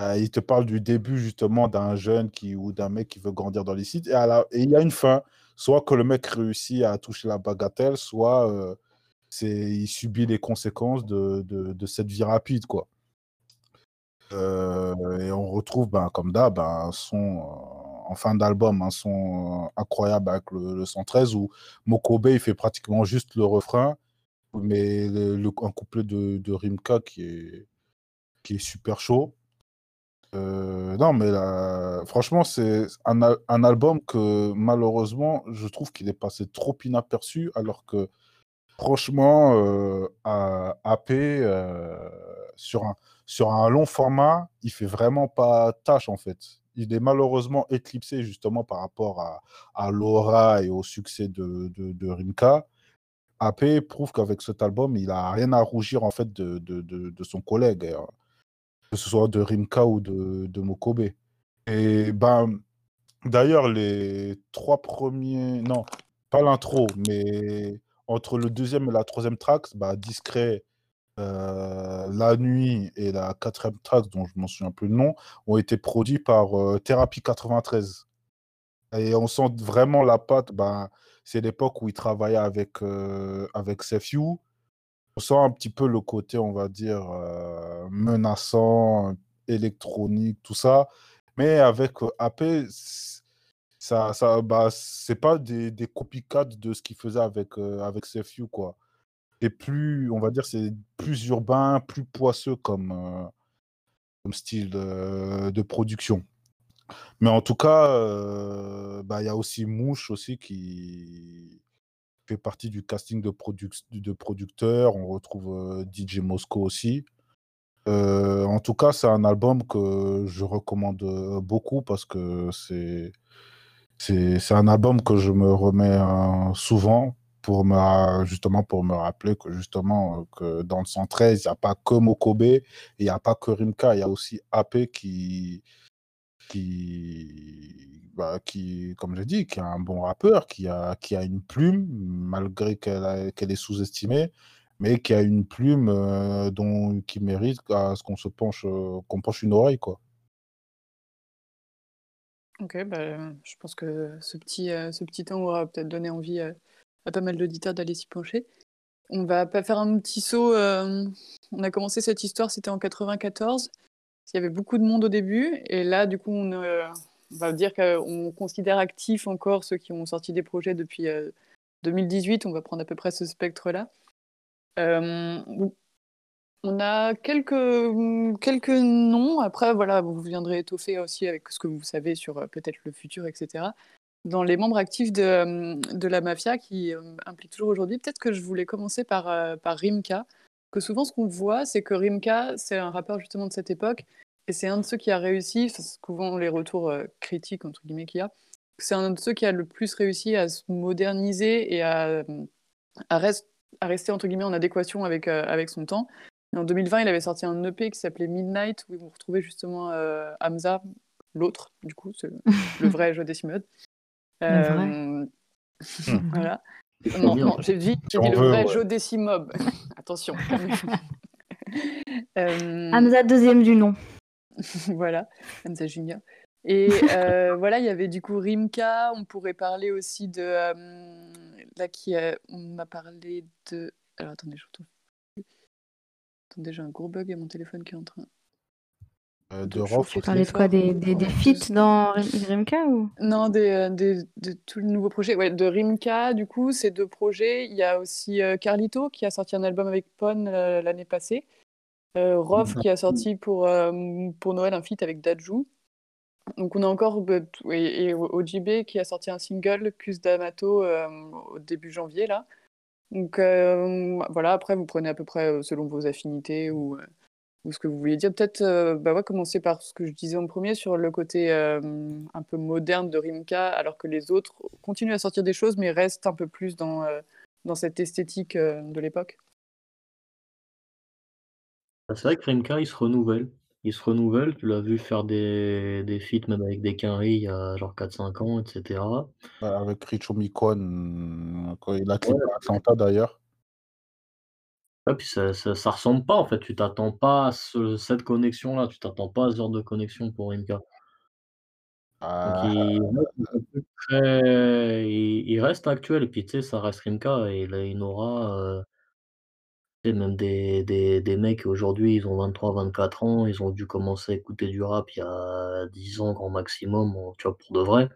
Heu, il te parle du début justement d'un jeune qui ou d'un mec qui veut grandir dans les sites et il y a une fin. Soit que le mec réussit à toucher la bagatelle, soit, c'est il subit les conséquences de cette vie rapide. Heu et on retrouve, ben, comme d'hab, un son, en fin d'album, un son, heu, incroyable avec le le 113 où Mokobe, fait pratiquement juste le refrain, mais le un couplet de Rimka qui est super chaud. Heu, non, mais franchement, c'est un al un album que malheureusement, je trouve qu'il est passé trop inaperçu alors que franchement, AP, heu, sur un sur un long format, il fait vraiment pas tâche, en fait. Il est malheureusement éclipsé justement par rapport à l'aura et au succès de de Rimka. AP prouve qu'avec cet album, il a rien à rougir en fait de de son collègue, heu que ce soit de Rimka ou de de Mokobe. Et ben, d'ailleurs les 3 premiers non, pas l'intro, mais entre le deuxième et la troisième track, bah, Discret, heu, La Nuit et la quatrième track dont je m'en souviens plus le nom, ont été produits par, heu, Thérapie 93 et on sent vraiment la patte, ben, c'est l'époque où il travaillait avec, heu, avec Sefju on sent un petit peu le côté, on va dire, heu, menaçant, électronique, tout ça, mais avec, heu, AP, ça ça bah, c'est pas des des copycats de ce qu'il faisait avec, heu, avec Sefju, quoi et plus on va dire, c'est plus urbain, plus poisseux comme, heu, comme style, de production. Mais en tout cas, bah, il y a aussi Mouche aussi qui partie du casting de produc de producteurs. On retrouve, heu, DJ Mosco aussi. Heu, en tout cas, c'est un album que je recommande, heu, beaucoup parce que c'est un album que je me remets, heu, souvent pour me justement pour me rappeler que justement, que dans le 113, il y a pas que Mokobe, il y a pas que Rimka, il y a aussi AP qui qui, bah, qui, comme j'ai dit, qui est un bon rappeur, qui a qui a une plume, malgré qu'elle qu'elle est sous-estimée, mais qui a une plume, heu, dont qui mérite à ce qu'on se penche, heu, qu'on penche une oreille, quoi. OK, bah, je pense que ce petit, heu, ce petit temps aura peut-être donné envie, à pas mal d'auditeurs d'aller s'y pencher. On va pas faire un petit saut, on a commencé cette histoire, c'était en 94. Il y avait beaucoup de monde au début et là, du coup, on, on va dire qu'on considère actifs encore ceux qui ont sorti des projets depuis, heu, 2018. On va prendre à peu près ce spectre-là. Hem, on a quelques, quelques noms. Après, voilà, vous viendrez étoffer aussi avec ce que vous savez sur, peut-être le futur et cetera. Dans les membres actifs de, de la mafia qui, hem, impliquent toujours aujourd'hui, peut-être que je voulais commencer par, par Rimka. Que souvent ce qu'on voit, c'est que Rimka, c'est un rappeur justement de cette époque, et c'est un de ceux qui a réussi, c'est souvent les retours euh, critiques entre guillemets qu'il y a, c'est un de ceux qui a le plus réussi à se moderniser et à, à, à rester entre guillemets en adéquation avec, euh, avec son temps. en 2020, il avait sorti un EP qui s'appelait Midnight, où vous retrouvez justement euh, Hamza, l'autre, du coup, c'est le [LAUGHS] vrai jeu Decimode. Euh, voilà. Non, non j'ai dit, dit le vrai ouais. Joe Decimob. [LAUGHS] Attention. [LAUGHS] euh... Hamza, deuxième du nom. [LAUGHS] voilà, Hamza Junior. Et euh, voilà, il y avait du coup Rimka. On pourrait parler aussi de. Euh, là, qui a, on m'a parlé de. Alors attendez, je retrouve. Attendez, j'ai un gros bug et mon téléphone qui est en train. Euh, de Rof. Tu parlais de quoi Des, des, des feats dans Rimka ou? Non, des, des, de tous les nouveaux projets. Ouais, de Rimka, du coup, ces deux projets. Il y a aussi euh, Carlito qui a sorti un album avec Pon euh, l'année passée. Euh, Rof qui a sorti pour, pour Noël un feat avec Dajou. Donc on a encore et, et OJB qui a sorti un single, Cus d'Amato, au début janvier là. Donc voilà, après vous prenez à peu près selon vos affinités ou ou ce que vous vouliez dire. Peut-être euh, bah ouais, commencer par ce que je disais en premier sur le côté euh, un peu moderne de Rimka, alors que les autres continuent à sortir des choses, mais restent un peu plus dans, euh, dans cette esthétique de l'époque. Bah, c'est vrai que Rimka, il se renouvelle. Il se renouvelle, tu l'as vu faire des, des feats même avec des Quinry il y a genre 4-5 ans, etc. Avec Richo Mikon, il a clippé ouais. Atlanta d'ailleurs. Ouais, puis ça, ça, ça, ressemble pas en fait. Tu t'attends pas à ce, cette connexion-là. Tu t'attends pas à ce genre de connexion pour Rimka. Ah. Il, très... il, il, reste actuel. Et puis tu sais, ça reste Rimka. Et il a une aura. Euh... même des, des, des mecs aujourd'hui, ils ont 23-24 ans. Ils ont dû commencer à écouter du rap il y a 10 ans grand maximum. Tu vois, pour de vrai.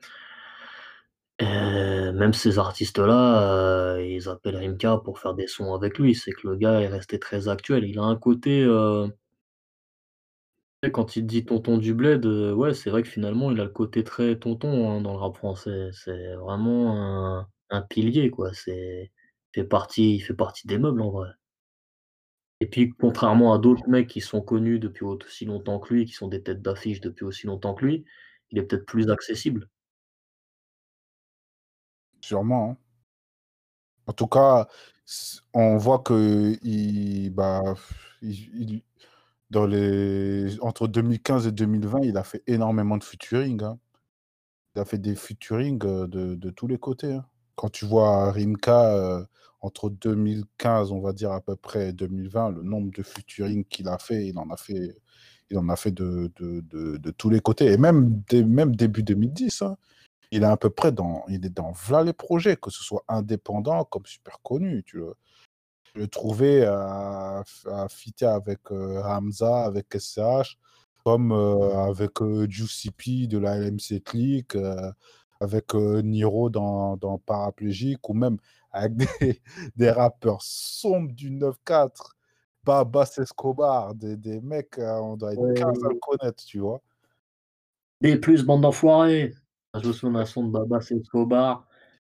Euh, même ces artistes-là, euh, ils appellent Rimka pour faire des sons avec lui. C'est que le gars est resté très actuel. Il a un côté. Euh... Quand il dit tonton du bled, ouais, c'est vrai que finalement, il a le côté très tonton hein, dans le rap français. C'est vraiment un, pilier, quoi. C'est fait partie, il fait partie des meubles en vrai. Et puis, contrairement à d'autres mecs qui sont connus depuis aussi longtemps que lui, qui sont des têtes d'affiche depuis aussi longtemps que lui, il est peut-être plus accessible. Sûrement. Hein. En tout cas, on voit que il, bah, il, dans les, entre 2015 et 2020, il a fait énormément de featuring. Hein. Il a fait des featuring de, de tous les côtés. Hein. Quand tu vois Rimka, euh, entre 2015, on va dire à peu près, et 2020, le nombre de featuring qu'il a fait, il en a fait, il en a fait de, de, de, tous les côtés. Et même, même début 2010, hein, il est à peu près dans, il est dans voilà les projets, que ce soit indépendant comme super connu. Tu le, je le trouvais à, à fitter avec euh, Hamza, avec SCH, comme euh, avec euh, Juicy P de la LMC Click, euh, avec Niro dans, dans Paraplégique, ou même avec des, [LAUGHS] des rappeurs sombres du 9-4, Babas Escobar, des, des mecs, on doit être ouais, 15 à le connaître, tu vois. Des plus, bande d'enfoirés je me souviens d'un son de Babas Escobar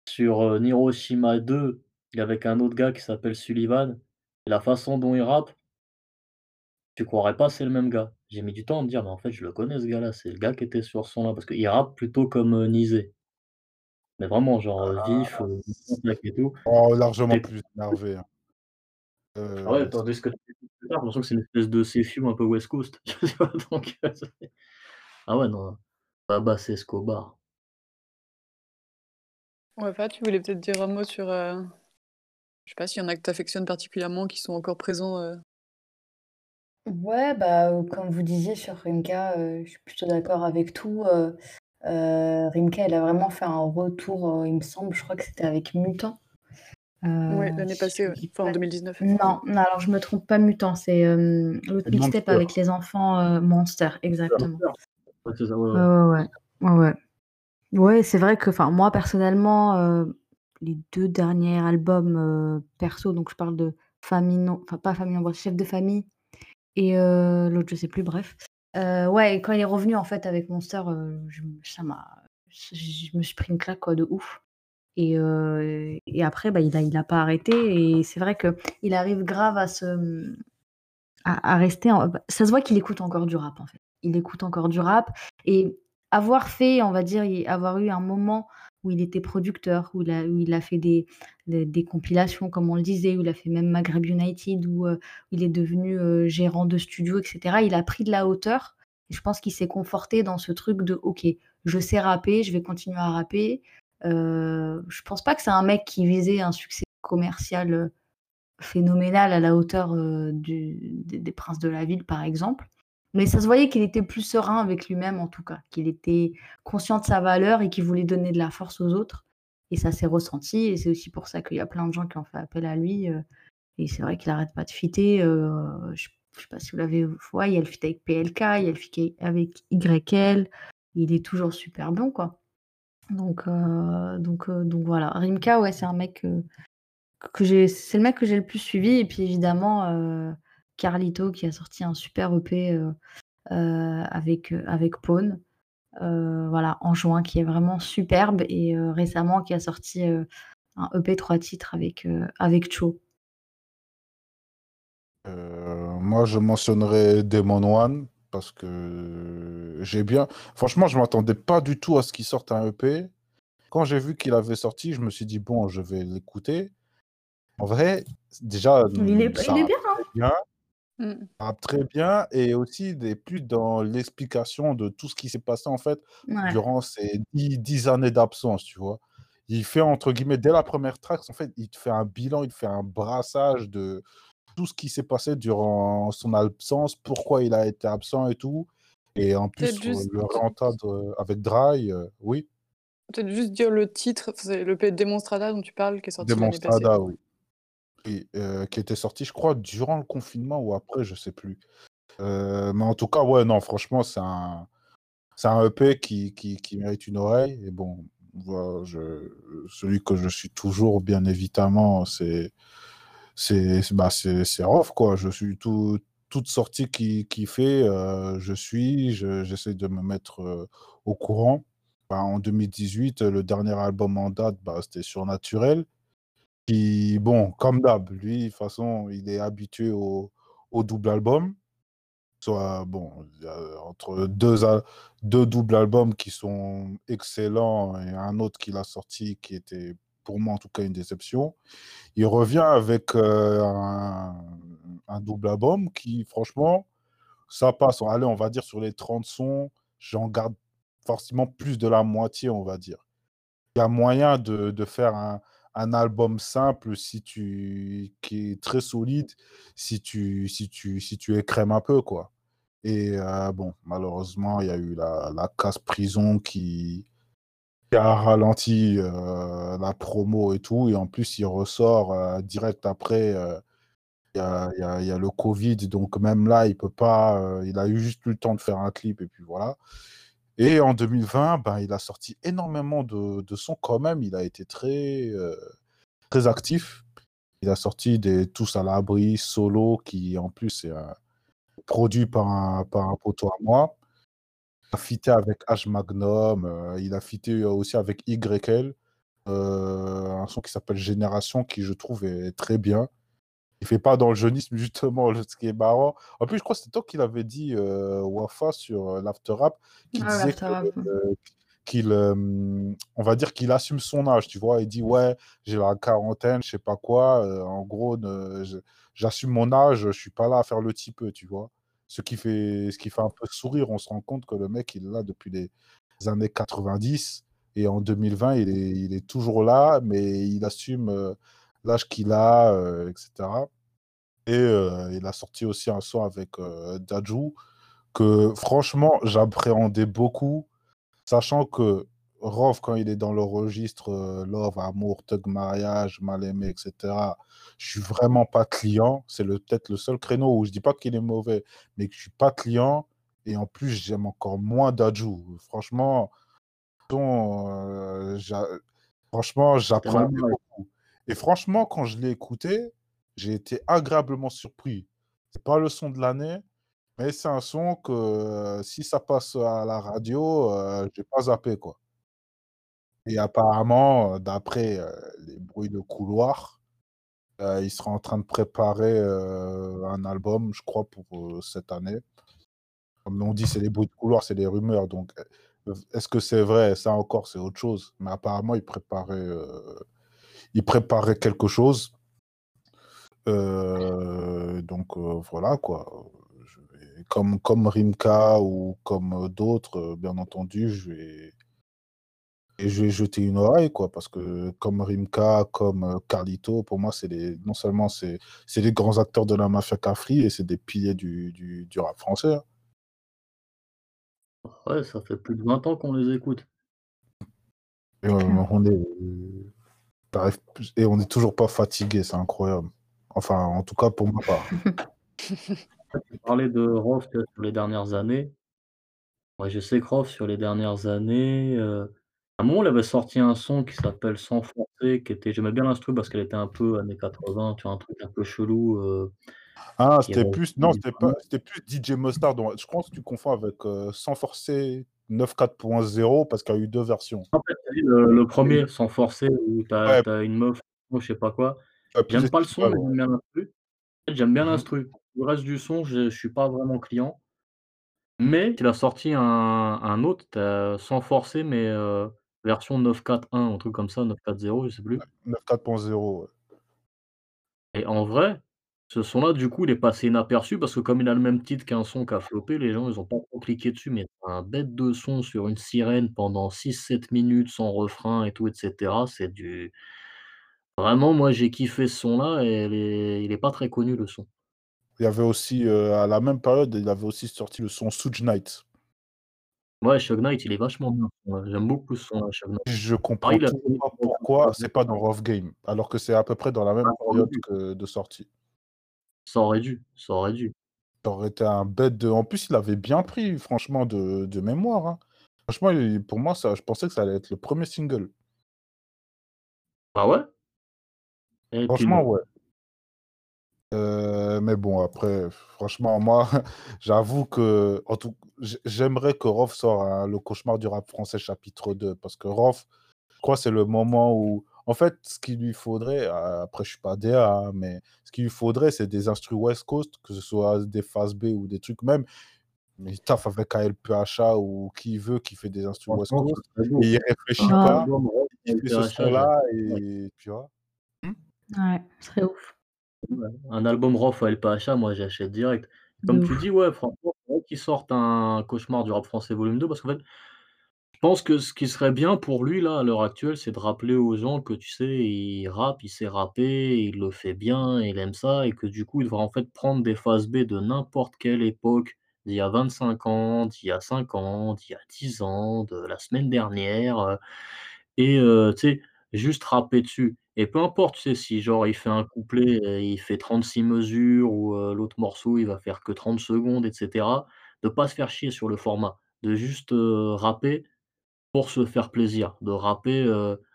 sur euh, Hiroshima 2, avec un autre gars qui s'appelle Sullivan. Et la façon dont il rappe, tu croirais pas c'est le même gars. J'ai mis du temps à me dire, mais en fait, je le connais ce gars-là. C'est le gars qui était sur ce son-là, parce qu'il rappe plutôt comme euh, Nizé. Mais vraiment, genre euh, vif, euh, et tout. Oh, largement et... plus énervé. Hein. Ah ouais, tandis que j'ai l'impression que c'est une espèce de CFU un peu West Coast. [LAUGHS] Donc, ah ouais, non. Babas Escobar. Ouais, Fat, tu voulais peut-être dire un mot sur. Euh... Je sais pas s'il y en a que tu affectionnes particulièrement qui sont encore présents. Euh... Ouais, bah, comme vous disiez sur Rimka, euh, je suis plutôt d'accord avec tout. Euh, Rimka, elle a vraiment fait un retour, il me semble, je crois que c'était avec Mutant. ouais, l'année passée, ouais. enfin en 2019. Non, non, alors je me trompe pas, Mutant, c'est l'autre mixtape avec les enfants Monster, exactement. Ouais, c'est ça, ouais, ouais. ouais, ouais. ouais. Ouais, c'est vrai que moi personnellement, heu, les 2 derniers albums, heu, perso, donc je parle de Famille non enfin pas Famille nombreuse, Chef de famille et heu, l'autre je sais plus, bref. Ouais quand il est revenu en fait avec Monster, je ça m'a je me suis pris une claque quoi de ouf Et, et après, bah, il n'a il a pas arrêté. Et c'est vrai qu'il arrive grave à se. À, rester. Bah, ça se voit qu'il écoute encore du rap, en fait. Il écoute encore du rap. Et avoir fait, on va dire, avoir eu un moment où il était producteur, où il a, où il a fait des, compilations, comme on le disait, où il a fait même Maghreb United, où, il est devenu gérant de studio, etc. Il a pris de la hauteur. Et je pense qu'il s'est conforté dans ce truc de OK, je sais rapper, je vais continuer à rapper. Euh, je pense pas que c'est un mec qui visait un succès commercial euh, phénoménal à la hauteur euh, des, Princes de la Ville, par exemple. Mais ça se voyait qu'il était plus serein avec lui-même, en tout cas, qu'il était conscient de sa valeur et qu'il voulait donner de la force aux autres. Et ça s'est ressenti. Et c'est aussi pour ça qu'il y a plein de gens qui ont fait appel à lui. et c'est vrai qu'il n'arrête pas de fitter. je ne sais pas si vous l'avez vu. il y a le fit avec PLK, il y a le fit avec YL. Il est toujours super bon, quoi. Donc, euh, donc, euh, donc voilà. Rimka, ouais, c'est un mec euh, que j'ai, c'est le mec que j'ai le plus suivi. Et puis évidemment, Carlito qui a sorti un super EP avec, avec Pawn. voilà, en juin, qui est vraiment superbe. Et récemment, qui a sorti un EP trois titres avec, avec Cho. moi, je mentionnerai Demon One parce que j'ai bien. Franchement, je m'attendais pas du tout à ce qu'il sorte un EP. Quand j'ai vu qu'il avait sorti, je me suis dit, bon, je vais l'écouter. En vrai, déjà. Il est, il est bien. Hein mmh. très bien. Et aussi, des, plus dans l'explication de tout ce qui s'est passé, en fait, durant ces dix, années d'absence, tu vois? Il fait, entre guillemets, dès la première track, en fait, il te fait un bilan, il te fait un brassage de, tout ce qui s'est passé durant son absence, pourquoi il a été absent et tout. Et en plus, le renta avec Dry, euh, oui. Peut-être juste dire le titre, c'est le Demonstrada dont tu parles, qui est sorti Demonstrada, oui. Qui était sorti, je crois, durant le confinement ou après, je sais plus. Mais en tout cas, ouais, non, franchement, c'est un, un EP qui, qui, qui, mérite une oreille. Et bon, je, celui que je suis toujours, bien évidemment, c'est c'est bah, c'est quoi. Je suis tout, toute sortie qui, qui fait, je suis, j'essaie de me mettre au courant. Bah, en 2018, le dernier album en date, bah, c'était Surnaturel. Qui, bon, comme d'hab, lui, de toute façon, il est habitué au, double album. Soit, bon, entre deux, deux doubles albums qui sont excellents et un autre qu'il a sorti qui était pour moi en tout cas une déception. Il revient avec euh, un, double album qui, franchement, ça passe. Allez, on va dire sur les 30 sons, j'en garde forcément plus de la moitié, on va dire. Il y a moyen de, de faire un, un, album simple si tu, qui est très solide si tu, si tu, si tu écrèmes un peu, quoi. Et euh, bon, malheureusement, il y a eu la, la casse prison qui, a ralenti euh, la promo et tout. Et en plus, il ressort euh, direct après. Il y, a, y, a, le Covid, donc même là, il peut pas. il a eu juste le temps de faire un clip et puis voilà. Et en 2020, ben, il a sorti énormément de, de sons quand même. Il a été très, très actif. Il a sorti des Tous à l'abri, solo, qui en plus est produit par un, par un poteau à moi a fité avec H Magnum, euh, il a fité aussi avec YL, euh, un son qui s'appelle Génération, qui je trouve est très bien. Il fait pas dans le jeunisme, justement, ce qui est marrant. En plus, je crois que c'est toi qui l'avais dit, euh, Wafa, sur l'After Rap, qui ah, disait qu'il, on va dire qu'il assume son âge, tu vois. Il dit, ouais, j'ai la quarantaine, je sais pas quoi. en gros, j'assume mon âge, je suis pas là à faire le petit peu, tu vois. Ce qui, fait, ce qui fait un peu sourire, on se rend compte que le mec, il est là depuis les années 90 et en 2020, il est, il est toujours là, mais il assume euh, l'âge qu'il a, euh, etc. Et euh, il a sorti aussi un son avec Dajou que franchement, j'appréhendais beaucoup, sachant que Rov, quand il est dans le registre euh, Love, Amour, Tug Mariage, Mal aimé, etc., je suis vraiment pas client. C'est peut-être le seul créneau où je dis pas qu'il est mauvais, mais que je suis pas client. Et en plus, j'aime encore moins Dajou. Franchement, euh, franchement, j'apprends beaucoup. Et franchement, quand je l'ai écouté, j'ai été agréablement surpris. C'est pas le son de l'année, mais c'est un son que euh, si ça passe à la radio, je n'ai pas zappé quoi. Et apparemment, heu, d'après, heu, les bruits de couloir, heu, il serait en train de préparer, un album, je crois pour, cette année. Comme on dit, c'est les bruits de couloir, c'est des rumeurs, donc est-ce que c'est vrai? Ça encore, c'est autre chose. Mais apparemment, il préparait, il préparait quelque chose. Heu, donc heu, voilà quoi, je vais comme comme Rimka ou comme, heu, d'autres, bien entendu, je vais et je vais jeter une oreille quoi, parce que comme Rimka, comme, Carlito, pour moi, c'est des non seulement c'est c'est des grands acteurs de la mafia Cafri et c'est des piliers du du du rap français, hein. Ouais, ça fait plus de 20 ans qu'on les écoute. Et on est plus et on est toujours pas fatigué, c'est incroyable. Enfin, en tout cas pour ma part. Tu parlais de vois, sur les dernières années. Ouais, je sais que Rof, sur les dernières années, heu, à un moment, il avait sorti un son qui s'appelle «Sans forcer», qui était j'aimais bien l'instru parce qu'elle était un peu années 80, tu vois? Un truc un peu chelou, heu, Ah, qui c'était plus non, c'était pas c'était plus DJ Mustard, donc je pense que tu confonds avec, heu, Sans forcer 9.4.0 parce qu'il y a eu 2 versions. en fait, tu as vu le 1er, «Sans forcer» où tu as ouais, tu as une meuf, je sais pas quoi. Plus J'aime pas le son, mais j'aime bien l'instru. J'aime bien Mmh mh. l'instru. Le reste du son, je je suis pas vraiment client. Mais il a sorti un un autre, Sans forcer, mais heu, version 9.4.1, un truc comme ça, 9.4.0, je sais plus. 9.4.0, ouais. Et en vrai, ce son-là, du coup, il est passé inaperçu parce que comme il a le même titre qu'un son qui a floppé, les gens, ils ont pas trop cliqué dessus, mais un bête de son sur une sirène pendant 6-7 minutes sans refrain et tout et cetera. C'est du vraiment, moi, j'ai kiffé ce son-là et il est il est pas très connu, le son. Il y avait aussi, heu, à la même période, il avait aussi sorti le son Suge Knight. Ouais, Suge Knight, il est vachement bien, ce son-là. J'aime beaucoup ce son-là, Suge Knight. Je Pareil, comprends il a toujours fini pas pour pourquoi c'est pas dans Rough Game, alors que c'est à peu près dans la Ah, même ça aurait période dû, que de sortie. ça aurait dû, ça aurait dû. Ça aurait été un bête de en plus, il avait bien pris franchement de de mémoire, hein. Franchement, il pour moi, ça je pensais que ça allait être le 1er single. Ah ouais? Et Franchement, bon, ouais. Heu, mais bon après, franchement moi, [LAUGHS] j'avoue que en tout j'ai j'aimerais que Rof sorte un Le Cauchemar du rap français chapitre 2 parce que Rof, je crois c'est le moment où en fait, ce qu'il lui faudrait, a après je suis pas DA, hein, mais ce qu'il lui faudrait, c'est des instrus West Coast, que ce soit des phases B ou des trucs même, mais il taffe avec ALPHA ou qui veut, qui fait des instrus West Coast et il réfléchit Bah, pas, album rock il fait ce son-là et tu vois? Ouais, ce serait ouf, Ouais, un album Rof à LPHA, moi j'achète direct. de Comme tu ouf. dis, ouais, franchement, faudrait qu'ils sortent un Cauchemar du rap français volume 2 parce qu'en fait, je pense que ce qui serait bien pour lui là, à l'heure actuelle, c'est de rappeler aux gens que tu sais, il rappe, il sait rapper, il le fait bien, il aime ça et que du coup, il devrait en fait prendre des phases B de n'importe quelle époque, d'il y a 25 ans, d'il y a 5 ans, d'il y a 10 ans, de la semaine dernière, heu et heu, tu sais, juste rapper dessus et peu importe, tu sais, si genre il fait un couplet et il fait 36 mesures ou heu, l'autre morceau, il va faire que 30 secondes et cetera, de pas se faire chier sur le format, de juste, heu, rapper pour se faire plaisir, de rapper,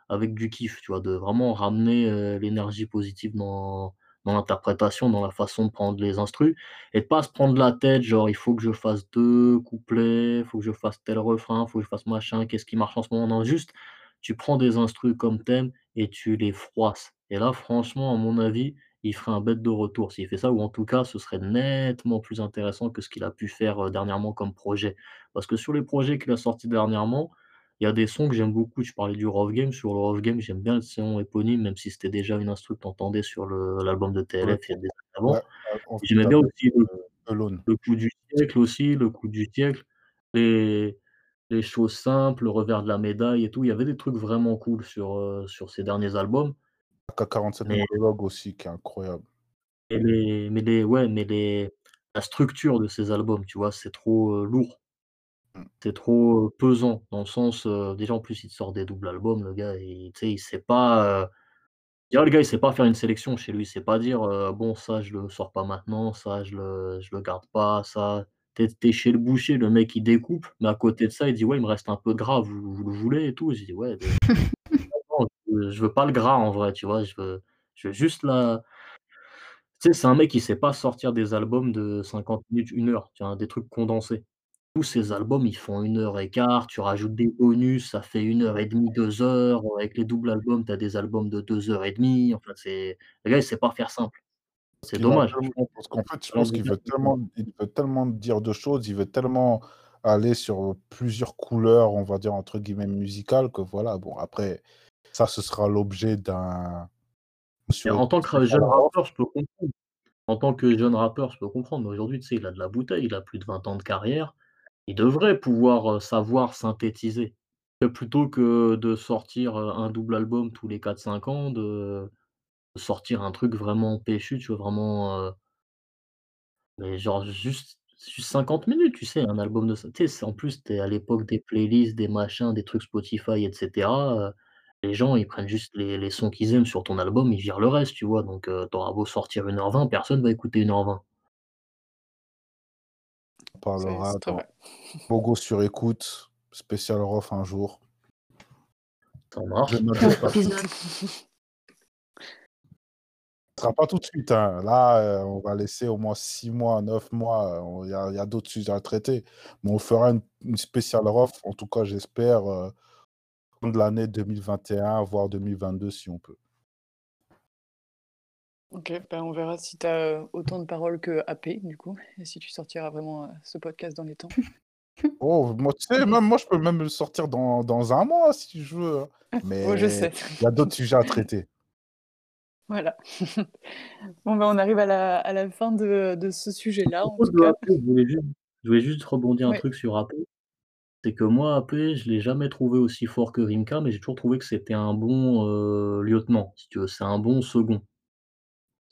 avec du kiff, tu vois? De vraiment ramener, l'énergie positive dans l'interprétation, dans la façon de prendre les instrus et de pas se prendre la tête, genre: «Il faut que je fasse 2 couplets, il faut que je fasse tel refrain, il faut que je fasse machin, qu'est-ce qui marche en ce moment?» non, juste, tu prends des instrus comme aimes et tu les froisses et là, franchement, à mon avis, il ferait un bête de retour s'il fait ça ou en tout cas, ce serait nettement plus intéressant que ce qu'il a pu faire, heu, dernièrement comme projet. Parce que sur les projets qu'il a sortis dernièrement, il y a des sons que j'aime beaucoup. Tu parlais du Rough Game. Sur le Rough Game, j'aime bien le son éponyme, même si c'était déjà une instru que tu entendais sur l'album de TLF il y a des années avant. feat j'aimais bien aussi le Alone. le coup du siècle aussi, le coup du siècle, les les choses simples, le revers de la médaille et tout. Il y avait des trucs vraiment cool sur, heu, sur ces derniers albums. AK-47 Mais monologue aussi qui est incroyable. mais les mais les ouais, mais les la structure de ces albums, tu vois, c'est trop, heu, lourd. Mmh. C'est trop, heu, pesant dans le sens, heu, déjà en plus il sort des doubles albums le gars et sais, il sait pas, Déjà le gars, il sait pas faire une sélection chez lui, il sait pas dire, «Bon ça je le sors pas maintenant, ça je le je le garde pas, ça» tu es tu es chez le boucher, le mec il découpe, mais à côté de ça, il dit: «Ouais, il me reste un peu de gras, vous vous le voulez et tout?» j'ai dit: «Ouais, [LAUGHS] non, je je veux pas le gras en vrai, tu vois? Je veux je veux juste la» tu sais, c'est un mec qui sait pas sortir des albums de 50 minutes, 1 heure, tu vois? Des trucs condensés. tous ces albums, ils font 1 heure et quart, tu rajoutes des bonus, ça fait 1 heure et demie, 2 heures. Avec les doubles albums, tu as des albums de 2 heures et demie. Enfin, c'est le gars, il sait pas faire simple. C'est dommage, tellement parce qu'en fait, je pense qu'il veut tellement il veut tellement dire de choses, il veut tellement aller sur plusieurs couleurs, on va dire, entre guillemets, «musicales» que voilà, bon après, ça, ce sera l'objet d'un en tant que jeune rappeur, je peux comprendre. En tant que jeune rappeur, je peux comprendre, mais aujourd'hui, tu sais, il a de la bouteille, il a plus de 20 ans de carrière. Il devrait pouvoir, heu, savoir synthétiser. Plutôt que de sortir, heu, un double album tous les 4-5 ans, de sortir un truc vraiment péchu, tu vois? Vraiment, heu mais genre juste juste 50 minutes, tu sais? Un album de cin tu sais, c'est en plus, tu es à l'époque des playlists, des machins, des trucs Spotify et cetera, heu, les gens, ils prennent juste les les sons qu'ils aiment sur ton album, ils virent le reste, tu vois? Donc heu, tu auras beau sortir 1 heure 20, personne va écouter 1 heure 20. On C'est parlera c'est très dans vrai. Pogo sur écoute, spécial Rof un jour. Ça Je marche. note 15 déjà. épisodes. Ce sera pas tout de suite, hein. Là, heu, on va laisser au moins 6 mois, 9 mois, on il y a d'autres sujets à traiter. Mais on fera une une spéciale Rof, en tout cas, j'espère, fin de l'année 2021, voire 2022 si on peut. OK, bah, on verra si tu as, autant de paroles que AP du coup et si tu sortiras vraiment, ce podcast dans les temps. [LAUGHS] Oh, moi, tu sais, même moi, je peux même le sortir dans dans 1 mois si je veux, hein. [LAUGHS] Oh, je Mais sais. il y a d'autres sujets à traiter. Voilà. [LAUGHS] Bon, bah, on arrive à la à la fin de de ce sujet-là, en tout cas. Je voulais juste je voulais juste rebondir un Ouais. truc sur AP. C'est que moi, AP, je l'ai jamais trouvé aussi fort que Rimka, mais j'ai toujours trouvé que c'était un bon, heu, lieutenant, si tu veux. C'est un bon second.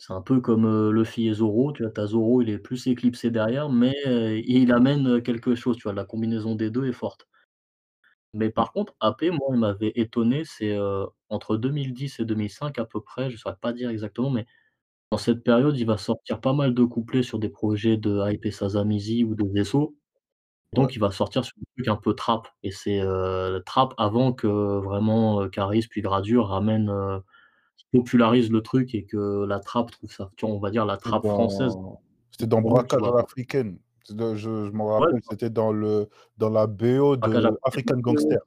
C'est un peu comme, heu, Luffy et Zoro, tu vois? Tu as Zoro, il est plus éclipsé derrière, mais heu, il amène, heu, quelque chose, tu vois? La combinaison des 2 est forte. Mais par contre, AP, moi, il m'avait étonné, c'est, heu, entre 2010 et 2005 à peu près, je saurais pas dire exactement, mais dans cette période, il va sortir pas mal de couplets sur des projets de Hype et Sazamizi ou de Zesso. Ouais. Donc il va sortir sur des trucs un peu trap et c'est, heu, trap avant que vraiment, heu, Caris puis Gradure ramènent, heu, popularisent le truc et que la trap trouve ça tu vois? On va dire la C'était trap française dans c'était dans tu l'Africaine. Je je m'en rappelle, bah c'était dans le dans la BO de African Gangster.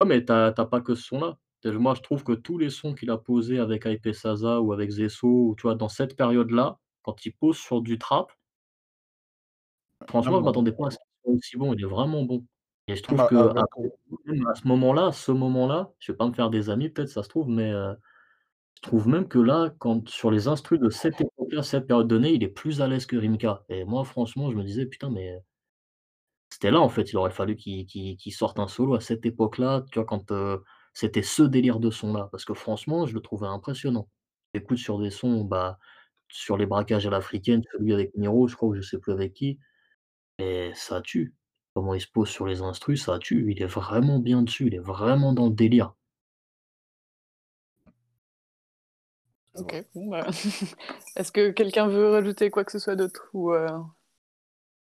ouais, mais tu as tu as pas que ce son-là. Moi, je trouve que tous les sons qu'il a posés avec et Saza ou avec Zesso ou tu vois? Dans cette période-là, quand il pose sur du trap franchement, je m'attendais pas à ce qu'il soit aussi bon, il est vraiment bon et je trouve a qu'AP, avec, heu même à ce moment-là ce moment-là, je vais pas me faire des amis peut-être, ça se trouve, mais heu, je trouve même que là, quand sur les instrus de cette époque-là, cette période donnée, il est plus à l'aise que Rimka et moi, franchement, je me disais: «Putain, mais» c'était là, en fait, il aurait fallu qu'il qu'il qu'il sorte un solo à cette époque-là, tu vois? Quand, heu, c'était ce délire de son-là, parce que franchement, je le trouvais impressionnant. J'écoute sur des sons, bah, sur les braquages à l'Africaine, celui avec Niro, je crois, ou je sais plus avec qui et ça tue. Comment il se pose sur les instrus, ça tue. Il est vraiment bien dessus, il est vraiment dans le délire. OK, bon, bah, [LAUGHS] est-ce que quelqu'un veut rajouter quoi que ce soit d'autre ou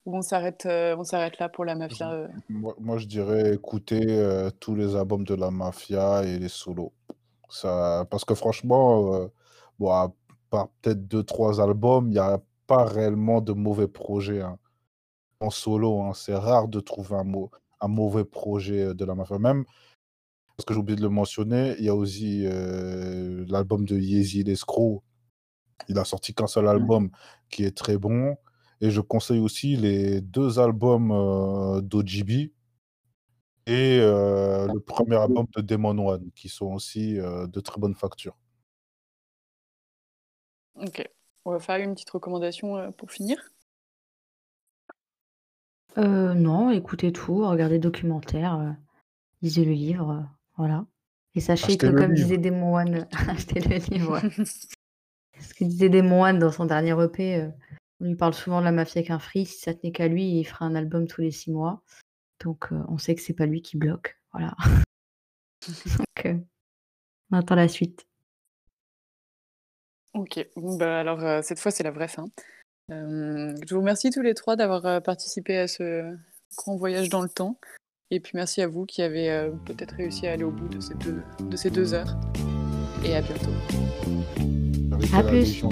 ou on s'arrête, heu, on s'arrête là pour la mafia, heu? moi moi, je dirais écouter, tous les albums de la Mafia et les solos. Ça parce que franchement, bon, à part peut-être 2-3 albums, il y a pas réellement de mauvais projets, hein. En solo, hein, c'est rare de trouver un mau un mauvais projet, de la Mafia. Même parce que j'ai oublié de le mentionner, il y a aussi, heu, l'album de Yeezy Lescro. Il a sorti qu'un seul Mmh. album qui est très bon et je conseille aussi les 2 albums, d'OGB et heu, le 1er album de Demon One qui sont aussi, heu, de très bonne facture. OK. On va faire une petite recommandation, pour finir? Non, écoutez tout, regardez le documentaire, lisez le livre, voilà et sachez Achetez que comme livre. disait Demon One [LAUGHS] achetez le livre, [LAUGHS] ouais. Ce que disait Demon One dans son dernier EP, heu, on lui parle souvent de la mafia qu'un free, si ça tenait qu'à lui, il ferait un album tous les 6 mois. Donc heu, on sait que c'est pas lui qui bloque, voilà. [LAUGHS] Donc heu, on attend la suite. OK. Bon, bah, alors, heu, cette fois, c'est la vraie fin. Je vous remercie tous les 3 d'avoir, participé à ce grand voyage dans le temps et puis merci à vous qui avez, heu, peut-être réussi à aller au bout de ces 2 de ces 2 heures et à bientôt. Avec À la plus.